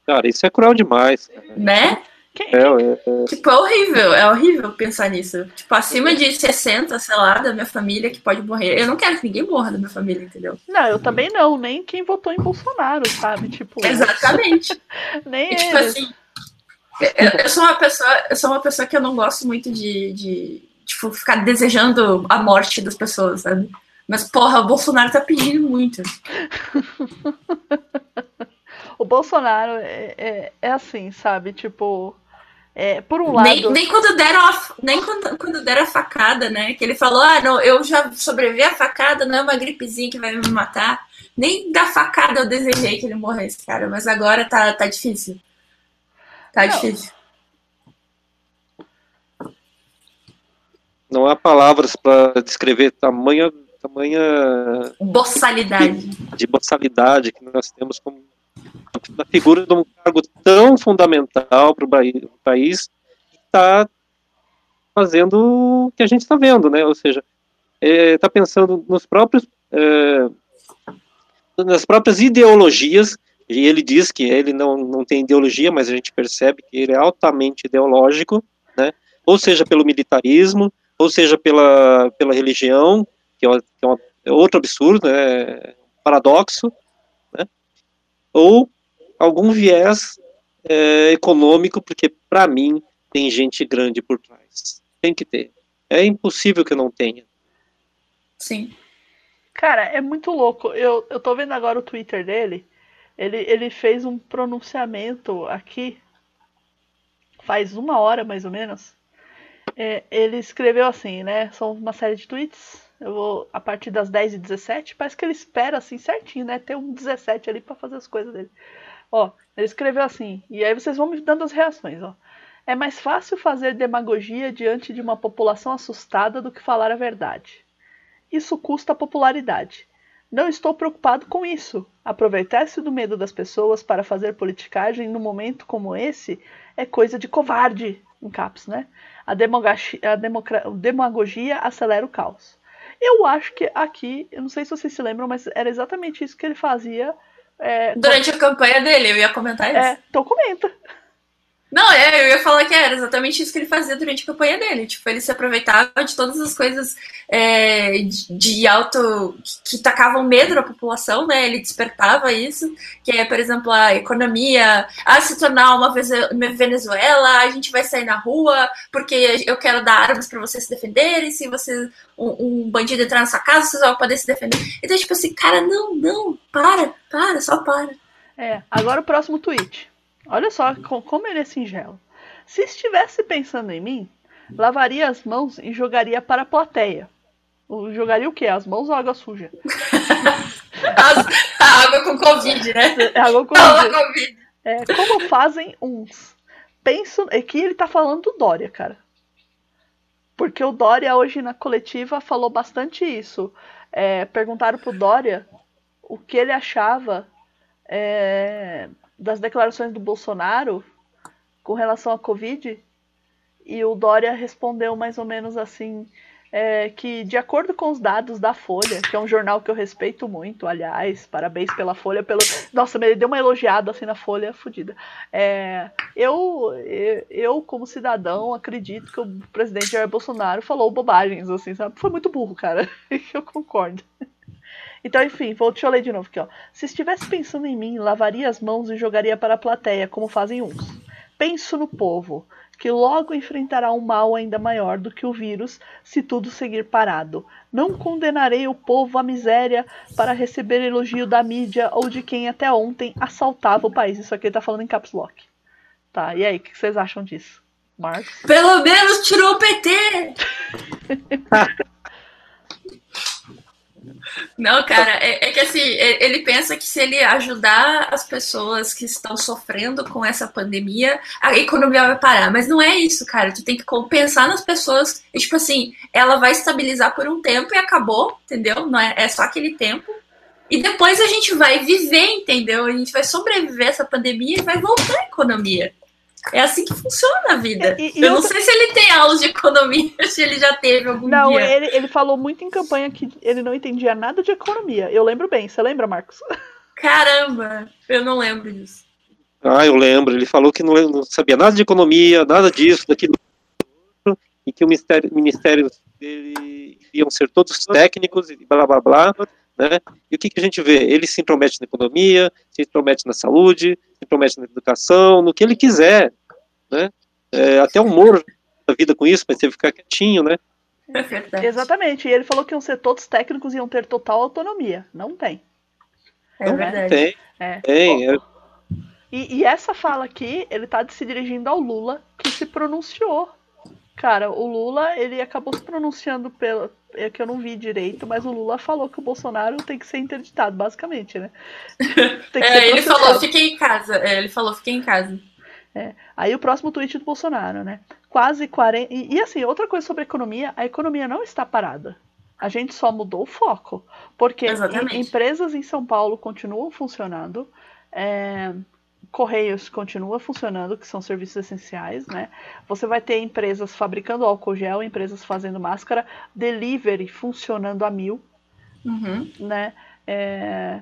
Cara, isso é cruel demais. Né? Quem, é, é, é, Tipo, é horrível, é horrível pensar nisso. Tipo, acima de 60, sei lá, da minha família que pode morrer. Eu não quero que ninguém morra da minha família, entendeu? Não, eu também não, nem quem votou em Bolsonaro, sabe? Tipo. Exatamente. nem e, tipo assim. Eu, eu, sou uma pessoa, eu sou uma pessoa que eu não gosto muito de, de tipo, ficar desejando a morte das pessoas, sabe? Mas, porra, o Bolsonaro tá pedindo muito. o Bolsonaro é, é, é, assim, sabe? Tipo. É, por um lado. Nem, nem quando deram a, nem quando, quando deram a facada, né? Que ele falou: ah, não, eu já sobrevivi à facada, não é uma gripezinha que vai me matar. Nem da facada eu desejei que ele morresse, cara. Mas agora tá, tá difícil. Tá não. difícil. Não há palavras para descrever tamanha tamanha boçalidade de boçalidade que nós temos como na figura de um cargo tão fundamental para o país está fazendo o que a gente está vendo, né? Ou seja, está é, pensando nos próprios é, nas próprias ideologias e ele diz que ele não, não tem ideologia, mas a gente percebe que ele é altamente ideológico, né? Ou seja, pelo militarismo, ou seja, pela, pela religião, que é, uma, é, é outro absurdo, né, paradoxo, né, ou algum viés é, econômico, porque para mim tem gente grande por trás. Tem que ter. É impossível que não tenha. Sim. Cara, é muito louco. Eu, eu tô vendo agora o Twitter dele. Ele, ele fez um pronunciamento aqui faz uma hora mais ou menos. É, ele escreveu assim, né? São uma série de tweets eu vou a partir das 10 e 17. Parece que ele espera assim certinho, né? Ter um 17 ali para fazer as coisas dele. Ó, ele escreveu assim, e aí vocês vão me dando as reações, ó. É mais fácil fazer demagogia diante de uma população assustada do que falar a verdade. Isso custa popularidade. Não estou preocupado com isso. Aproveitar-se do medo das pessoas para fazer politicagem num momento como esse é coisa de covarde, em caps, né? A, demagogia, a demagogia acelera o caos. Eu acho que aqui, eu não sei se vocês se lembram, mas era exatamente isso que ele fazia. É, Durante a campanha dele, eu ia comentar isso. É, então comenta. Não, é, eu ia falar que era exatamente isso que ele fazia durante a campanha dele. Tipo, ele se aproveitava de todas as coisas é, de, de alto. que, que tacavam medo na população, né? Ele despertava isso, que é, por exemplo, a economia, a se tornar uma Venezuela, a gente vai sair na rua porque eu quero dar armas para vocês se defenderem, se você. Um, um, bandido entrar na sua casa, vocês vão poder se defender. Então, tipo assim, cara, não, não, para, para, só para. É, agora o próximo tweet. Olha só como ele é singelo. Se estivesse pensando em mim, lavaria as mãos e jogaria para a plateia. Jogaria o quê? As mãos ou água suja? As, a água com Covid, né? É, água com Covid. É, como fazem uns? Penso. É que ele tá falando do Dória, cara. Porque o Dória hoje na coletiva falou bastante isso. É, perguntaram pro Dória o que ele achava é, das declarações do Bolsonaro com relação à Covid. E o Dória respondeu mais ou menos assim: é, que, de acordo com os dados da Folha, que é um jornal que eu respeito muito, aliás, parabéns pela Folha, pelo. Nossa, ele deu uma elogiada assim na Folha, fodida. É, eu, eu, como cidadão, acredito que o presidente Jair Bolsonaro falou bobagens, assim, sabe? Foi muito burro, cara. eu concordo. Então, enfim, vou te ler de novo aqui, ó. Se estivesse pensando em mim, lavaria as mãos e jogaria para a plateia, como fazem uns. Penso no povo, que logo enfrentará um mal ainda maior do que o vírus se tudo seguir parado. Não condenarei o povo à miséria para receber elogio da mídia ou de quem até ontem assaltava o país. Isso aqui ele tá falando em caps lock. Tá, e aí, o que vocês acham disso? Marcos? Pelo menos tirou o PT! Não, cara, é, é, que assim, é, ele pensa que se ele ajudar as pessoas que estão sofrendo com essa pandemia, a economia vai parar. Mas não é isso, cara. Tu tem que pensar nas pessoas e, tipo assim, ela vai estabilizar por um tempo e acabou, entendeu? Não é, é só aquele tempo. E depois a gente vai viver, entendeu? A gente vai sobreviver essa pandemia e vai voltar a economia. É assim que funciona a vida. E, e eu outra... não sei se ele tem aulas de economia, se ele já teve algum não, dia. Não, ele, ele falou muito em campanha que ele não entendia nada de economia. Eu lembro bem. Você lembra, Marcos? Caramba, eu não lembro disso. Ah, eu lembro. Ele falou que não, não sabia nada de economia, nada disso, daquilo. E que o ministério, ministério dele iam ser todos técnicos e blá blá blá. Né? E o que, que a gente vê? Ele se intromete na economia, se intromete na saúde, se intromete na educação, no que ele quiser. né? É, até o Moro da vida com isso, mas teve que ficar quietinho, né? É. Exatamente. E ele falou que iam ser todos técnicos e iam ter total autonomia. Não tem. É Não verdade. Tem, É. tem. É, E, e essa fala aqui, ele tá se dirigindo ao Lula, que se pronunciou. Cara, o Lula, ele acabou se pronunciando pela. É que eu não vi direito, mas o Lula falou que o Bolsonaro tem que ser interditado, basicamente, né? Tem que ser É, ele falou, fiquei em casa. É, ele falou, fiquei em casa. Aí o próximo tweet do Bolsonaro, né? Quase 40. E, e assim, outra coisa sobre a economia: a economia não está parada. A gente só mudou o foco. Porque Exatamente. em- empresas em São Paulo continuam funcionando. é, Correios continua funcionando, que são serviços essenciais, né? Você vai ter empresas fabricando álcool gel, empresas fazendo máscara, delivery funcionando a mil Uhum. né? É,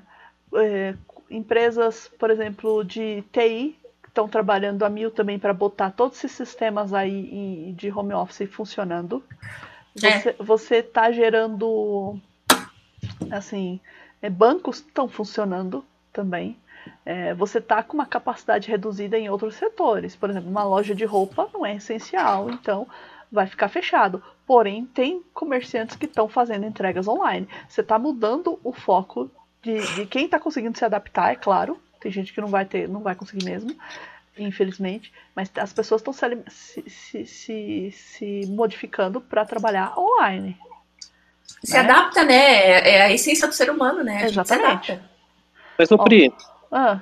é, empresas, por exemplo, de TI estão trabalhando a mil também para botar todos esses sistemas aí de home office funcionando. É. Você, você tá gerando assim, é, bancos estão funcionando também. É, você tá com uma capacidade reduzida em outros setores. Por exemplo, uma loja de roupa não é essencial, então vai ficar fechado. Porém, tem comerciantes que estão fazendo entregas online. Você está mudando o foco de, de quem está conseguindo se adaptar, é claro. Tem gente que não vai ter, não vai conseguir mesmo, infelizmente. Mas as pessoas estão se, se, se, se, se modificando para trabalhar online. Se Né? adapta, né? É, é a essência do ser humano, né? Exatamente. mas. Pri, Ah,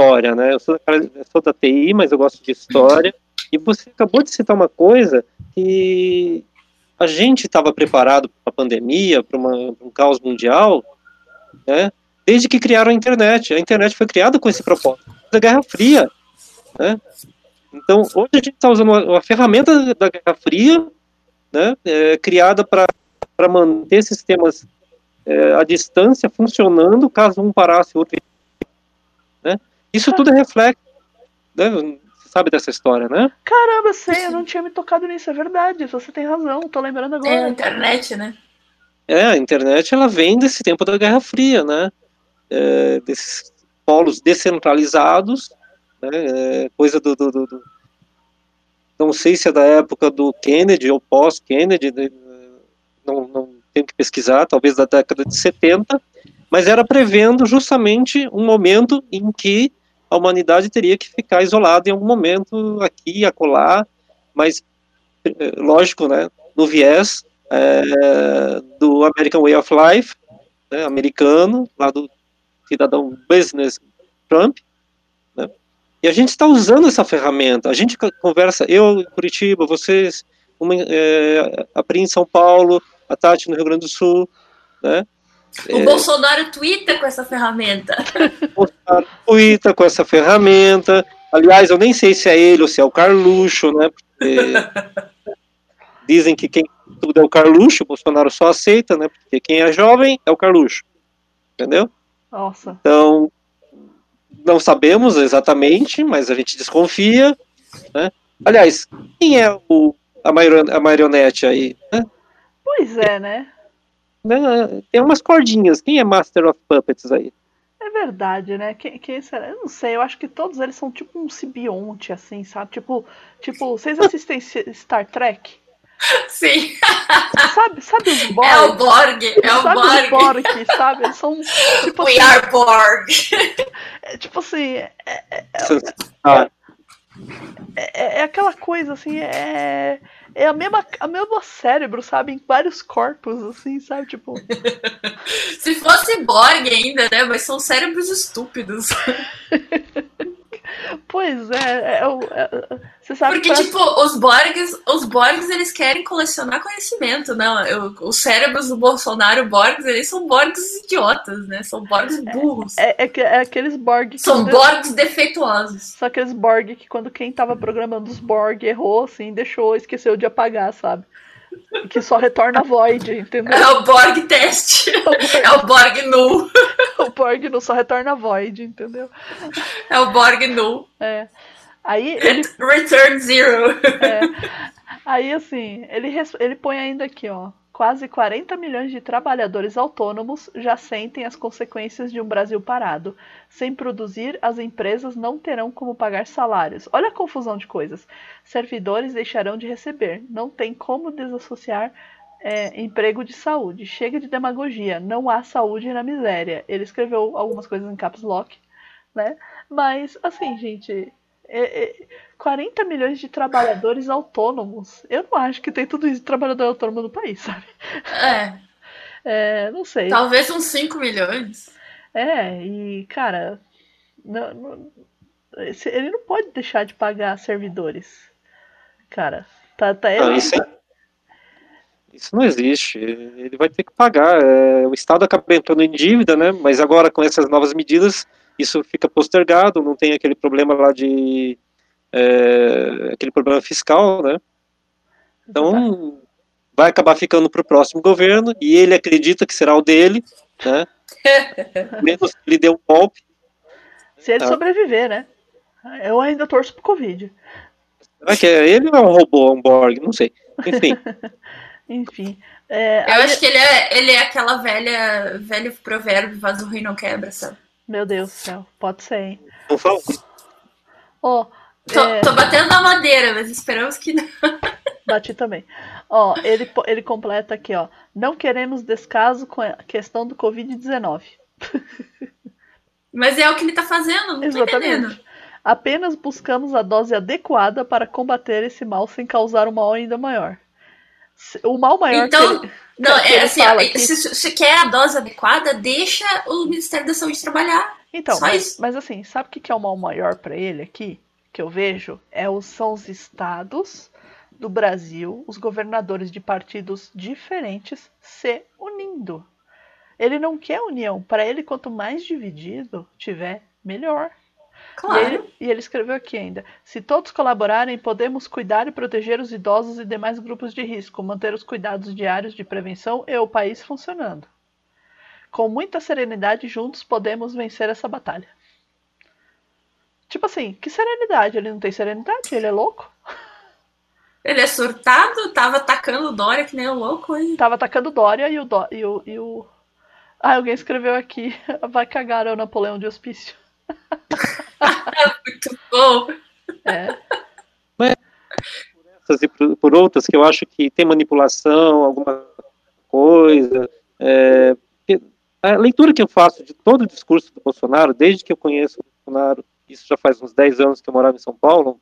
história, né? Eu sou, eu sou da TI, mas eu gosto de história. E você acabou de citar uma coisa que a gente estava preparado para a pandemia, para um caos mundial, né? Desde que criaram a internet. A internet foi criada com esse propósito, da Guerra Fria, né? Então, hoje a gente está usando uma, ferramenta da Guerra Fria, né? é, criada para manter sistemas é, à distância funcionando, caso um parasse, o outro? Isso tudo é reflexo, né? Você sabe dessa história, né? caramba, sei, eu não tinha me tocado nisso, é verdade. Você tem razão, tô lembrando É a agora. internet, né? É, a internet ela vem desse tempo da Guerra Fria, né? É, desses polos descentralizados, né? É, coisa do, do, do- do- não sei se é da época do Kennedy ou pós-Kennedy, né? não, não tenho que pesquisar, talvez da década de 70, mas era prevendo justamente um momento em que a humanidade teria que ficar isolada em algum momento, aqui acolá, mas, eh, lógico, né, no viés eh, do American Way of Life, né, americano, lá do cidadão business Trump, né, e a gente está usando essa ferramenta, a gente co- conversa, eu em Curitiba, vocês, uma, eh, a Pri em São Paulo, a Tati no Rio Grande do Sul, né, O Bolsonaro twitta com essa ferramenta. Bolsonaro twitta com essa ferramenta. Aliás, eu nem sei se é ele ou se é o Carluxo, né? Porque dizem que quem tudo é o Carluxo, o Bolsonaro só aceita, né? Porque quem é jovem é o Carluxo. Entendeu? Nossa. Então, não sabemos exatamente, mas a gente desconfia. Né? Aliás, quem é o, a, marion- a marionete aí? Né? Pois é, né? Né? Tem umas cordinhas. Quem é Master of Puppets aí? É verdade, né? Quem, quem será? Eu não sei, eu acho que todos eles são tipo um simbionte, assim, sabe? Tipo, tipo vocês assistem Star Trek? Sim, Sabe, sabe os Borg? é o Borg, é o sabe os Borg. Borg, sabe? Eles são tipo We assim, are Borg. é, tipo assim, é, Ah, é, é aquela coisa assim, é é a mesma a mesma cérebro, sabe? Em vários corpos, assim, sabe? Tipo, Se fosse Borg ainda, né? Mas são cérebros estúpidos. pois é, é, o- é- você sabe Porque, que tipo, os Borgs, os Borgs, eles querem colecionar conhecimento, não. Eu- os cérebros do Bolsonaro Borgs, eles são Borgs idiotas, né? São Borgs burros. é, é, é aqueles Borg que São quando- Borgs defeituosos. São aqueles Borg que quando quem tava programando os Borg errou, assim, deixou, esqueceu de apagar, sabe? Que só retorna Void, entendeu? É o Borg teste. É o Borg null. O Borg não só retorna Void, entendeu? É o Borg null. É. Aí ele. Return zero. é, aí assim, ele, ele põe ainda aqui, ó. Quase 40 milhões de trabalhadores autônomos já sentem as consequências de um Brasil parado. Sem produzir, as empresas não terão como pagar salários. Olha a confusão de coisas. Servidores deixarão de receber. Não tem como desassociar é, emprego de saúde. Chega de demagogia. Não há saúde na miséria. Ele escreveu algumas coisas em caps lock, né? Mas, assim, gente, é, é, 40 milhões de trabalhadores autônomos. Eu não acho que tem tudo isso de trabalhador autônomo no país, sabe? É. é não sei. Talvez uns 5 milhões. É, e, cara, não, não, ele não pode deixar de pagar servidores. Cara, tá, tá não, isso, é, isso, não existe. Ele vai ter que pagar. É, o Estado acaba entrando em dívida, né? Mas agora com essas novas medidas isso fica postergado, não tem aquele problema lá de é, aquele problema fiscal, né? Então vai acabar ficando para o próximo governo e ele acredita que será o dele, né? Menos que ele deu um golpe. Se ele tá? sobreviver, né? Eu ainda torço pro Covid. Será que é ele ou é um robô, um Borg? Não sei. Enfim. Enfim. É, eu aí... acho que ele é, ele é aquela velha, velho provérbio, vaso ruim não quebra, sabe? Meu Deus do céu, pode ser, hein? Por favor. Ó. Oh, tô, é... tô, batendo na madeira, mas esperamos que não. Bati também. Ó, ele, ele completa aqui, ó. Não queremos descaso com a questão do Covid-19. Mas é o que ele tá fazendo, não Exatamente. tô entendendo. Apenas buscamos a dose adequada para combater esse mal sem causar um mal ainda maior. O mal maior então, que ele, não, que é assim, aqui... se, se quer a dose adequada, deixa o Ministério da Saúde trabalhar. Então, mas, mas, assim, sabe o que é o mal maior para ele aqui? Que eu vejo é os, são os estados do Brasil, os governadores de partidos diferentes se unindo. Ele não quer união. Para ele, quanto mais dividido tiver, melhor. Claro. E ele, e ele, escreveu aqui ainda: se todos colaborarem, podemos cuidar e proteger os idosos e demais grupos de risco, manter os cuidados diários de prevenção e o país funcionando. Com muita serenidade, juntos podemos vencer essa batalha. Tipo assim, que serenidade? Ele não tem serenidade? Ele é louco? Ele é surtado? Tava atacando Dória que nem o louco aí. Tava atacando Dória e o, Dó e o, e o... Ah, alguém escreveu aqui. Vai cagar o Napoleão de hospício. Muito bom. É. Mas, por essas e por outras, que eu acho que tem manipulação, alguma coisa. É, a leitura que eu faço de todo o discurso do Bolsonaro, desde que eu conheço o Bolsonaro, isso já faz uns 10 anos que eu morava em São Paulo,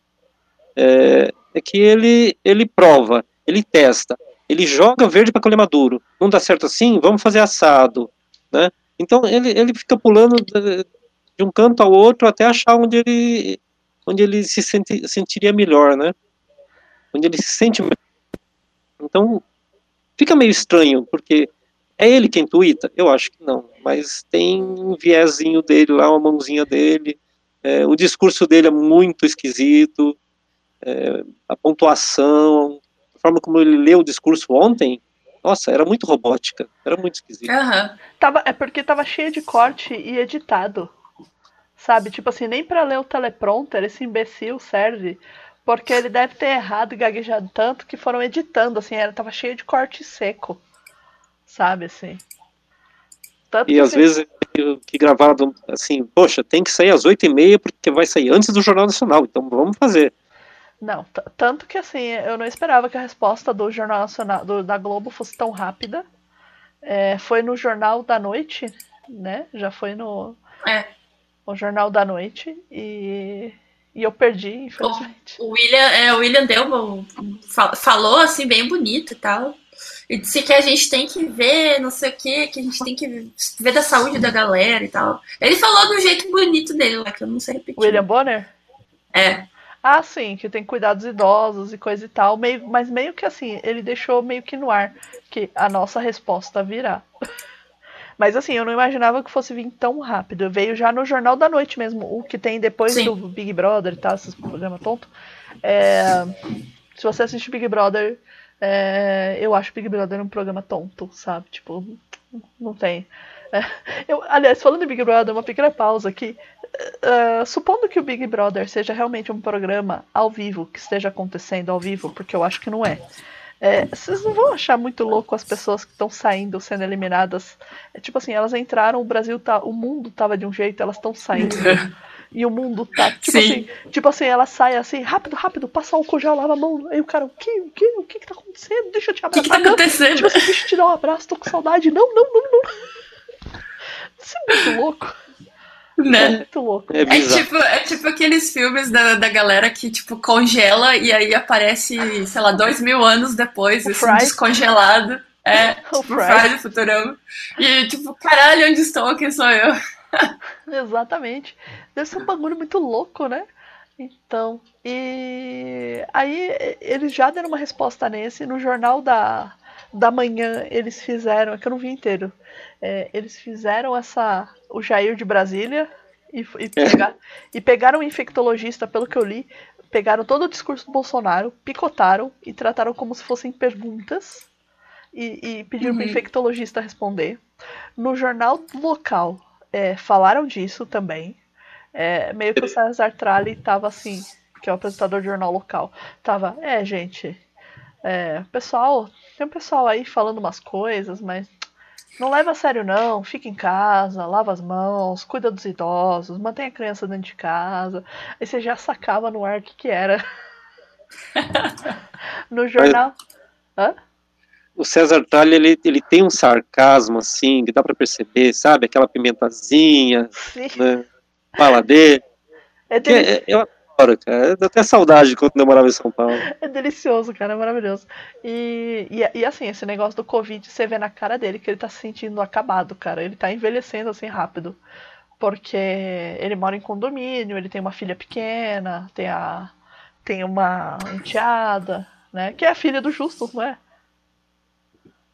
é, é que ele, ele prova, ele testa, ele joga verde para colher maduro. Não dá certo assim? Vamos fazer assado. Né? Então ele, ele fica pulando de um canto ao outro até achar onde ele, onde ele se senti, sentiria melhor, né? Onde ele se sente melhor. Então, fica meio estranho, porque é ele quem tuita? Eu acho que não, mas tem um viezinho dele lá, uma mãozinha dele, é, o discurso dele é muito esquisito, é, a pontuação, a forma como ele leu o discurso ontem, nossa, era muito robótica, era muito esquisito. Uhum. Tava, é porque tava cheio de corte e editado. Sabe? Tipo assim, nem para ler o teleprompter esse imbecil serve. Porque ele deve ter errado e gaguejado tanto que foram editando, assim, era, tava cheio de corte seco. Sabe, assim. Tanto e que às assim, vezes que gravado assim, poxa, tem que sair às oito e meia porque vai sair antes do Jornal Nacional, então vamos fazer. Não, tanto que assim, eu não esperava que a resposta do Jornal Nacional, do, da Globo fosse tão rápida. É, foi no Jornal da Noite, né? Já foi no. É o Jornal da Noite e, e eu perdi, infelizmente. O, William, é, o William Delman falou assim bem bonito e tal. E disse que a gente tem que ver, não sei o que, que a gente tem que ver da saúde da galera e tal. Ele falou do jeito bonito dele lá, que eu não sei repetir. William Bonner? É. Ah, sim, que tem cuidados idosos e coisa e tal, meio, mas meio que assim, ele deixou meio que no ar que a nossa resposta virá. Mas assim, eu não imaginava que fosse vir tão rápido. Veio já no Jornal da Noite mesmo, o que tem depois Sim. do Big Brother e tal, esses programas tonto. É, se você assiste Big Brother, é, eu acho Big Brother um programa tonto, sabe? Tipo, não tem. É, eu, aliás, falando de Big Brother, uma pequena pausa aqui. Uh, supondo que o Big Brother seja realmente um programa ao vivo, que esteja acontecendo ao vivo, porque eu acho que não é. É, vocês não vão achar muito louco as pessoas que estão saindo, sendo eliminadas. É tipo assim, elas entraram, o Brasil tá. O mundo tava de um jeito, elas estão saindo. e o mundo tá. Tipo Sim. assim, tipo assim, ela sai assim, rápido, rápido, passa álcool gel, lava a mão. Aí o cara, o que? O que? O que, que tá acontecendo? Deixa eu te O que, abraçar. que tá acontecendo? Tipo assim, deixa eu te dar um abraço, tô com saudade. Não, não, não, não. Isso é muito louco. É Né? muito louco. É É tipo, é tipo aqueles filmes da, da galera que, tipo, congela e aí aparece, sei lá, dois mil anos depois, O assim, Fry. descongelado. É, O tipo, o Fry. Fry do Futurama. E, tipo, caralho, onde estou? Quem sou eu? Exatamente. Deve ser um bagulho muito louco, né? Então, e aí eles já deram uma resposta nesse. No jornal da, da manhã eles fizeram, é que eu não vi inteiro. É, eles fizeram essa. O Jair de Brasília e, e, pega- e pegaram um infectologista, pelo que eu li, pegaram todo o discurso do Bolsonaro, picotaram e trataram como se fossem perguntas e, e pediram para o Uhum. infectologista responder. No jornal local é, falaram disso também. É, meio que o César Tralli tava assim, que é o apresentador de jornal local. Tava, é, gente, é, pessoal, tem um pessoal aí falando umas coisas, mas não leva a sério não, fica em casa, lava as mãos, cuida dos idosos, mantém a criança dentro de casa. Aí você já sacava no ar o que, que era. no jornal. Hã? O César Tralli, ele, ele tem um sarcasmo, assim, que dá pra perceber, sabe? Aquela pimentazinha, Sim. né? Fala dele. É, é- eu adoro, cara. Dá até saudade quando eu morava em São Paulo. é delicioso, cara, é maravilhoso. E, e, e assim, esse negócio do Covid, você vê na cara dele que ele tá se sentindo acabado, cara. Ele tá envelhecendo assim rápido. Porque ele mora em condomínio, ele tem uma filha pequena, tem a. tem uma enteada, né? Que é a filha do Justo, não é?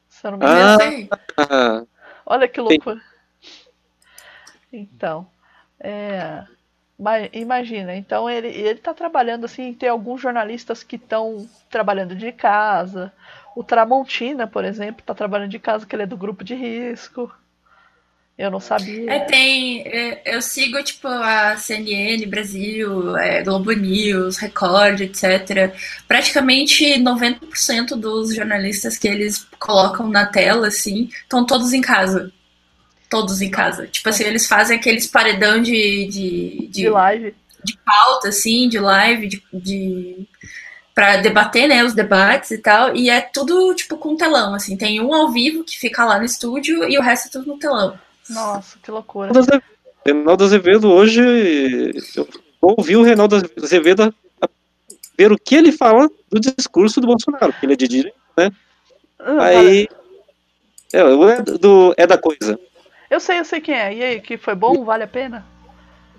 Se eu não me engano. Ah. Ah, Olha que loucura. Então, é, imagina, então ele, ele tá trabalhando assim, tem alguns jornalistas que estão trabalhando de casa. O Tramontina, por exemplo, tá trabalhando de casa, que ele é do grupo de risco. Eu não sabia. É, tem. é, eu sigo, tipo, a CNN Brasil, é, Globo News, Record, etc. Praticamente 90% dos jornalistas que eles colocam na tela, assim, estão todos em casa. Todos em casa. Tipo assim, eles fazem aqueles paredão de, de, de live. de pauta, assim, de live, de, de para debater, né, os debates e tal, e é tudo tipo com telão, assim, tem um ao vivo que fica lá no estúdio e o resto é tudo no telão. Nossa, que loucura. Reinaldo Azevedo. Reinaldo Azevedo hoje. Eu ouvi o Reinaldo Azevedo ver o que ele fala do discurso do Bolsonaro, porque ele é de direita, né? Ah, Aí. É, é, do, é da coisa. Eu sei, eu sei quem é. E aí, que foi bom? Vale a pena?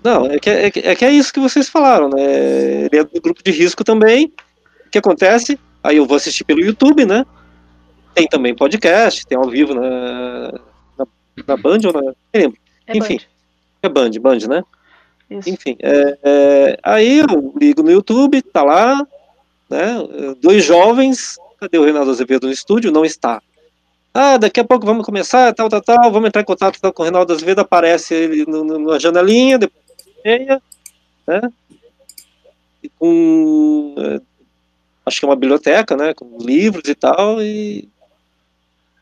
Não, é que é, que- é que é isso que vocês falaram, né? Ele é do grupo de risco também. O que acontece? Aí eu vou assistir pelo YouTube, né? Tem também podcast, tem ao vivo na, na, na Band ou na. Lembro. É Enfim. Band. É Band, Band, né? Isso. Enfim, é, é, aí eu ligo no YouTube, tá lá, né? Dois jovens, cadê o Reinaldo Azevedo no estúdio? Não está. Ah, daqui a pouco vamos começar, tal, tal, tal, vamos entrar em contato tal, com o Reinaldo Azevedo, aparece ele na janelinha, depois meia, né? E com, é, acho que é uma biblioteca, né? Com livros e tal, e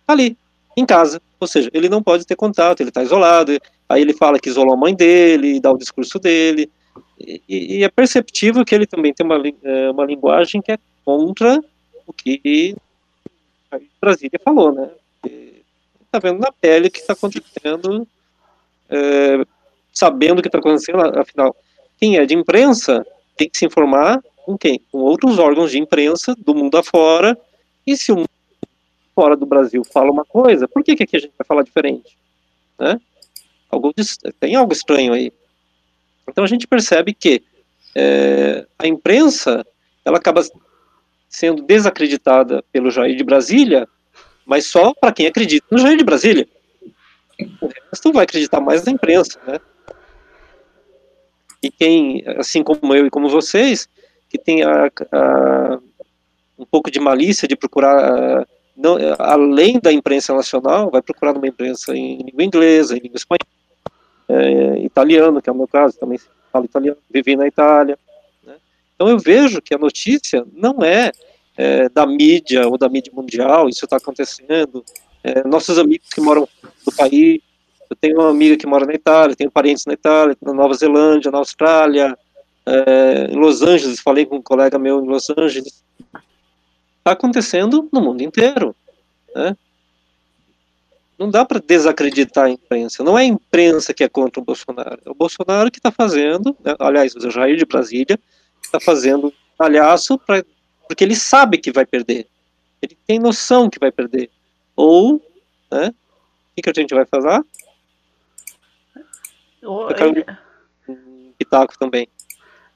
ali, em casa. Ou seja, ele não pode ter contato, ele está isolado. Aí ele fala que isolou a mãe dele, dá o discurso dele. E, e é perceptível que ele também tem uma, é, uma linguagem que é contra o que a Brasília falou, né? Está vendo na pele o que está acontecendo, é, sabendo o que está acontecendo, afinal, quem é de imprensa tem que se informar com quem? Com outros órgãos de imprensa do mundo afora, e se o mundo fora do Brasil fala uma coisa, por que, que aqui a gente vai falar diferente? Né? Algo, tem algo estranho aí. Então a gente percebe que é, a imprensa ela acaba sendo desacreditada pelo Jair de Brasília, mas só para quem acredita no Jair de Brasília. O resto vai acreditar mais na imprensa, né? E quem, assim como eu e como vocês, que tem a, a- um pouco de malícia de procurar, ah, não, além da imprensa nacional, vai procurar numa imprensa em língua inglesa, em língua espanhola, é, italiano, que é o meu caso, também falo italiano, vivi na Itália. né? Então eu vejo que a notícia não é é, da mídia ou da mídia mundial, isso está acontecendo. É, nossos amigos que moram no país, eu tenho uma amiga que mora na Itália, tenho parentes na Itália, na Nova Zelândia, na Austrália, é, em Los Angeles, falei com um colega meu em Los Angeles. Está acontecendo no mundo inteiro. Né? Não dá para desacreditar a imprensa. Não é a imprensa que é contra o Bolsonaro. É o Bolsonaro que está fazendo, né, aliás, o Jair de Brasília, está fazendo palhaço pra, porque ele sabe que vai perder. Ele tem noção que vai perder. Ou, né, o que, que a gente vai fazer? Ou ele... Um pitaco também.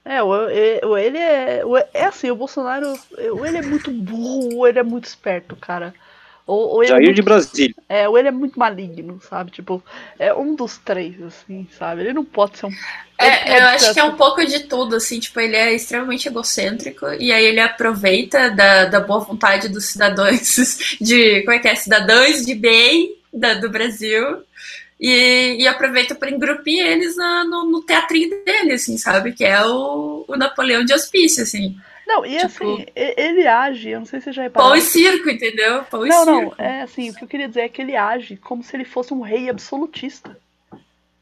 É, o, ele é. É assim, o Bolsonaro. Ele é muito burro, ele é muito esperto, cara. Ou, ou Jair é muito, de Brasília. É, ou ele é muito maligno, sabe? Tipo, é um dos três, assim, sabe? Ele não pode ser um. É, eu acho que é um pouco de tudo, assim, tipo, ele é extremamente egocêntrico, e aí ele aproveita da, da boa vontade dos cidadãos de. Como é que é? Cidadãos de bem da, do Brasil. E, e aproveita para engrupir eles na, no, no teatrinho dele, assim, sabe? Que é o, o Napoleão de hospício, assim. Não, e tipo, assim, ele age, eu não sei se você já reparou. Pão e circo, entendeu? Pão não, e não, circo. é assim, o que eu queria dizer é que ele age como se ele fosse um rei absolutista.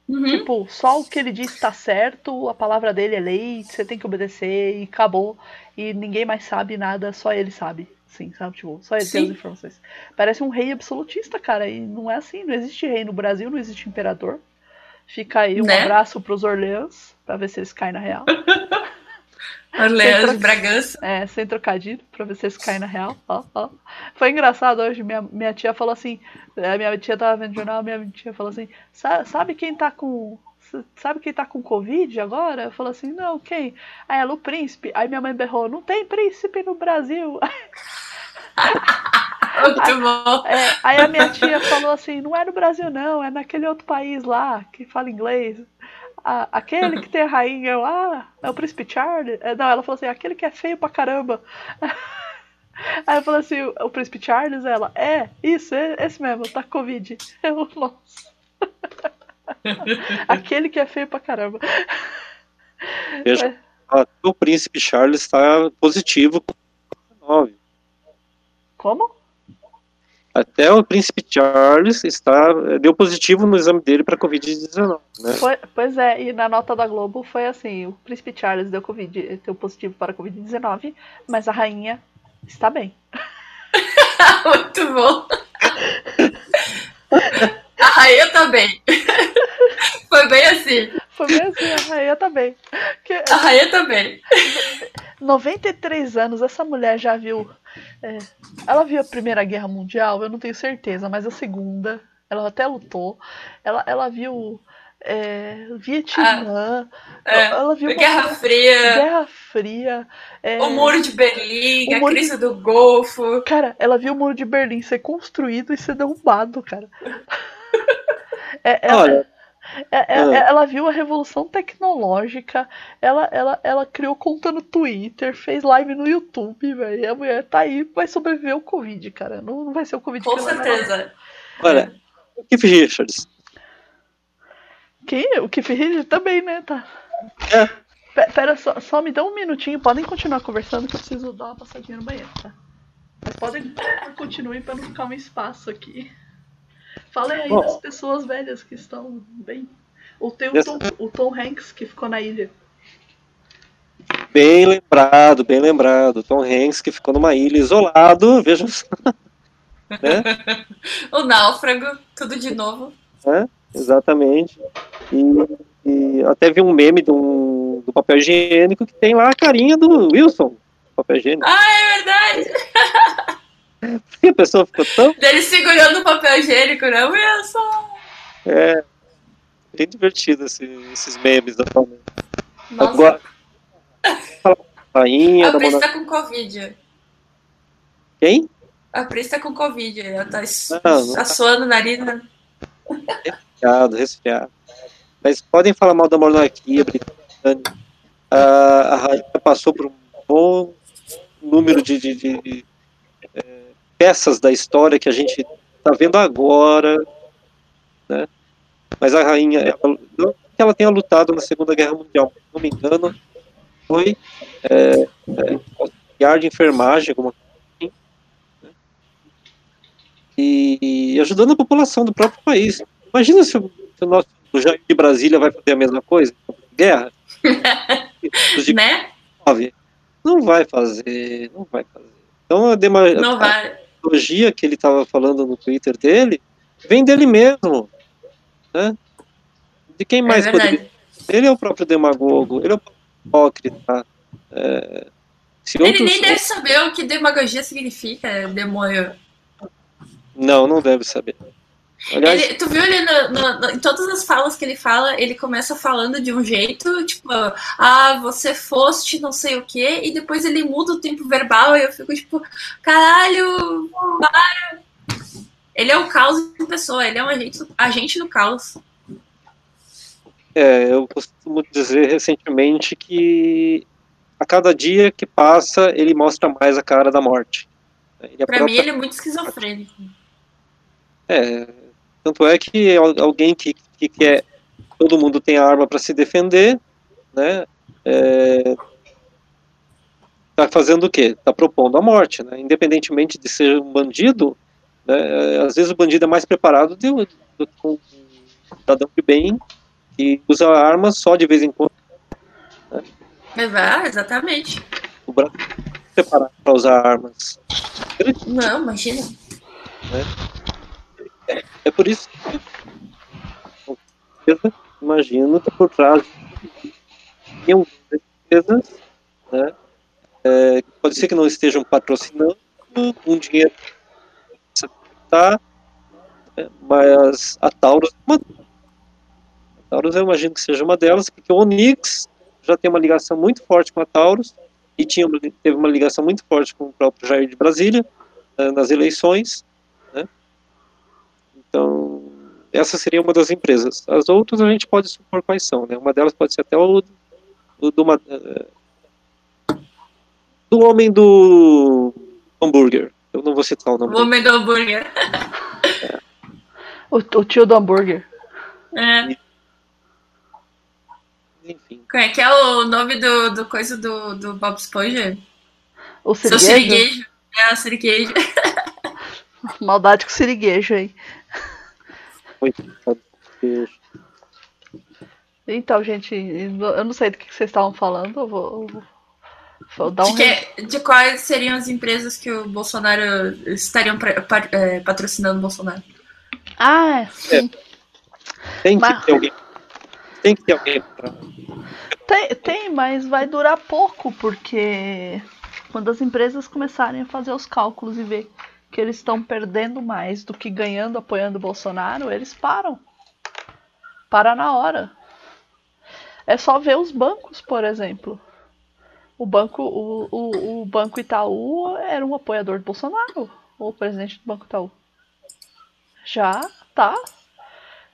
Uhum. Tipo, só o que ele diz tá certo, a palavra dele é lei, você tem que obedecer e acabou. E ninguém mais sabe nada, só ele sabe. Sim, sabe? Tipo, só ele tem as informações. Parece um rei absolutista, cara. E não é assim, não existe rei no Brasil, não existe imperador. Fica aí um Né? abraço pros Orleans, pra ver se eles caem na real. Orleans de Bragança. É, sem trocadilho, pra eles caem na real. Ó, ó. Foi engraçado hoje, minha, minha tia falou assim, a minha tia tava vendo jornal, minha tia falou assim, "Sa- sabe quem tá com. Sabe quem tá com Covid agora? Eu falei assim, não, quem? Aí ela, o príncipe. Aí minha mãe berrou, não tem príncipe no Brasil. Muito bom. É, aí a minha tia falou assim, não é no Brasil não, é naquele outro país lá, que fala inglês. Ah, aquele que tem a rainha, eu, ah, é o príncipe Charles? É, Não, ela falou assim, aquele que é feio pra caramba. Aí eu falei assim, o, príncipe Charles, ela, é, isso, é, esse mesmo, tá Covid. Eu, nossa. aquele que é feio pra caramba. Veja, É. o príncipe Charles está positivo com 19. Como? Até o príncipe Charles está deu positivo no exame dele para Covid-19, né? Pois é, e na nota da Globo foi assim, o príncipe Charles deu, COVID, deu positivo para Covid-19, mas a rainha está bem. Muito bom. A rainha também. Foi bem assim. Foi bem assim, a rainha tá bem. Que- A rainha também. 93 anos, essa mulher já viu. é, ela viu a Primeira Guerra Mundial, eu não tenho certeza, mas a Segunda. Ela até lutou. Ela, ela viu. É, Vietnã. É, ela viu uma- Guerra Fria, Guerra Fria. é, o Muro de Berlim, o a de- crise do Golfo. Cara, ela viu o Muro de Berlim ser construído e ser derrubado, cara. É, ela, Olha, é- é- ah. ela viu a revolução tecnológica, ela, ela, ela criou conta no Twitter, fez live no YouTube, velho. E a mulher tá aí, vai sobreviver ao Covid, cara. Não, não vai ser o Covid Com que vai levar. certeza. olha, o Keith Richards, Quem? O Keith Richards também, né? Tá. É. Pe- Pera, só, só me dá um minutinho. Podem continuar conversando que eu preciso dar uma passadinha no banheiro, tá? Mas podem continuem para não ficar um espaço aqui. Falem aí Bom. das pessoas velhas que estão bem. Ou tem o Tom, o Tom Hanks que ficou na ilha. bem lembrado, bem lembrado, Tom Hanks que ficou numa ilha isolado, veja só, O náufrago, tudo de novo. exatamente, e, e até vi um meme do, do papel higiênico que tem lá a carinha do Wilson, papel higiênico, É verdade. e a pessoa ficou tão, Dele segurando o papel higiênico, né? Wilson! é, bem divertido esse- esses memes atualmente. Nossa, Agora, da rainha, a da monarquia, tá com Covid. quem? A Pris tá com Covid. Ela tá Não, não tá. assoando o nariz. Né? resfriado, resfriado. Mas podem falar mal da monarquia britânica. A, a rainha passou por um bom número de, de- de- peças da história que a gente está vendo agora, né? Mas a rainha, ela, não que ela tenha lutado na Segunda Guerra Mundial, se não me engano, foi é, é, de enfermagem, alguma coisa e, e ajudando a população do próprio país. Imagina se o, se o nosso o Jair de Brasília vai fazer a mesma coisa? Guerra? né? Não vai fazer, não vai fazer. Então a, dema, não vai. Demagogia que ele estava falando no Twitter dele vem dele mesmo. Né? De quem é mais é poderia? Ele é o próprio demagogo, ele é o hipócrita. É, ele nem deve saber o que demagogia significa, demônio. Não, não deve saber. Aliás, ele, tu viu ele no, no, no, em todas as falas que ele fala, ele começa falando de um jeito, tipo, ah, você foste não sei o quê, e depois ele muda o tempo verbal e eu fico tipo, caralho, para. Ele é o caos em pessoa, ele é um agente, agente do caos. É, eu costumo dizer recentemente que a cada dia que passa, ele mostra mais a cara da morte. Ele pra mim, ele é muito esquizofrênico. É, tanto é que alguém que, que quer todo mundo tem arma para se defender, né? É, tá fazendo o quê? Tá propondo a morte, né? Independentemente de ser um bandido, né? Às vezes o bandido é mais preparado do, do um cidadão de bem que usa armas só de vez em quando. Né? É, exatamente. O Brasil é preparado para usar armas. Não, imagina. Né? É por isso que eu imagino que por trás de empresas, né, é, pode ser que não estejam patrocinando um dinheiro tá, é, mas a Taurus, é uma, a Taurus eu imagino que seja uma delas, porque o Onix já tem uma ligação muito forte com a Taurus e tinha, teve uma ligação muito forte com o próprio Jair de Brasília é, nas eleições, então, essa seria uma das empresas. As outras a gente pode supor quais são, né? Uma delas pode ser até o, o do, uma, eh, do homem do hambúrguer. Eu não vou citar o nome. O homem do hambúrguer. É. O, o, tio do hambúrguer. É. Enfim. Como é que é o nome do, do coisa do, do Bob Esponja? O siriguejo. É, o siriguejo. Maldade com siriguejo aí. Então, gente, eu não sei do que vocês estavam falando, eu vou, vou dar um. De, que, de, quais seriam as empresas que o Bolsonaro estariam pra, pra, é, patrocinando o Bolsonaro? Ah, é, sim. É. Tem que mas... ter alguém. Tem que ter alguém pra... tem, tem, mas vai durar pouco, porque quando as empresas começarem a fazer os cálculos e ver que eles estão perdendo mais do que ganhando apoiando o Bolsonaro, eles param. Para na hora. É só ver os bancos, por exemplo. O banco, o, o, o banco Itaú era um apoiador do Bolsonaro, o presidente do Banco Itaú. Já tá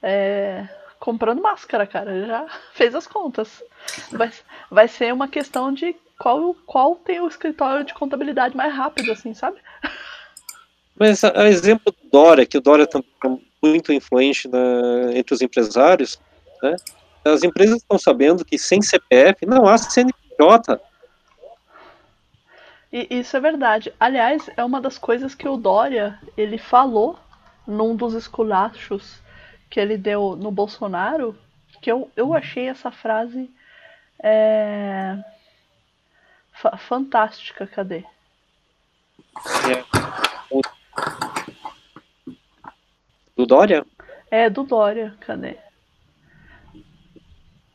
é, comprando máscara, cara. Já fez as contas. Vai, vai ser uma questão de qual, qual tem o escritório de contabilidade mais rápido, assim, sabe? Mas a, a exemplo do Dória, que o Dória também é muito influente na, entre os empresários, né? as empresas estão sabendo que sem CPF não há CNPJ. E isso é verdade. Aliás, é uma das coisas que o Dória ele falou num dos esculachos que ele deu no Bolsonaro, que eu, eu achei essa frase é, fantástica. Cadê? É. Do Dória? É, do Dória, cadê?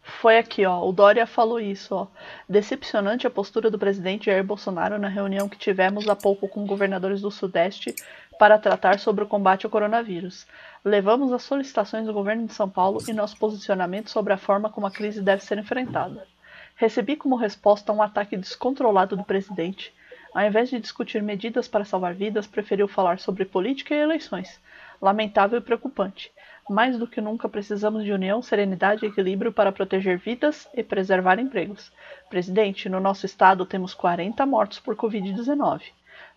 Foi aqui, ó. O Dória falou isso, ó. Decepcionante a postura do presidente Jair Bolsonaro na reunião que tivemos há pouco com governadores do Sudeste para tratar sobre o combate ao coronavírus. Levamos as solicitações do governo de São Paulo e nosso posicionamento sobre a forma como a crise deve ser enfrentada. Recebi como resposta um ataque descontrolado do presidente. Ao invés de discutir medidas para salvar vidas, preferiu falar sobre política e eleições lamentável e preocupante. Mais do que nunca precisamos de união, serenidade e equilíbrio para proteger vidas e preservar empregos. Presidente, no nosso estado temos 40 mortos por Covid-19,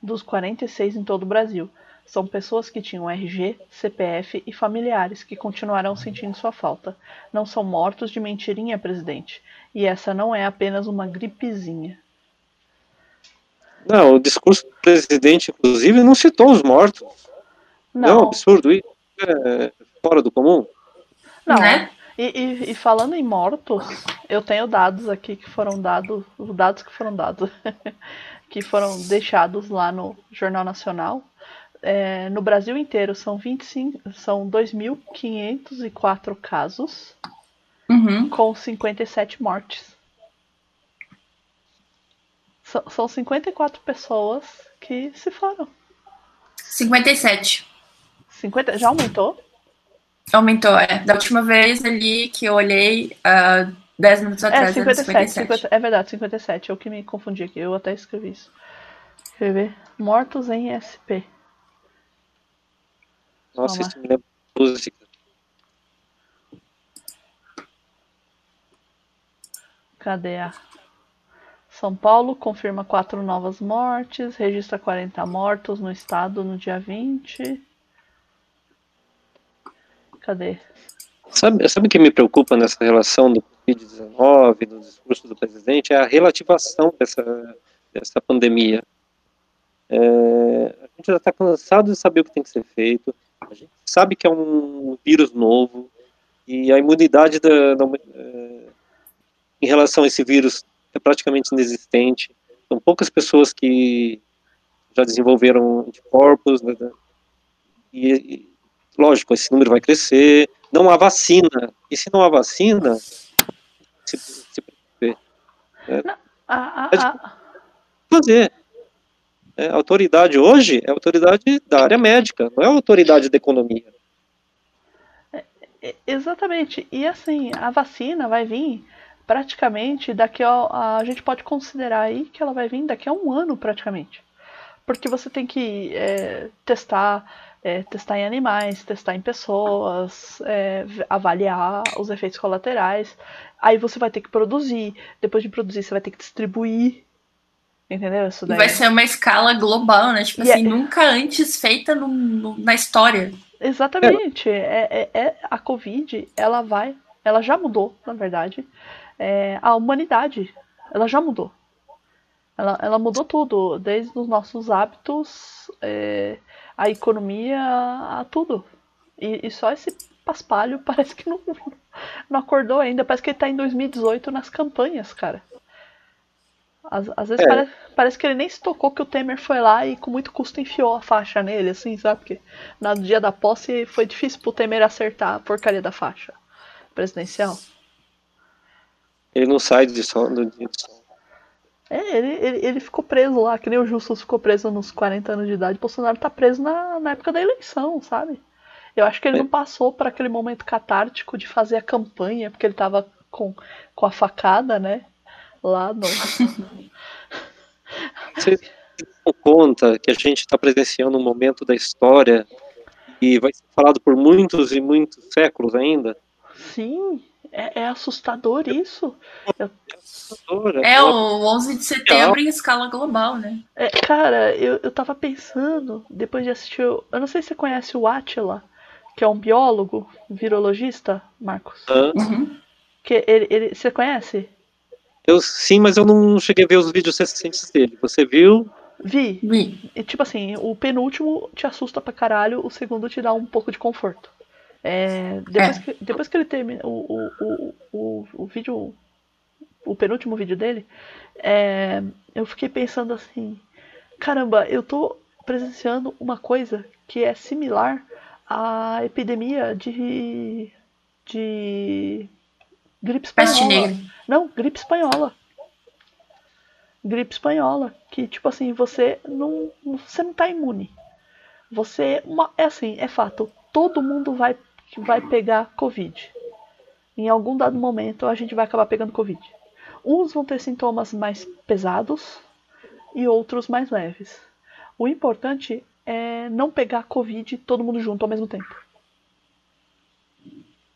dos 46 em todo o Brasil. São pessoas que tinham RG, CPF e familiares que continuarão sentindo sua falta. Não são mortos de mentirinha, presidente. E essa não é apenas uma gripezinha. Não, o discurso do presidente, inclusive, não citou os mortos. Não, não absurdo. Isso é fora do comum. Não. Né? E, e, e, falando em mortos, eu tenho dados aqui que foram dados, os dados que foram dados, que foram deixados lá no Jornal Nacional. É, no Brasil inteiro são 25, são 2.504 casos, uhum. com 57 mortes. S são 54 pessoas que se foram. 57. 50, já aumentou? Aumentou, é. Da última vez ali que eu olhei, uh, 10 minutos atrás, é, 57, 57. 50, é verdade, 57. É o que me confundi aqui. Eu até escrevi isso. Quer ver? Mortos em SP. Nossa, isso me lembra música. Cadê a. São Paulo confirma quatro novas mortes, registra 40 mortos no estado no dia 20. Cadê? Sabe, sabe o que me preocupa nessa relação do Covid-19, do discurso do presidente? É a relativação dessa, dessa pandemia. É, a gente já está cansado de saber o que tem que ser feito, a gente sabe que é um vírus novo e a imunidade da, da é, em relação a esse vírus é praticamente inexistente. São poucas pessoas que já desenvolveram anticorpos, né, né e, Lógico, esse número vai crescer. Não há vacina. E se não há vacina, se, se é, não, a, a, a... fazer. É, a autoridade hoje é a autoridade da área médica, não é a autoridade da economia. É, é exatamente. E assim, a vacina vai vir praticamente daqui a, a gente pode considerar aí que ela vai vir daqui a um ano praticamente. Porque você tem que é, testar é, testar em animais, testar em pessoas, é, avaliar os efeitos colaterais. Aí você vai ter que produzir. Depois de produzir, você vai ter que distribuir. Entendeu? Isso daí. Vai ser uma escala global, né? Tipo e assim, é... nunca antes feita no, no, na história. Exatamente. É, é, é, a Covid, ela vai. Ela já mudou, na verdade. É, a humanidade, ela já mudou. Ela, ela mudou tudo, desde os nossos hábitos, é, a economia, a tudo. E, e, só esse paspalho parece que não, não acordou ainda. Parece que ele tá em 2018 nas campanhas, cara. Às, às vezes é. parece, parece, que ele nem se tocou que o Temer foi lá e com muito custo enfiou a faixa nele, assim, sabe? Porque no dia da posse foi difícil pro Temer acertar a porcaria da faixa presidencial. Ele não sai de som, do, de som. É, ele, ele, ele, ficou preso lá, que nem o Justus ficou preso nos 40 anos de idade. O Bolsonaro tá preso na, na época da eleição, sabe? Eu acho que ele é. não passou por aquele momento catártico de fazer a campanha, porque ele tava com, com a facada, né? Lá no. Você tem conta que a gente está presenciando um momento da história e vai ser falado por muitos e muitos séculos ainda? Sim, é, é assustador isso. Eu... É, é o 11 de setembro em escala global, né? É, cara, eu, eu tava pensando, depois de assistir. Eu não sei se você conhece o Atila, que é um biólogo, virologista, Marcos. Uhum. Que ele, ele, você conhece? Eu sim, mas eu não cheguei a ver os vídeos recentes dele. Você viu? Vi. Vi. E, tipo assim, o penúltimo te assusta pra caralho, o segundo te dá um pouco de conforto. É, depois, é. Que, depois que ele termina o, o, o, o, o vídeo, o penúltimo vídeo dele, é, eu fiquei pensando assim: caramba, eu tô presenciando uma coisa que é similar à epidemia de. de. gripe espanhola. Não, gripe espanhola. Gripe espanhola. Que, tipo assim, você não. Você não tá imune. Você. Uma, é assim, é fato. Todo mundo vai que vai pegar Covid. Em algum dado momento a gente vai acabar pegando Covid. Uns vão ter sintomas mais pesados e outros mais leves. O importante é não pegar Covid todo mundo junto ao mesmo tempo.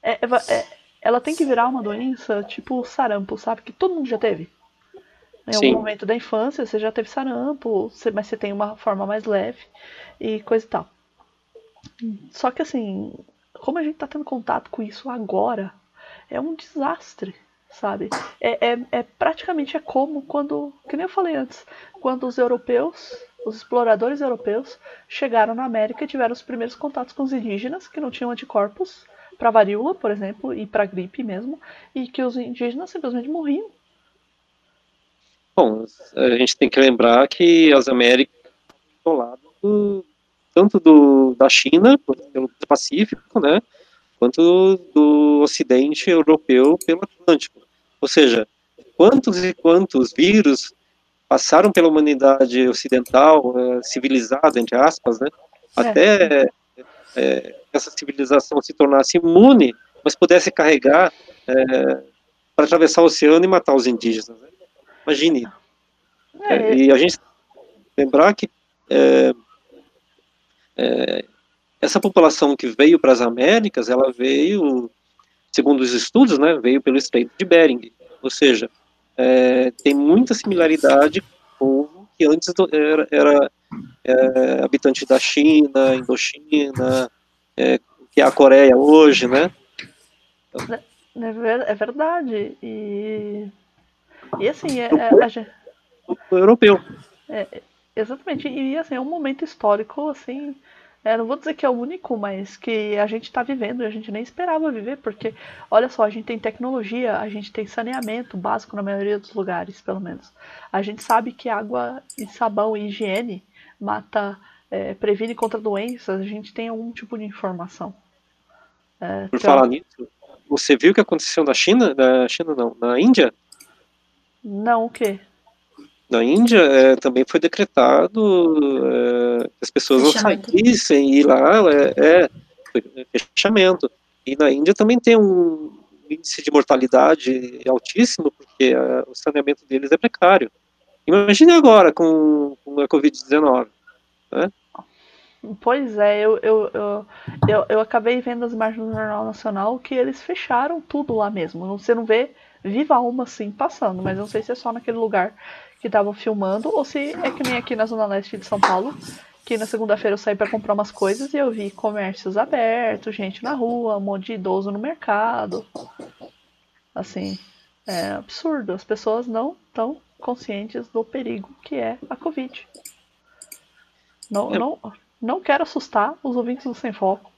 É, é, é, ela tem que virar uma doença tipo sarampo, sabe? Que todo mundo já teve. Em Sim. algum momento da infância você já teve sarampo, mas você tem uma forma mais leve e coisa e tal. Só que assim, como a gente está tendo contato com isso agora, é um desastre, sabe? É, é, é, praticamente é como quando, que nem eu falei antes, quando os europeus os exploradores europeus chegaram na América e tiveram os primeiros contatos com os indígenas que não tinham anticorpos para varíola, por exemplo, e para gripe mesmo, e que os indígenas simplesmente morriam. Bom, a gente tem que lembrar que as Américas estão lado do, tanto do, da China, pelo Pacífico, né, quanto do Ocidente europeu pelo Atlântico. Ou seja, quantos e quantos vírus passaram pela humanidade ocidental, é, civilizada, entre aspas, né, é. até é, essa civilização se tornasse imune, mas pudesse carregar é, para atravessar o oceano e matar os indígenas. Né? Imagine. É. e a gente lembrar que essa população que veio para as Américas, ela veio, segundo os estudos, né, veio pelo Estreito de Bering, ou seja, é, tem muita similaridade com o povo que antes era, era é, habitante da China, Indochina, é, que é a Coreia hoje, né? Então... É, é verdade. E, e assim, é, é, o europeu. É, exatamente. E assim, é um momento histórico, assim, é, não vou dizer que é o único, mas que a gente está vivendo e a gente nem esperava viver, porque, olha só, a gente tem tecnologia, a gente tem saneamento básico na maioria dos lugares, pelo menos. A gente sabe que água e sabão e higiene mata, é, previne contra doenças, a gente tem algum tipo de informação. É, Por então... falar nisso, você viu o que aconteceu na China? Na China não, na Índia? Não, o quê? Na Índia é, também foi decretado é, que as pessoas não saíssem e lá é, é, fechamento. E na Índia também tem um índice de mortalidade altíssimo, porque a, o saneamento deles é precário. Imagine agora com, com a Covid-19. Né? Pois é, eu, eu, eu, eu, eu acabei vendo as imagens no Jornal Nacional que eles fecharam tudo lá mesmo. Você não vê viva uma assim passando, mas não sei se é só naquele lugar que estavam filmando, ou se é que nem aqui na Zona Leste de São Paulo, que na segunda-feira eu saí para comprar umas coisas e eu vi comércios abertos, gente na rua, um monte de idoso no mercado. Assim, é absurdo. As pessoas não estão conscientes do perigo que é a Covid. Não, não, não quero assustar os ouvintes do Sem Foco,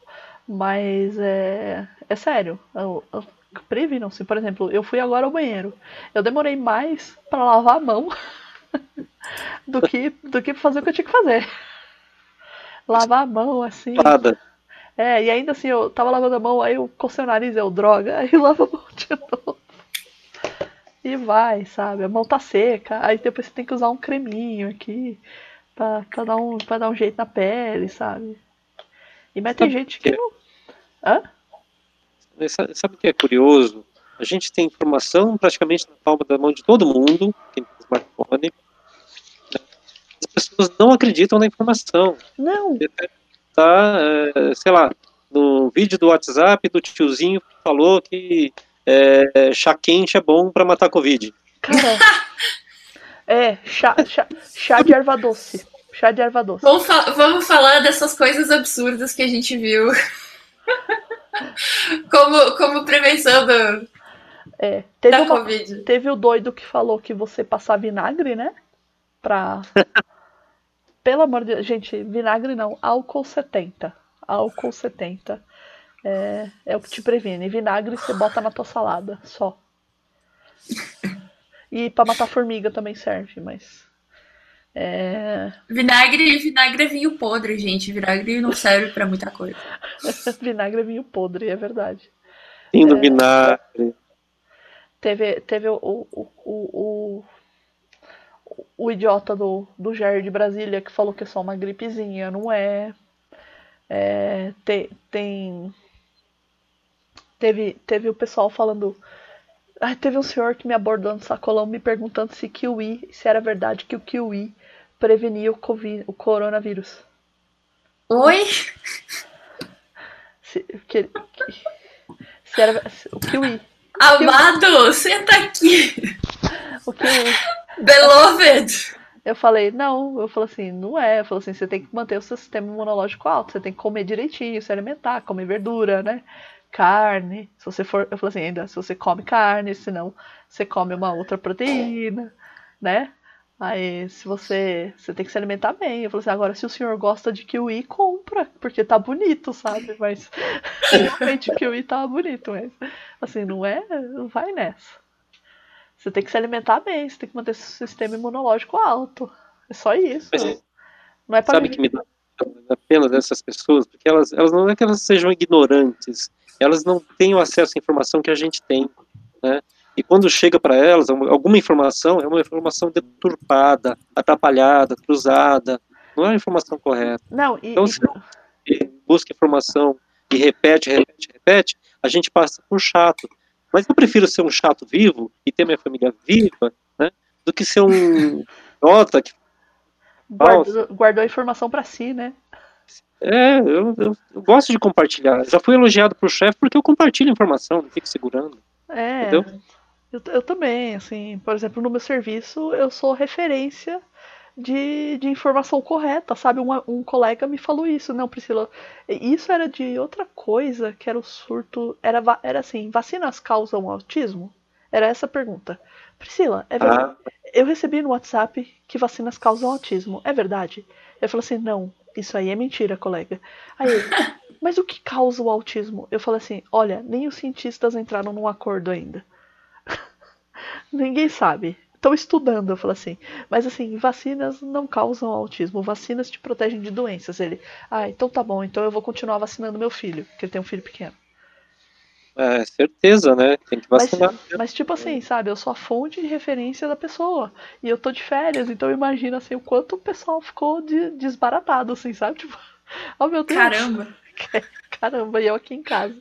mas é, é sério. Eu, eu, previnam-se. Por exemplo, eu fui agora ao banheiro. Eu demorei mais para lavar a mão do que do que fazer o que eu tinha que fazer. Lavar a mão assim. Nada. É, e ainda assim, eu tava lavando a mão, aí eu cocei o nariz, eu droga, aí lavo a mão de novo. E vai, sabe? A mão tá seca, aí depois você tem que usar um creminho aqui pra, pra, dar, um, pra dar um jeito na pele, sabe? E mas tem gente que não. Hã? Sabe o que é curioso? A gente tem informação praticamente na palma da mão de todo mundo, quem tem smartphone. As pessoas não acreditam na informação. Não. Tá, é, sei lá, no vídeo do WhatsApp do tiozinho que falou que é, chá quente é bom para matar a Covid. Cara, é, chá, chá, chá de erva doce. Chá de erva doce. Vamos, fa vamos falar dessas coisas absurdas que a gente viu. como, como prevenção do, é, teve, uma, teve o doido que falou que você passar vinagre, né? Pra. Pelo amor de Deus, gente, vinagre não, álcool 70. Álcool 70. É, é o que te previne. Vinagre você bota na tua salada, só. E para matar formiga também serve, mas. É... Vinagre, vinagre é vinho podre, gente. Vinagre não serve para muita coisa. vinagre é vinho podre, é verdade. Sim, do é... vinagre. Teve, teve o, o, o, o, o idiota do, do Jair de Brasília que falou que é só uma gripezinha, não é. é tem, tem. Teve, teve o pessoal falando. Ah, teve um senhor que me abordou no sacolão me perguntando se kiwi, se era verdade que o kiwi prevenir o, COVID, o coronavírus. Oi? Se, que, que, se era, o kiwi. Amado, senta aqui. O kiwi. Beloved. Eu falei, não, eu falei assim, não é. Eu falei assim, você tem que manter o seu sistema imunológico alto, você tem que comer direitinho, se alimentar, comer verdura, né? Carne. Se você for, eu falei assim, ainda se você come carne, senão você come uma outra proteína, né? Aí, se você. Você tem que se alimentar bem. Eu falei assim, agora se o senhor gosta de kiwi, compra. Porque tá bonito, sabe? Mas realmente o kiwi tá bonito, mas assim, não é. Não vai nessa. Você tem que se alimentar bem, você tem que manter seu sistema imunológico alto. É só isso. Mas, não é pra sabe que me dá pena dessas pessoas? Porque elas, elas não é que elas sejam ignorantes, elas não têm o acesso à informação que a gente tem, né? E quando chega para elas alguma informação, é uma informação deturpada, atrapalhada, cruzada, não é a informação correta. Não, e, então, se e... busca informação e repete, repete, repete, a gente passa por chato. Mas eu prefiro ser um chato vivo e ter minha família viva, né, do que ser um nota que guardou, guardou a informação para si, né? É, eu, eu, eu, gosto de compartilhar. Já fui elogiado pro chefe porque eu compartilho informação, não fico segurando. É. Entendeu? Eu, eu também, assim, por exemplo, no meu serviço eu sou referência de, de informação correta, sabe? Um, um colega me falou isso, não, Priscila. Isso era de outra coisa, que era o surto. Era, era assim: vacinas causam autismo? Era essa a pergunta. Priscila, é verdade. Ah. Eu recebi no WhatsApp que vacinas causam autismo. É verdade? Eu falei assim: não, isso aí é mentira, colega. Aí mas o que causa o autismo? Eu falei assim: olha, nem os cientistas entraram num acordo ainda. Ninguém sabe. Estão estudando, eu falo assim. Mas assim, vacinas não causam autismo. Vacinas te protegem de doenças. Ele, ah, então tá bom, então eu vou continuar vacinando meu filho, porque ele tem um filho pequeno. É, certeza, né? Tem que vacinar. Mas, mas, tipo assim, sabe, eu sou a fonte de referência da pessoa. E eu tô de férias, então imagina assim, o quanto o pessoal ficou de, desbaratado, assim, sabe? Tipo, oh meu Deus. Caramba! Caramba, e eu aqui em casa.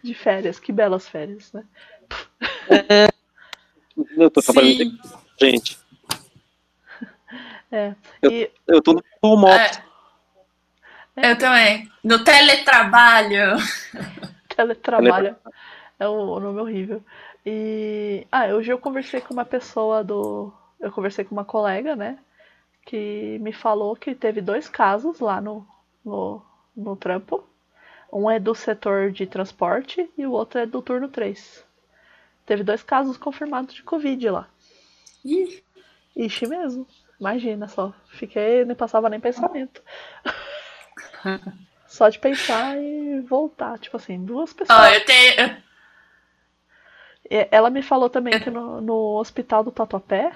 De férias, que belas férias, né? É, eu tô trabalhando Sim. gente. É. Eu, e... eu tô no home office. É. Eu também. No teletrabalho. teletrabalho. É um nome horrível. E. Ah, hoje eu conversei com uma pessoa do. Eu conversei com uma colega, né? Que me falou que teve dois casos lá no, no, no trampo. Um é do setor de transporte e o outro é do turno 3. Teve dois casos confirmados de Covid lá. Ih. Ixi mesmo. Imagina só. Fiquei, nem passava nem pensamento. só de pensar e voltar. Tipo assim, duas pessoas. Oh, eu tenho. Ela me falou também que no, no hospital do Tatuapé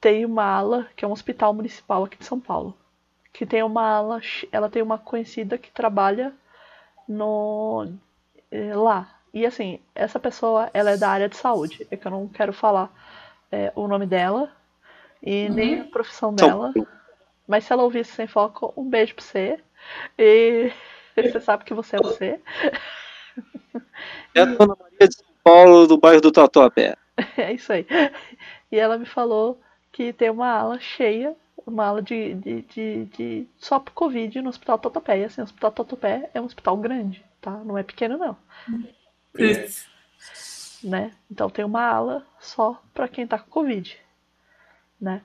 tem uma ala, que é um hospital municipal aqui de São Paulo. Que tem uma ala. Ela tem uma conhecida que trabalha no. Eh, lá. E assim, essa pessoa, ela é da área de saúde. É que eu não quero falar é, o nome dela e uhum. nem a profissão dela. Mas se ela ouvisse sem foco, um beijo pra você. E você sabe que você é você. É a Dona Maria de São Paulo, do bairro do Tatuapé. É isso aí. E ela me falou que tem uma ala cheia, uma ala de, de, de, de só pro Covid no Hospital Tatuapé. E assim, o Hospital Tatuapé é um hospital grande, tá? Não é pequeno, não. Uhum. Né? Então tem uma ala só para quem tá com Covid. Né?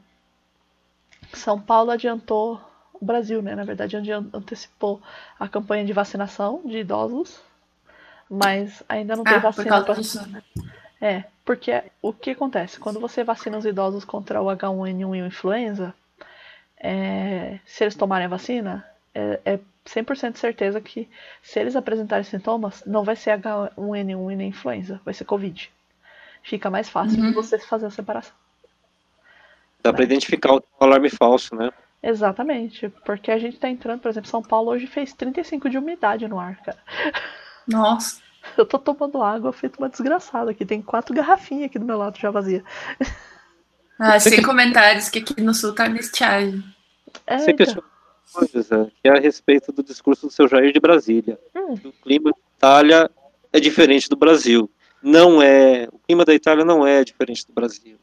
São Paulo adiantou, o Brasil, né, na verdade, antecipou a campanha de vacinação de idosos, mas ainda não tem ah, vacina para. É, porque o que acontece? Quando você vacina os idosos contra o H1N1 e o influenza, é, se eles tomarem a vacina, é, é 100% certeza que se eles apresentarem sintomas, não vai ser H1N1 e nem influenza, vai ser Covid. Fica mais fácil uhum. de você fazer a separação. Dá né? para identificar o alarme falso, né? Exatamente, porque a gente tá entrando, por exemplo, São Paulo hoje fez 35 de umidade no ar, cara. Nossa. Eu tô tomando água feito uma desgraçada aqui. Tem quatro garrafinhas aqui do meu lado já vazia. Ah, sem comentários que aqui no sul tá estiagem. É, Você então coisa, que é a respeito do discurso do seu Jair de Brasília. Hum. O clima da Itália é diferente do Brasil. Não é, o clima da Itália não é diferente do Brasil.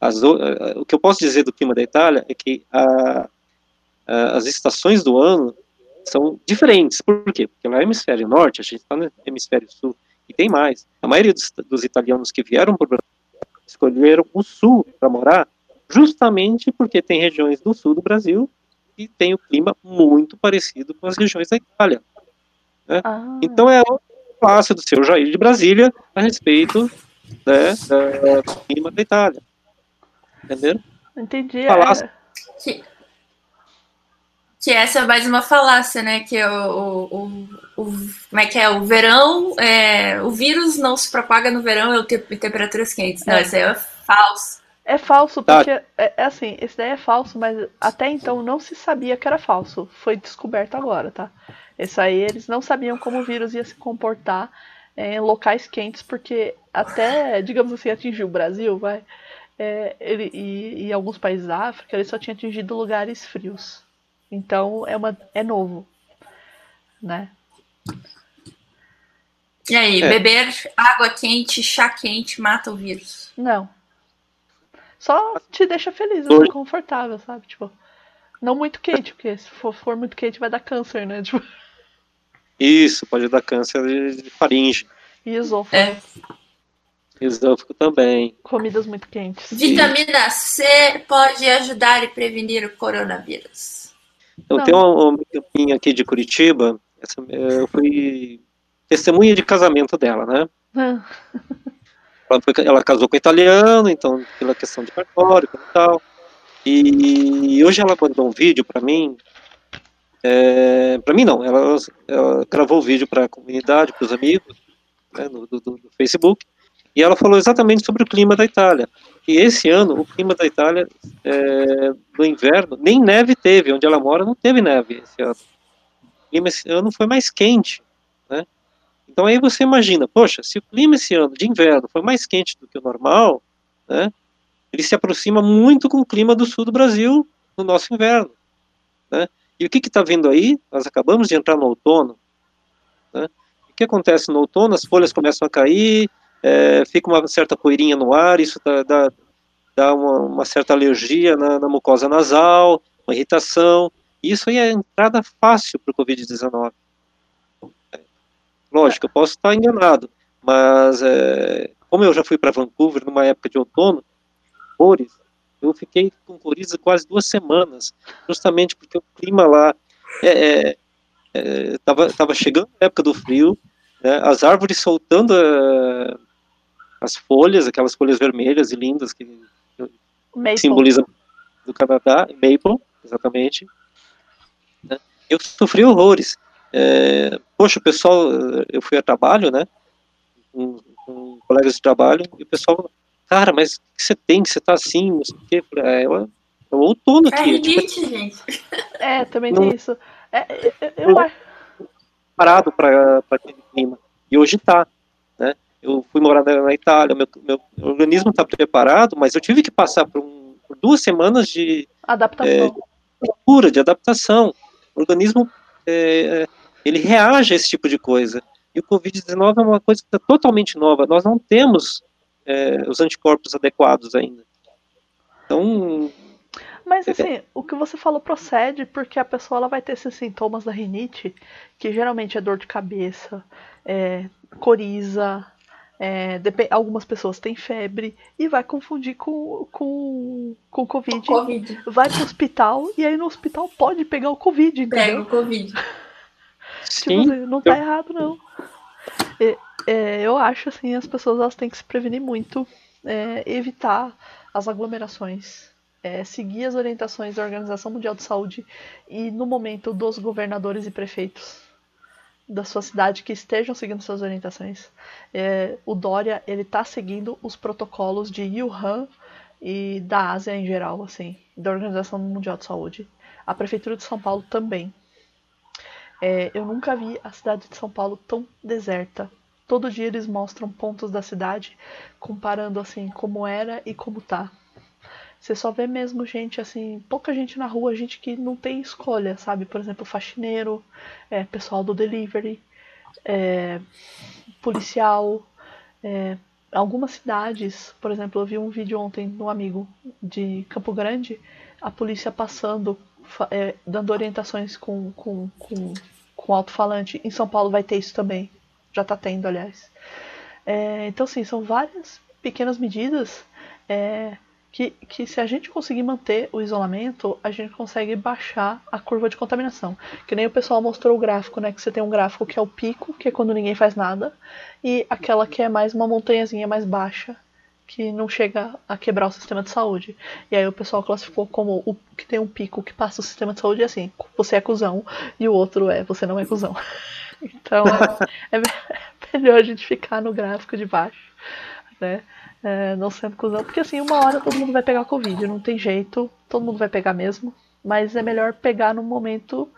As, o que eu posso dizer do clima da Itália é que a, a, as estações do ano são diferentes. Por quê? Porque lá é hemisfério norte, a gente está no hemisfério sul, e tem mais. A maioria dos, dos italianos que vieram para o Brasil escolheram o sul para morar, justamente porque tem regiões do sul do Brasil que tem o clima muito parecido com as regiões da Itália. Né? Ah. Então é o passo do seu Jair de Brasília a respeito né, do clima da Itália. Entenderam? Entendi. É. É... Que, que essa é mais uma falácia, né? Que o, o, o, o como é que é? O verão, é, o vírus não se propaga no verão e te, temperaturas quentes. Não, é. isso aí é falso. É falso, tá. porque é, é, assim, esse daí é falso, mas até então não se sabia que era falso. Foi descoberto agora, tá? Isso aí eles não sabiam como o vírus ia se comportar em locais quentes, porque até, digamos assim, atingiu o Brasil, vai. É, ele, e, e alguns países da África, ele só tinha atingido lugares frios. Então é, uma, é novo. Né? E aí, é. beber água quente, chá quente mata o vírus? Não. Só te deixa feliz, Hoje... confortável, sabe? Tipo, não muito quente, porque se for, for muito quente vai dar câncer, né? Tipo... Isso, pode dar câncer de faringe. E esôfago. É. Esôfago também. Comidas muito quentes. Vitamina C pode ajudar e prevenir o coronavírus. Então, tem uma, uma campinha aqui de Curitiba, essa, eu fui testemunha de casamento dela, né? Ah. Ela, foi, ela, casou com um italiano, então pela questão de cartório e tal. E hoje ela mandou um vídeo para mim. É, para mim não, ela, ela gravou o vídeo para a comunidade, para os amigos, né, no, do, do, Facebook. E ela falou exatamente sobre o clima da Itália. E esse ano, o clima da Itália, é, no inverno, nem neve teve. Onde ela mora, não teve neve esse ano. O clima esse ano foi mais quente. Então aí você imagina, poxa, se o clima esse ano de inverno foi mais quente do que o normal, né, ele se aproxima muito com o clima do sul do Brasil no nosso inverno. Né? E o que está vindo aí? Nós acabamos de entrar no outono. Né? O que acontece no outono? As folhas começam a cair, é, fica uma certa poeirinha no ar, isso dá, dá, dá uma, uma, certa alergia na, na, mucosa nasal, uma irritação. Isso aí é entrada fácil para o Covid-19. Lógico, eu posso estar enganado, mas é, como eu já fui para Vancouver numa época de outono, cores, eu fiquei com coriza quase duas semanas, justamente porque o clima lá é, é, tava, tava chegando a época do frio, né, as árvores soltando é, as folhas, aquelas folhas vermelhas e lindas que, que simbolizam do Canadá, maple, exatamente. Né, eu sofri horrores. É, poxa, o pessoal, eu fui a trabalho, né? Com, com, colegas de trabalho, e o pessoal, cara, mas o que você tem? Que você tá assim, não sei o quê. Falei, é, eu, eu outono aqui. É tipo, gente. É, também não, tem isso. É, eu, eu, Parado para aquele clima. E hoje tá, né? Eu fui morar na, Itália, meu, meu organismo está preparado, mas eu tive que passar por, um, por duas semanas de adaptação. É, de, de adaptação. O organismo é, ele reage a esse tipo de coisa. E o Covid-19 é uma coisa é totalmente nova. Nós não temos é, os anticorpos adequados ainda. Então. Mas assim, o que você falou procede porque a pessoa ela vai ter esses sintomas da rinite, que geralmente é dor de cabeça, é, coriza, é, algumas pessoas têm febre e vai confundir com, com, com COVID. COVID. Vai pro hospital e aí no hospital pode pegar o Covid, entendeu? Pega o Covid. Sim. Tipo, não tá errado, não. É, é, eu acho assim, as pessoas elas têm que se prevenir muito, é, evitar as aglomerações, é, seguir as orientações da Organização Mundial de Saúde e no momento dos governadores e prefeitos da sua cidade que estejam seguindo suas orientações. É, o Dória ele está seguindo os protocolos de Wuhan e da Ásia em geral, assim, da Organização Mundial de Saúde. A prefeitura de São Paulo também. É, eu nunca vi a cidade de São Paulo tão deserta. Todo dia eles mostram pontos da cidade, comparando assim como era e como tá. Você só vê mesmo gente assim, pouca gente na rua, gente que não tem escolha, sabe? Por exemplo, faxineiro, é, pessoal do delivery, é, policial. É, algumas cidades, por exemplo, eu vi um vídeo ontem no amigo de Campo Grande, a polícia passando é, dando orientações com, com, com, com alto-falante. Em São Paulo vai ter isso também. Já está tendo, aliás. É, então, sim, são várias pequenas medidas é, que, que, se a gente conseguir manter o isolamento, a gente consegue baixar a curva de contaminação. Que nem o pessoal mostrou o gráfico, né? Que você tem um gráfico que é o pico, que é quando ninguém faz nada, e aquela que é mais uma montanhazinha mais baixa, que não chega a quebrar o sistema de saúde. E aí o pessoal classificou como o que tem um pico que passa o sistema de saúde assim, você é cuzão e o outro é você não é cuzão. Então é, é melhor a gente ficar no gráfico de baixo, né? É, não sendo cuzão, porque assim, uma hora todo mundo vai pegar Covid, não tem jeito, todo mundo vai pegar mesmo, mas é melhor pegar no momento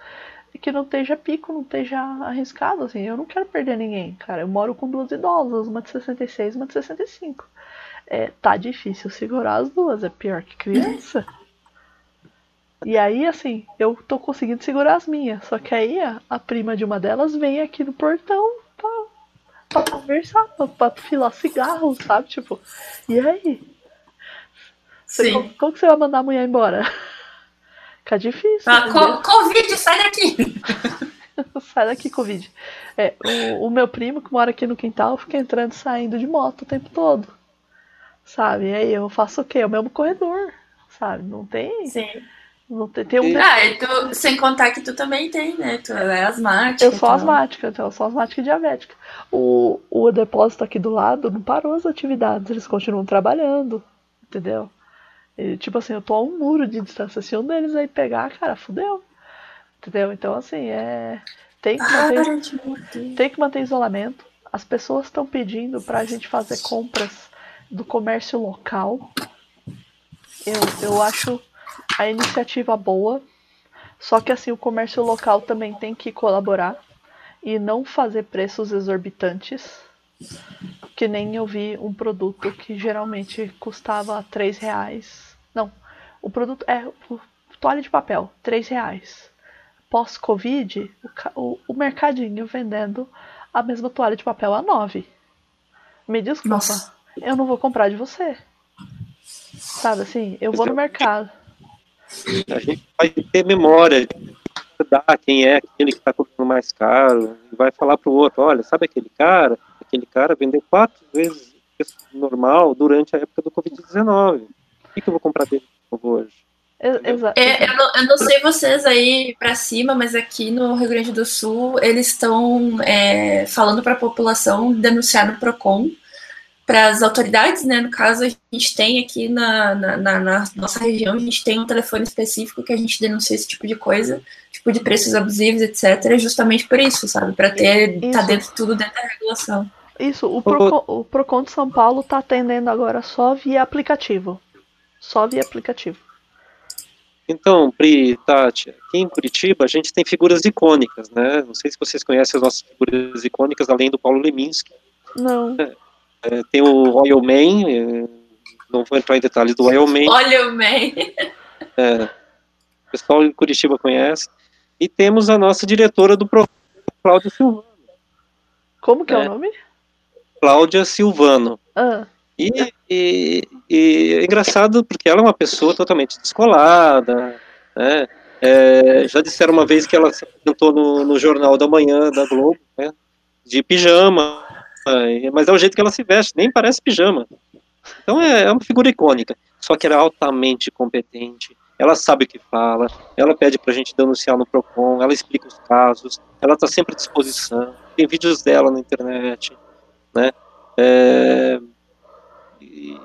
que não esteja pico, não esteja arriscado, assim, eu não quero perder ninguém, cara, eu moro com duas idosas, uma de 66 e uma de 65 é, tá difícil segurar as duas, é pior que criança. E aí, assim, eu tô conseguindo segurar as minhas. Só que aí a, a prima de uma delas vem aqui no portão pra, pra conversar, pra, pra filar cigarro, sabe? Tipo, e aí? Você, como, como, que você vai mandar a mulher embora? Fica difícil. Ah, co Covid, sai daqui! sai daqui, Covid. É, o, o, meu primo, que mora aqui no quintal, fica entrando e saindo de moto o tempo todo sabe? E aí eu faço o quê? O mesmo corredor, sabe? Não tem. Sim. Não tem, tem um... Ah, e tu, sem contar que tu também tem, né? Tu é asmática. Eu sou então. asmática, então eu sou asmática e diabética. O, o depósito aqui do lado não parou as atividades, eles continuam trabalhando, entendeu? E, tipo assim, eu tô a um muro de distância. Se um deles aí pegar, cara, fudeu. Entendeu? Então, assim, é. Tem que manter, tem que manter isolamento. As pessoas estão pedindo pra gente fazer compras do comércio local. Eu, eu acho a iniciativa boa, só que assim o comércio local também tem que colaborar e não fazer preços exorbitantes. Que nem eu vi um produto que geralmente custava três reais. Não, o produto é toalha de papel, três reais. Pós-Covid, o, o, o mercadinho vendendo a mesma toalha de papel a nove. Me desculpa. Nossa eu não vou comprar de você. Sabe assim, eu vou no mercado. A gente vai ter memória de quem é aquele que está comprando mais caro, e vai falar pro outro, olha, sabe aquele cara? Aquele cara vendeu quatro vezes o normal durante a época do Covid-19. O que, que eu vou comprar dele hoje? Exato. É, eu, não, eu, não, sei vocês aí para cima, mas aqui no Rio Grande do Sul eles estão é, falando para a população denunciar no Procon para as autoridades, né? No caso, a gente tem aqui na, na, na, na, nossa região, a gente tem um telefone específico que a gente denuncia esse tipo de coisa, tipo de preços abusivos, etc., justamente por isso, sabe? Para ter tá dentro tudo dentro da regulação. Isso, o Procon, o Procon de São Paulo está atendendo agora só via aplicativo. Só via aplicativo. Então, Pri, Tati, aqui em Curitiba a gente tem figuras icônicas, né? Não sei se vocês conhecem as nossas figuras icônicas, além do Paulo Leminski. Não. É, é, tem o Oil Man, é, não vou entrar em detalhes do Oil Man. Oil Man. É, o pessoal em Curitiba conhece. E temos a nossa diretora do programa, Cláudia Silvano. Como que é, é o nome? Cláudia Silvano. Ah. E, e, e, é engraçado porque ela é uma pessoa totalmente descolada, né? É, já disseram uma vez que ela se apresentou no, no Jornal da Manhã da Globo, né? De pijama, mas é o jeito que ela se veste, nem parece pijama. Então é, é uma figura icônica. Só que ela é altamente competente, ela sabe o que fala, ela pede pra gente denunciar no PROCON, ela explica os casos, ela está sempre à disposição, tem vídeos dela na internet, né? É, e,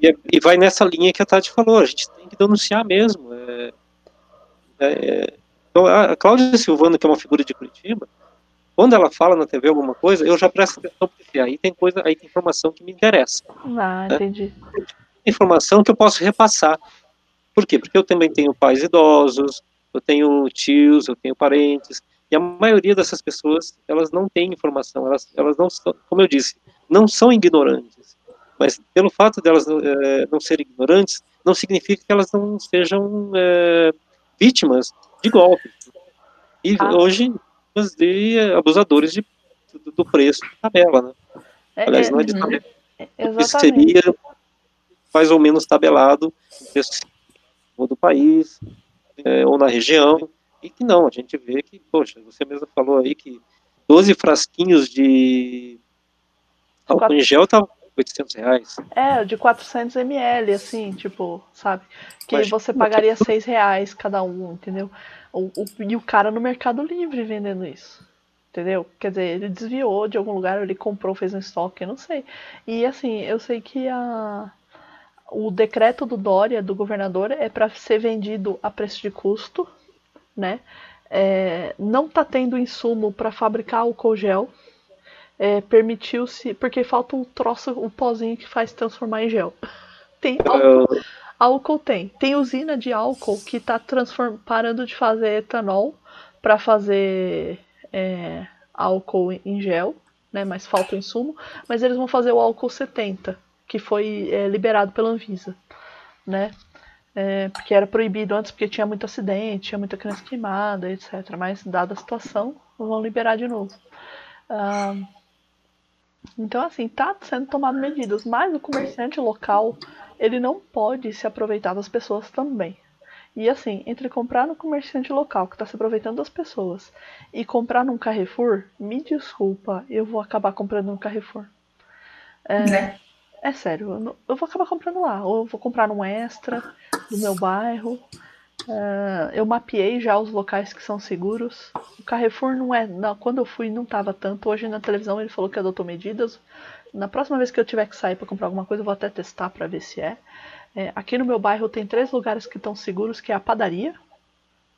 e, e, vai nessa linha que a Tati falou, a gente tem que denunciar mesmo. É, é, então, a Cláudia Silvano, que é uma figura de Curitiba, quando ela fala na TV alguma coisa, eu já presto atenção, porque aí tem coisa, aí tem informação que me interessa. Ah, né? entendi. Informação que eu posso repassar. Por quê? Porque eu também tenho pais idosos, eu tenho tios, eu tenho parentes, e a maioria dessas pessoas, elas não têm informação, elas, elas não são, como eu disse, não são ignorantes. Mas pelo fato delas é, não serem ignorantes, não significa que elas não sejam é, vítimas de golpes. E ah. hoje de abusadores de, do, preço de tabela, né? É, Aliás, não é de tabela. É, Isso seria mais ou menos tabelado no preço do país, é, ou na região, e que não, a gente vê que, poxa, você mesmo falou aí que 12 frasquinhos de álcool em gel tá 800 reais. É, de 400 ml, assim, tipo, sabe? Que Mas, você pagaria 6 reais cada um, entendeu? O, o, e o cara no Mercado Livre vendendo isso. Entendeu? Quer dizer, ele desviou de algum lugar, ele comprou, fez um estoque, eu não sei. E assim, eu sei que a, o decreto do Dória, do governador, é para ser vendido a preço de custo, né? É, não tá tendo insumo para fabricar álcool gel. É, Permitiu-se. Porque falta um troço, o um pozinho que faz transformar em gel. Tem álcool, álcool tem. Tem usina de álcool que está parando de fazer etanol para fazer é, álcool em gel, né? Mas falta o insumo. Mas eles vão fazer o álcool 70, que foi é, liberado pela Anvisa, né? É, porque era proibido antes porque tinha muito acidente, tinha muita criança queimada, etc. Mas dada a situação, vão liberar de novo. Ah, então, assim, tá sendo tomado medidas, mas o comerciante local, ele não pode se aproveitar das pessoas também. E assim, entre comprar no comerciante local, que está se aproveitando das pessoas, e comprar num Carrefour, me desculpa, eu vou acabar comprando no Carrefour. É, né? é sério, eu, não, eu, vou acabar comprando lá. Ou eu vou comprar num extra do meu bairro. Uh, eu mapeei já os locais que são seguros. O Carrefour não é. Não, quando eu fui não estava tanto. Hoje na televisão ele falou que adotou medidas. Na próxima vez que eu tiver que sair para comprar alguma coisa, eu vou até testar para ver se é. é. Aqui no meu bairro tem três lugares que estão seguros, que é a padaria,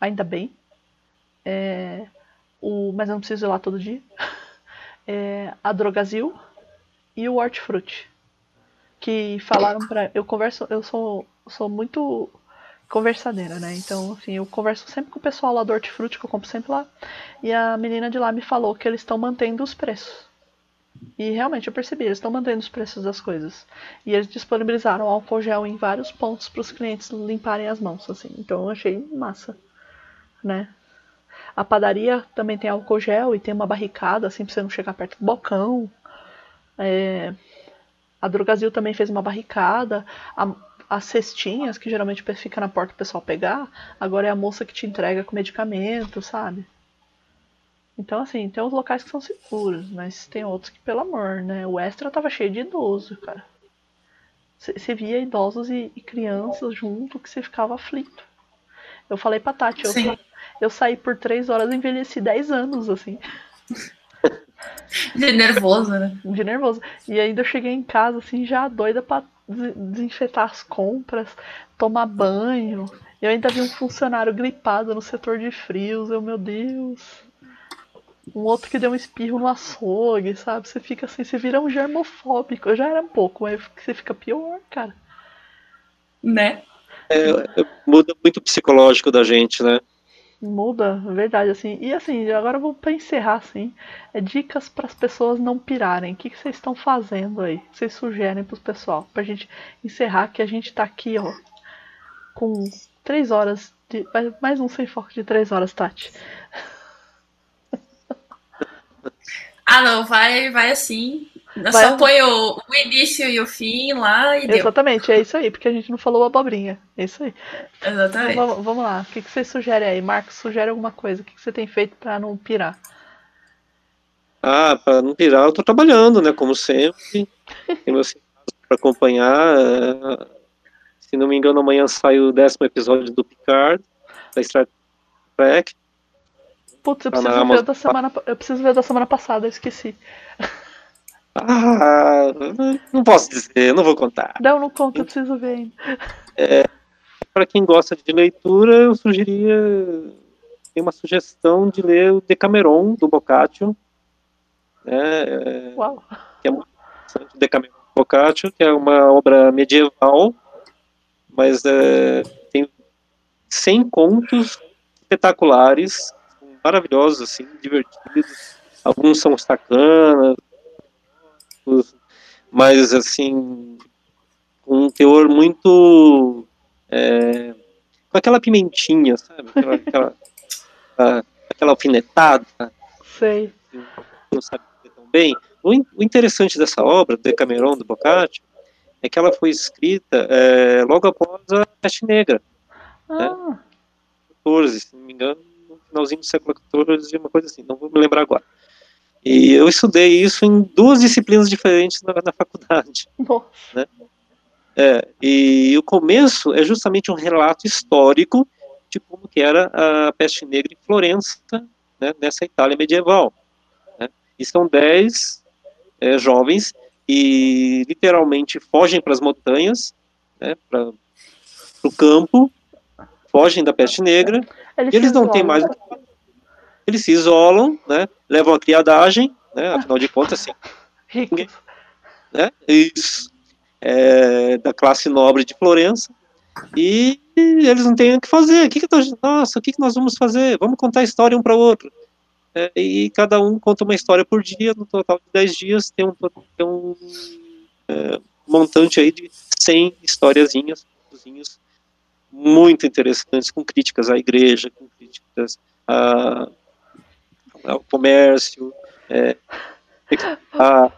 ainda bem. É, o, mas eu não preciso ir lá todo dia. É, a Drogazil e o Hortifruti. Que falaram para Eu converso. Eu sou, sou muito conversadeira, né? Então, assim, eu converso sempre com o pessoal lá do Hortifruti, que eu compro sempre lá. E a menina de lá me falou que eles estão mantendo os preços. E realmente eu percebi, eles estão mantendo os preços das coisas. E eles disponibilizaram álcool gel em vários pontos para os clientes limparem as mãos, assim. Então eu achei massa, né? A padaria também tem álcool gel e tem uma barricada, assim, pra você não chegar perto do balcão. É... A Drogazil também fez uma barricada. A, as cestinhas, que geralmente fica na porta o pessoal pegar, agora é a moça que te entrega com medicamento, sabe? Então, assim, tem uns locais que são seguros, mas tem outros que, pelo amor, né? O extra tava cheio de idoso, cara. Você via idosos e, e, crianças junto que você ficava aflito. Eu falei pra Tati, eu, eu saí por três horas e envelheci dez anos, assim. De nervoso, né? De nervoso. E ainda eu cheguei em casa, assim, já doida pra desinfetar as compras, tomar banho. Eu ainda vi um funcionário gripado no setor de frios. Eu, meu Deus. Um outro que deu um espirro no açougue, sabe? Você fica assim, você vira um germofóbico. Eu já era um pouco, mas você fica pior, cara. Né? É, muda muito o psicológico da gente, né? Muda, verdade, assim. E assim, agora eu vou para encerrar, assim. É dicas para as pessoas não pirarem. O que, que vocês estão fazendo aí? Vocês sugerem para o pessoal? Pra gente encerrar, que a gente tá aqui, ó, com três horas. De, mais um sem foco de três horas, Tati. Ah, não, vai, vai assim. Vai só põe o, o, início e o fim lá e Exatamente, deu. é isso aí, porque a gente não falou abobrinha. É isso aí. Exatamente. Então, vamos, vamos, lá. O que, que você sugere aí? Marcos, sugere alguma coisa. O que, que você tem feito para não pirar? Ah, para não pirar, eu tô trabalhando, né? Como sempre. Tem meus para acompanhar. Se não me engano, amanhã sai o décimo episódio do Picard, da Star Trek. Putz, eu preciso, ver da semana, eu preciso ver da semana passada, eu esqueci. Ah, não posso dizer, não vou contar. Não, não conta, eu preciso ver ainda. É, para quem gosta de leitura, eu sugeria. Tem uma sugestão de ler o Decameron, do Boccaccio. Né, Uau! Que é muito interessante, Decameron do Boccaccio, que é uma obra medieval, mas é, tem 100 contos espetaculares, maravilhosos, assim, divertidos. Alguns são sacanas, mas assim, com um teor muito. É, com aquela pimentinha, sabe? Aquela, aquela, aquela alfinetada. Sei. Não sabe tão bem. O, o interessante dessa obra, do Decameron, do Boccaccio, é que ela foi escrita é, logo após a Peste Negra. Né? Ah. Né? 14, se não me engano, no finalzinho do século XIV, uma coisa assim, não vou me lembrar agora. E eu estudei isso em duas disciplinas diferentes na, na faculdade. Né? É, e o começo é justamente um relato histórico de como que era a peste negra em Florença, né, nessa Itália medieval. E são dez é, jovens e literalmente fogem para as montanhas, né, para o campo, fogem da peste negra, eles, eles não têm mais. Eles se isolam, né, levam a criadagem, né, afinal de contas, assim. Ricos. Né, isso, é, da classe nobre de Florença, e eles não têm o que fazer. O que, que nós, nossa, o que, que nós vamos fazer? Vamos contar história um para o outro. É, e cada um conta uma história por dia, no total de 10 dias tem um, tem um é, montante aí de 100 historiazinhas muito interessantes, com críticas à igreja, com críticas a, ao comércio, é, a,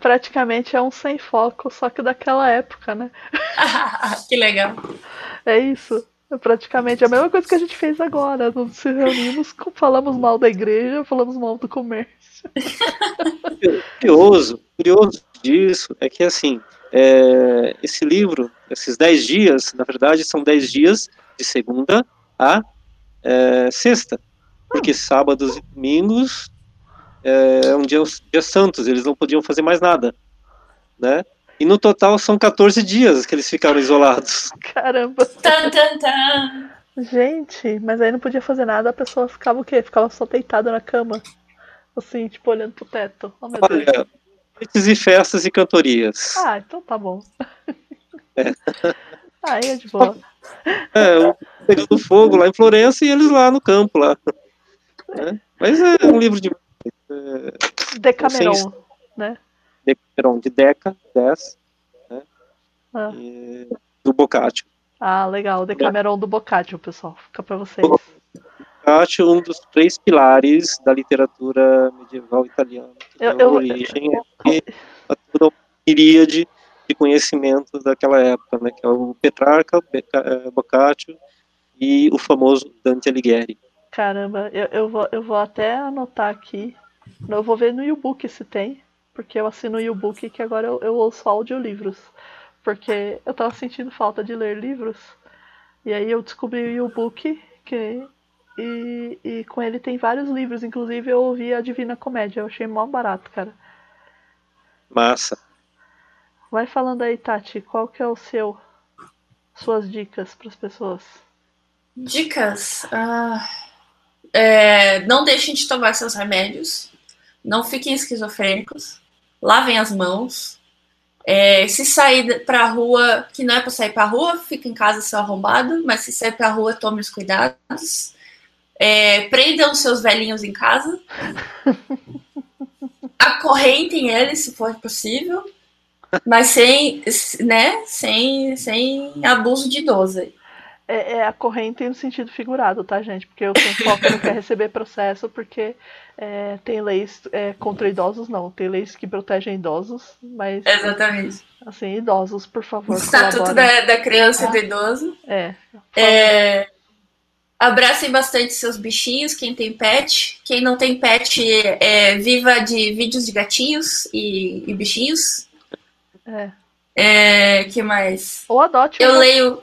praticamente é um sem foco, só que daquela época, né? que legal. É isso. É praticamente a mesma coisa que a gente fez agora. Nós se reunimos, falamos mal da igreja, falamos mal do comércio. curioso, curioso disso é que assim, é, esse livro, esses dez dias, na verdade, são dez dias de segunda a é, sexta, porque sábados e domingos é um dia, dia santos, eles não podiam fazer mais nada, né? E no total são 14 dias que eles ficaram isolados. Caramba! Tan, tan, tan. Gente, mas aí não podia fazer nada, a pessoa ficava o quê? Ficava só deitada na cama. Assim, tipo, olhando pro teto. Oh, Olha, Deus. Noites e festas e cantorias. Ah, então tá bom. É. Aí é de boa. É, pegando fogo lá em Florença e eles lá no campo lá. É. Mas é um livro de. É, Decameron, né? Decameron, de Deca, 10, né? Ah. E, do Boccaccio. Ah, legal, Decameron do Boccaccio, pessoal. Fica para vocês. Boccaccio, um dos três pilares da literatura medieval italiana. Eu, eu, origem eu, é toda uma miríade de conhecimento daquela época, né? Que é o Petrarca, é, Boccaccio e o famoso Dante Alighieri. Caramba, eu, eu, vou, eu vou até anotar aqui. Eu vou ver no e-book se tem porque eu assino o e-book que agora eu, eu ouço audiolivros. Porque eu tava sentindo falta de ler livros. E aí eu descobri o e-book que, e, e com ele tem vários livros. Inclusive eu ouvi a Divina Comédia. Eu achei mó barato, cara. Massa. Vai falando aí, Tati, qual que é o seu suas dicas para as pessoas? Dicas? Ah, é, não deixem de tomar seus remédios. Não fiquem esquizofrênicos lavem as mãos. É, se sair para a rua, que não é para sair para a rua, fica em casa seu arrombado, mas se sair para a rua, tome os cuidados. É, prendam seus velhinhos em casa. Acorrentem eles, se for possível, mas sem, né, sem, sem abuso de idoso. É, é acorrente no sentido figurado, tá, gente? Porque o foco não quer receber processo porque é, tem leis é, contra idosos, não. Tem leis que protegem idosos, mas. Exatamente. Assim, idosos, por favor. O Estatuto da, da Criança ah, e do Idoso. É. é. Abracem bastante seus bichinhos, quem tem pet. Quem não tem pet, é, viva de vídeos de gatinhos e, e bichinhos. É. é. que mais? Ou adote. Eu leio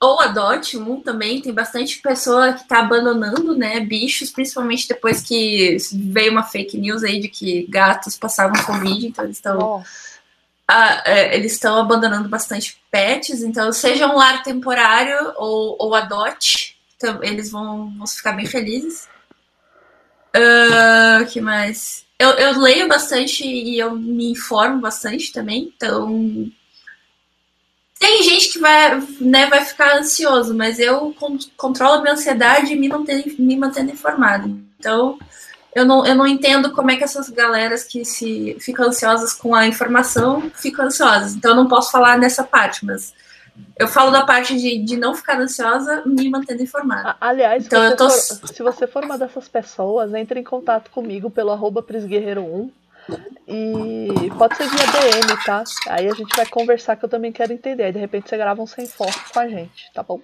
ou adote um também. Tem bastante pessoa que está abandonando, né, bichos, principalmente depois que veio uma fake news aí de que gatos passavam Covid, então eles estão. é, eles estão abandonando bastante pets, então seja um lar temporário ou, ou adote, eles vão, vão ficar bem felizes. Uh, que mais? Eu, eu leio bastante e eu me informo bastante também, então tem gente que vai, né, vai ficar ansioso, mas eu controlo a minha ansiedade me mantendo, me mantendo informado. Então, eu não, eu não entendo como é que essas galeras que se ficam ansiosas com a informação ficam ansiosas. Então, eu não posso falar nessa parte, mas eu falo da parte de, de não ficar ansiosa me mantendo informada. Aliás, então, se, você tô... for, se você for uma dessas pessoas, entre em contato comigo pelo arroba Prisguerreiro1 e pode ser via DM, tá? Aí a gente vai conversar que eu também quero entender. Aí de repente você grava um sem foco com a gente, tá bom?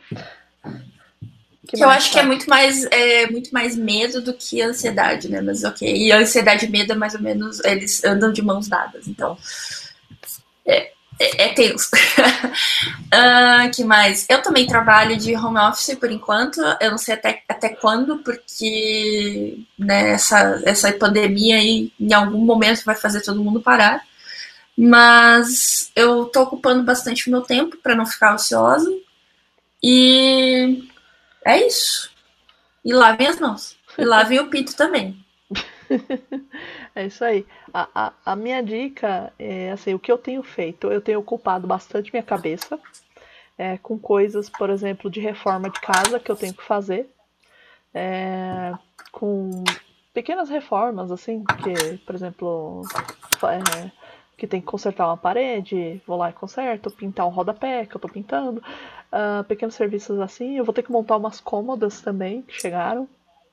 Que, que eu acho que é muito mais é, muito mais medo do que ansiedade, né? Mas ok. E a ansiedade e medo é mais ou menos. Eles andam de mãos dadas. Então. É, é, é tenso. uh, que mais? Eu também trabalho de home office por enquanto. Eu não sei até, até quando, porque né, essa, essa pandemia aí em algum momento vai fazer todo mundo parar. Mas eu tô ocupando bastante meu tempo para não ficar ociosa. E é isso. E lavem as mãos. E lavem o pinto também. é isso aí. A, a, a, minha dica é assim, o que eu tenho feito, eu tenho ocupado bastante minha cabeça é, com coisas, por exemplo, de reforma de casa que eu tenho que fazer. É, com pequenas reformas, assim, que, por exemplo, é, que tem que consertar uma parede, vou lá e conserto, pintar um rodapé que eu tô pintando, uh, pequenos serviços assim. Eu vou ter que montar umas cômodas também que chegaram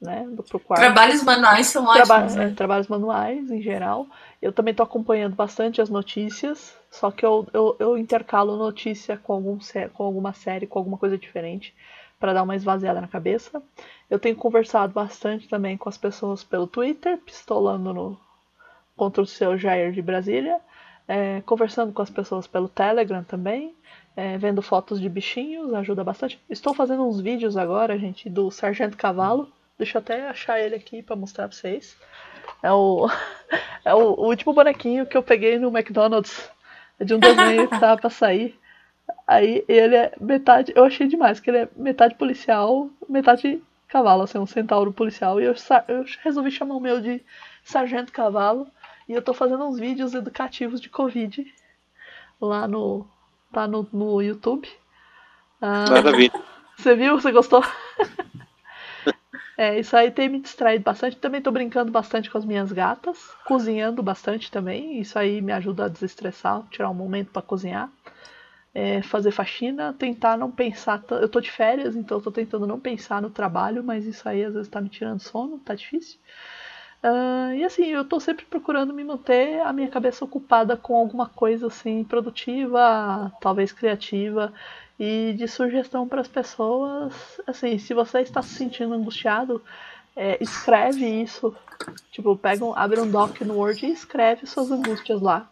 né? Quarto. Trabalhos manuais são Traba ótimos. Né? É, trabalhos manuais, em geral. Eu também estou acompanhando bastante as notícias, só que eu, eu, eu intercalo notícia com, algum, com alguma série, com alguma coisa diferente, para dar uma esvaziada na cabeça. Eu tenho conversado bastante também com as pessoas pelo Twitter, pistolando no, contra o seu Jair de Brasília. É, conversando com as pessoas pelo Telegram também, é, vendo fotos de bichinhos, ajuda bastante. Estou fazendo uns vídeos agora, gente, do Sargento Cavalo, Deixa eu até achar ele aqui para mostrar pra vocês. É o, é o, o, último bonequinho que eu peguei no McDonald's. De um desenho que tava pra sair. Aí ele é metade. Eu achei demais, que ele é metade policial, metade cavalo, assim, um centauro policial. E eu, eu resolvi chamar o meu de Sargento Cavalo. E eu tô fazendo uns vídeos educativos de Covid lá no. tá no, no YouTube. Ah, Maravilha. Você viu? Você gostou? É, isso aí tem me distraído bastante. Também tô brincando bastante com as minhas gatas, cozinhando bastante também. Isso aí me ajuda a desestressar, tirar um momento para cozinhar. É, fazer faxina, tentar não pensar. Eu tô de férias, então tô tentando não pensar no trabalho, mas isso aí às vezes tá me tirando sono, tá difícil. Uh, e assim, eu tô sempre procurando me manter a minha cabeça ocupada com alguma coisa assim produtiva, talvez criativa e de sugestão para as pessoas. Assim, se você está se sentindo angustiado, é, escreve isso. Tipo, pega um, abre um doc no Word e escreve suas angústias lá.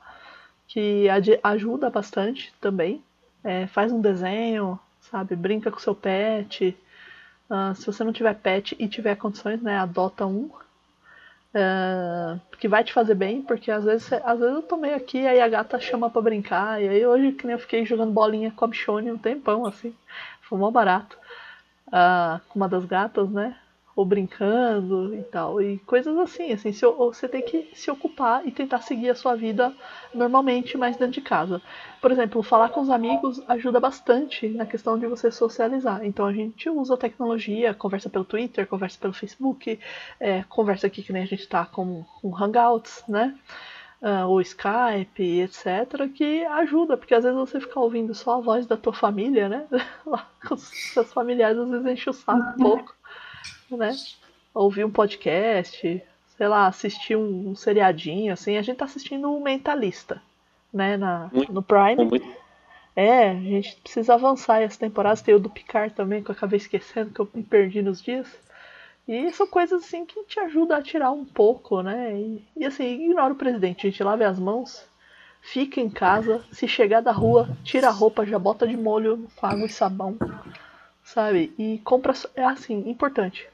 Que ajuda bastante também. É, faz um desenho, sabe? Brinca com seu pet. Uh, se você não tiver pet e tiver condições, né? Adota um. Uh, que vai te fazer bem, porque às vezes, às vezes eu tô meio aqui, aí a gata chama pra brincar, e aí hoje que nem eu fiquei jogando bolinha com a bichone um tempão, assim, foi mó barato. Uh, com uma das gatas, né? Ou brincando e tal. E coisas assim, assim, se, você tem que se ocupar e tentar seguir a sua vida normalmente, mais dentro de casa. Por exemplo, falar com os amigos ajuda bastante na questão de você socializar. Então a gente usa a tecnologia, conversa pelo Twitter, conversa pelo Facebook, é, conversa aqui que nem a gente tá com, com Hangouts, né? Uh, o Skype, etc., que ajuda, porque às vezes você fica ouvindo só a voz da tua família, né? Lá com os seus familiares às vezes enche o saco um pouco né? Ouvir um podcast, sei lá, assistir um, um seriadinho, assim. A gente tá assistindo o Mentalista, né? Na, no Prime. Muito. É, a gente precisa avançar essa temporada. Tem o do Picard também, que eu acabei esquecendo, que eu me perdi nos dias. E são coisas assim que te ajudam a tirar um pouco, né? E, e assim, ignora o presidente, a gente lave as mãos, fica em casa, se chegar da rua, tira a roupa, já bota de molho com água e sabão, sabe? E compra. É assim, importante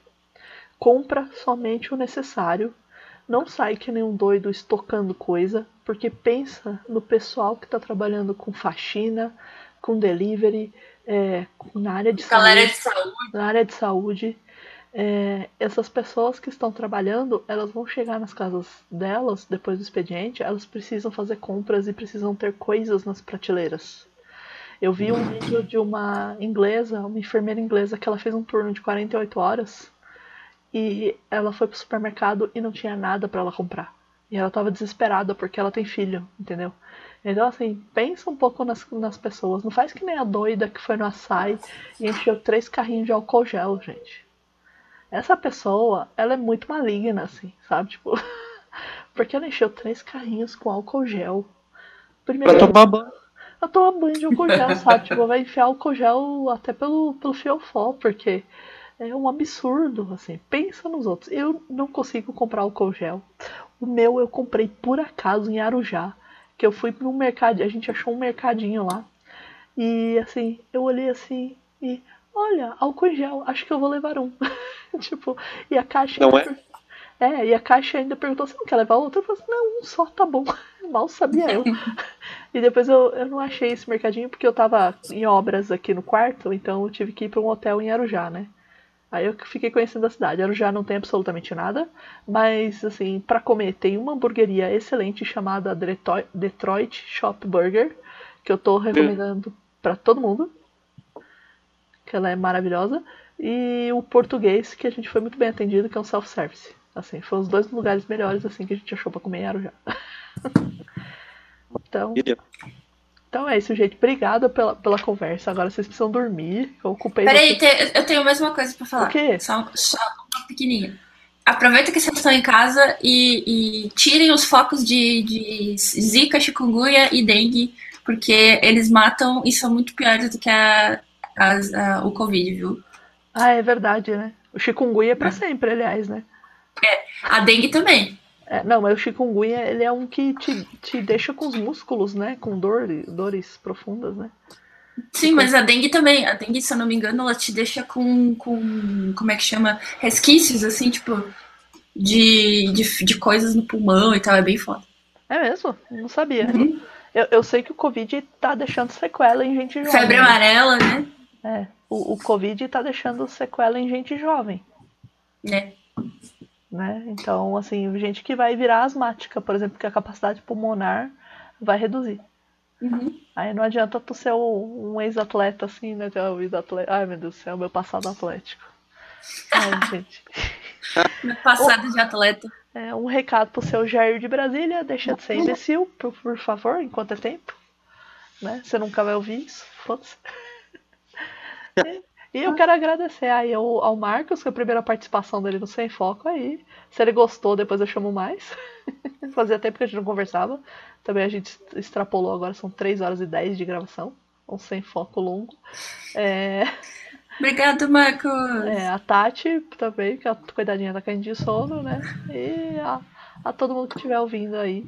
compra somente o necessário, não sai que nem um doido estocando coisa, porque pensa no pessoal que está trabalhando com faxina, com delivery, é, na área de saúde, de saúde. Na área de saúde. É, essas pessoas que estão trabalhando, elas vão chegar nas casas delas depois do expediente, elas precisam fazer compras e precisam ter coisas nas prateleiras. Eu vi um vídeo de uma inglesa, uma enfermeira inglesa, que ela fez um turno de 48 horas e ela foi pro supermercado e não tinha nada para ela comprar. E ela tava desesperada porque ela tem filho, entendeu? Então, assim, pensa um pouco nas, nas pessoas. Não faz que nem a doida que foi no açaí e encheu três carrinhos de álcool gel, gente. Essa pessoa, ela é muito maligna, assim, sabe? Tipo, porque ela encheu três carrinhos com álcool gel. Primeiro, pra tomar banho. Ela toma banho de álcool gel, sabe? Tipo, vai enfiar álcool gel até pelo, pelo fiofó, porque é um absurdo, assim. Pensa nos outros. Eu não consigo comprar álcool gel. O meu eu comprei por acaso em Arujá. que eu fui para um mercado, a gente achou um mercadinho lá. E assim, eu olhei assim e olha, álcool em gel, acho que eu vou levar um. tipo, e a caixa. Não é? É, e a caixa ainda perguntou: você não quer levar outro? Eu falei assim: não, um só tá bom. Mal sabia eu. e depois eu, eu não achei esse mercadinho porque eu tava em obras aqui no quarto, então eu tive que ir pra um hotel em Arujá, né? Aí eu fiquei conhecendo a cidade. Arujá não tem absolutamente nada, mas assim, para comer tem uma hamburgueria excelente chamada Detroit Shop Burger, que eu tô recomendando para todo mundo. Que ela é maravilhosa. E o português, que a gente foi muito bem atendido, que é um self-service. Assim, foram os dois lugares melhores assim que a gente achou para comer em Arujá. então, então é isso, gente. Obrigada pela, pela conversa. Agora vocês precisam dormir. Eu ocupei. Peraí, eu tenho mais uma coisa pra falar. O quê? Só, só uma pequenininha. Aproveita que vocês estão em casa e, e tirem os focos de, de zika, chikungunya e dengue, porque eles matam e são muito piores do que a, a, a o Covid, viu? Ah, é verdade, né? O chikungunya é pra é. sempre, aliás, né? É, a dengue também. É, não, mas o chikungunya, ele é um que te, te deixa com os músculos, né? Com dor, dores profundas, né? Sim, mas a dengue também. A dengue, se eu não me engano, ela te deixa com, com como é que chama? Resquícios, assim, tipo, de, de, de coisas no pulmão e tal. É bem foda. É mesmo? Não sabia. Uhum. Eu, eu sei que o Covid tá deixando sequela em gente jovem. Febre amarela, né? É. O, o Covid tá deixando sequela em gente jovem. É né? Então, assim, gente que vai virar asmática, por exemplo, que a capacidade pulmonar vai reduzir. Uhum. Aí não adianta tu ser um ex-atleta assim, né? Um ex-atleta. Ai, meu Deus do céu, meu passado atlético. Ai, gente. meu passado de atleta. É, um recado pro seu Jair de Brasília, deixa de ser imbecil, por, por favor, enquanto é tempo. Né? Você nunca vai ouvir isso, foda-se. E eu quero agradecer aí ao, ao Marcos, que é a primeira participação dele no Sem Foco aí. Se ele gostou, depois eu chamo mais. Fazia tempo que a gente não conversava. Também a gente extrapolou agora, são 3 horas e 10 de gravação. Um Sem Foco longo. É... Obrigado, Marcos! É, a Tati também, que é a cuidadinha da caindo de sono, né? E a, a todo mundo que estiver ouvindo aí.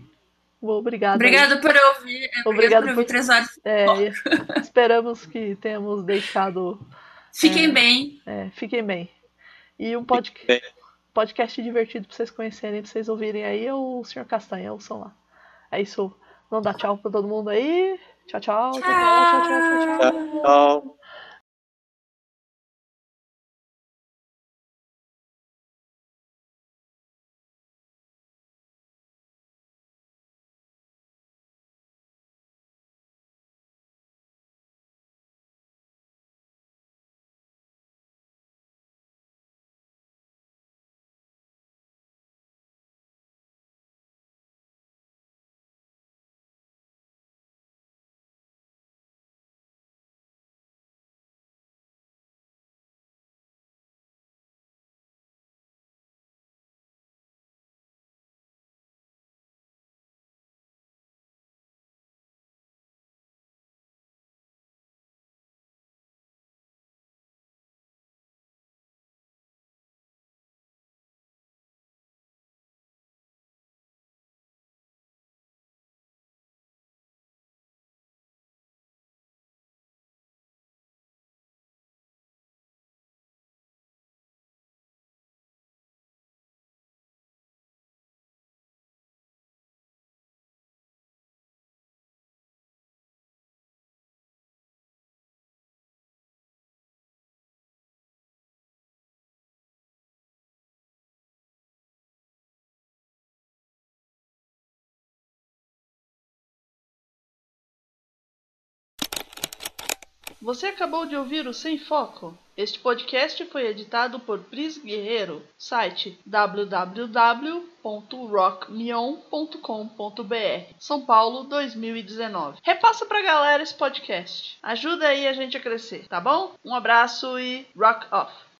Obrigado. Obrigado por ouvir. Obrigado, Obrigado por ouvir três horas. É, esperamos que tenhamos deixado Fiquem é, bem. É, fiquem bem. E um podcast, podcast divertido pra vocês conhecerem, pra vocês ouvirem aí, é o Sr. Castanha, ouçam lá. É isso. Vamos dar tchau pra todo mundo aí. Tchau, tchau. Tchau, tchau, tchau, tchau. tchau. tchau. Você acabou de ouvir o Sem Foco. Este podcast foi editado por Pris Guerreiro, site www.rockmion.com.br, São Paulo 2019. Repassa pra galera esse podcast. Ajuda aí a gente a crescer, tá bom? Um abraço e rock off!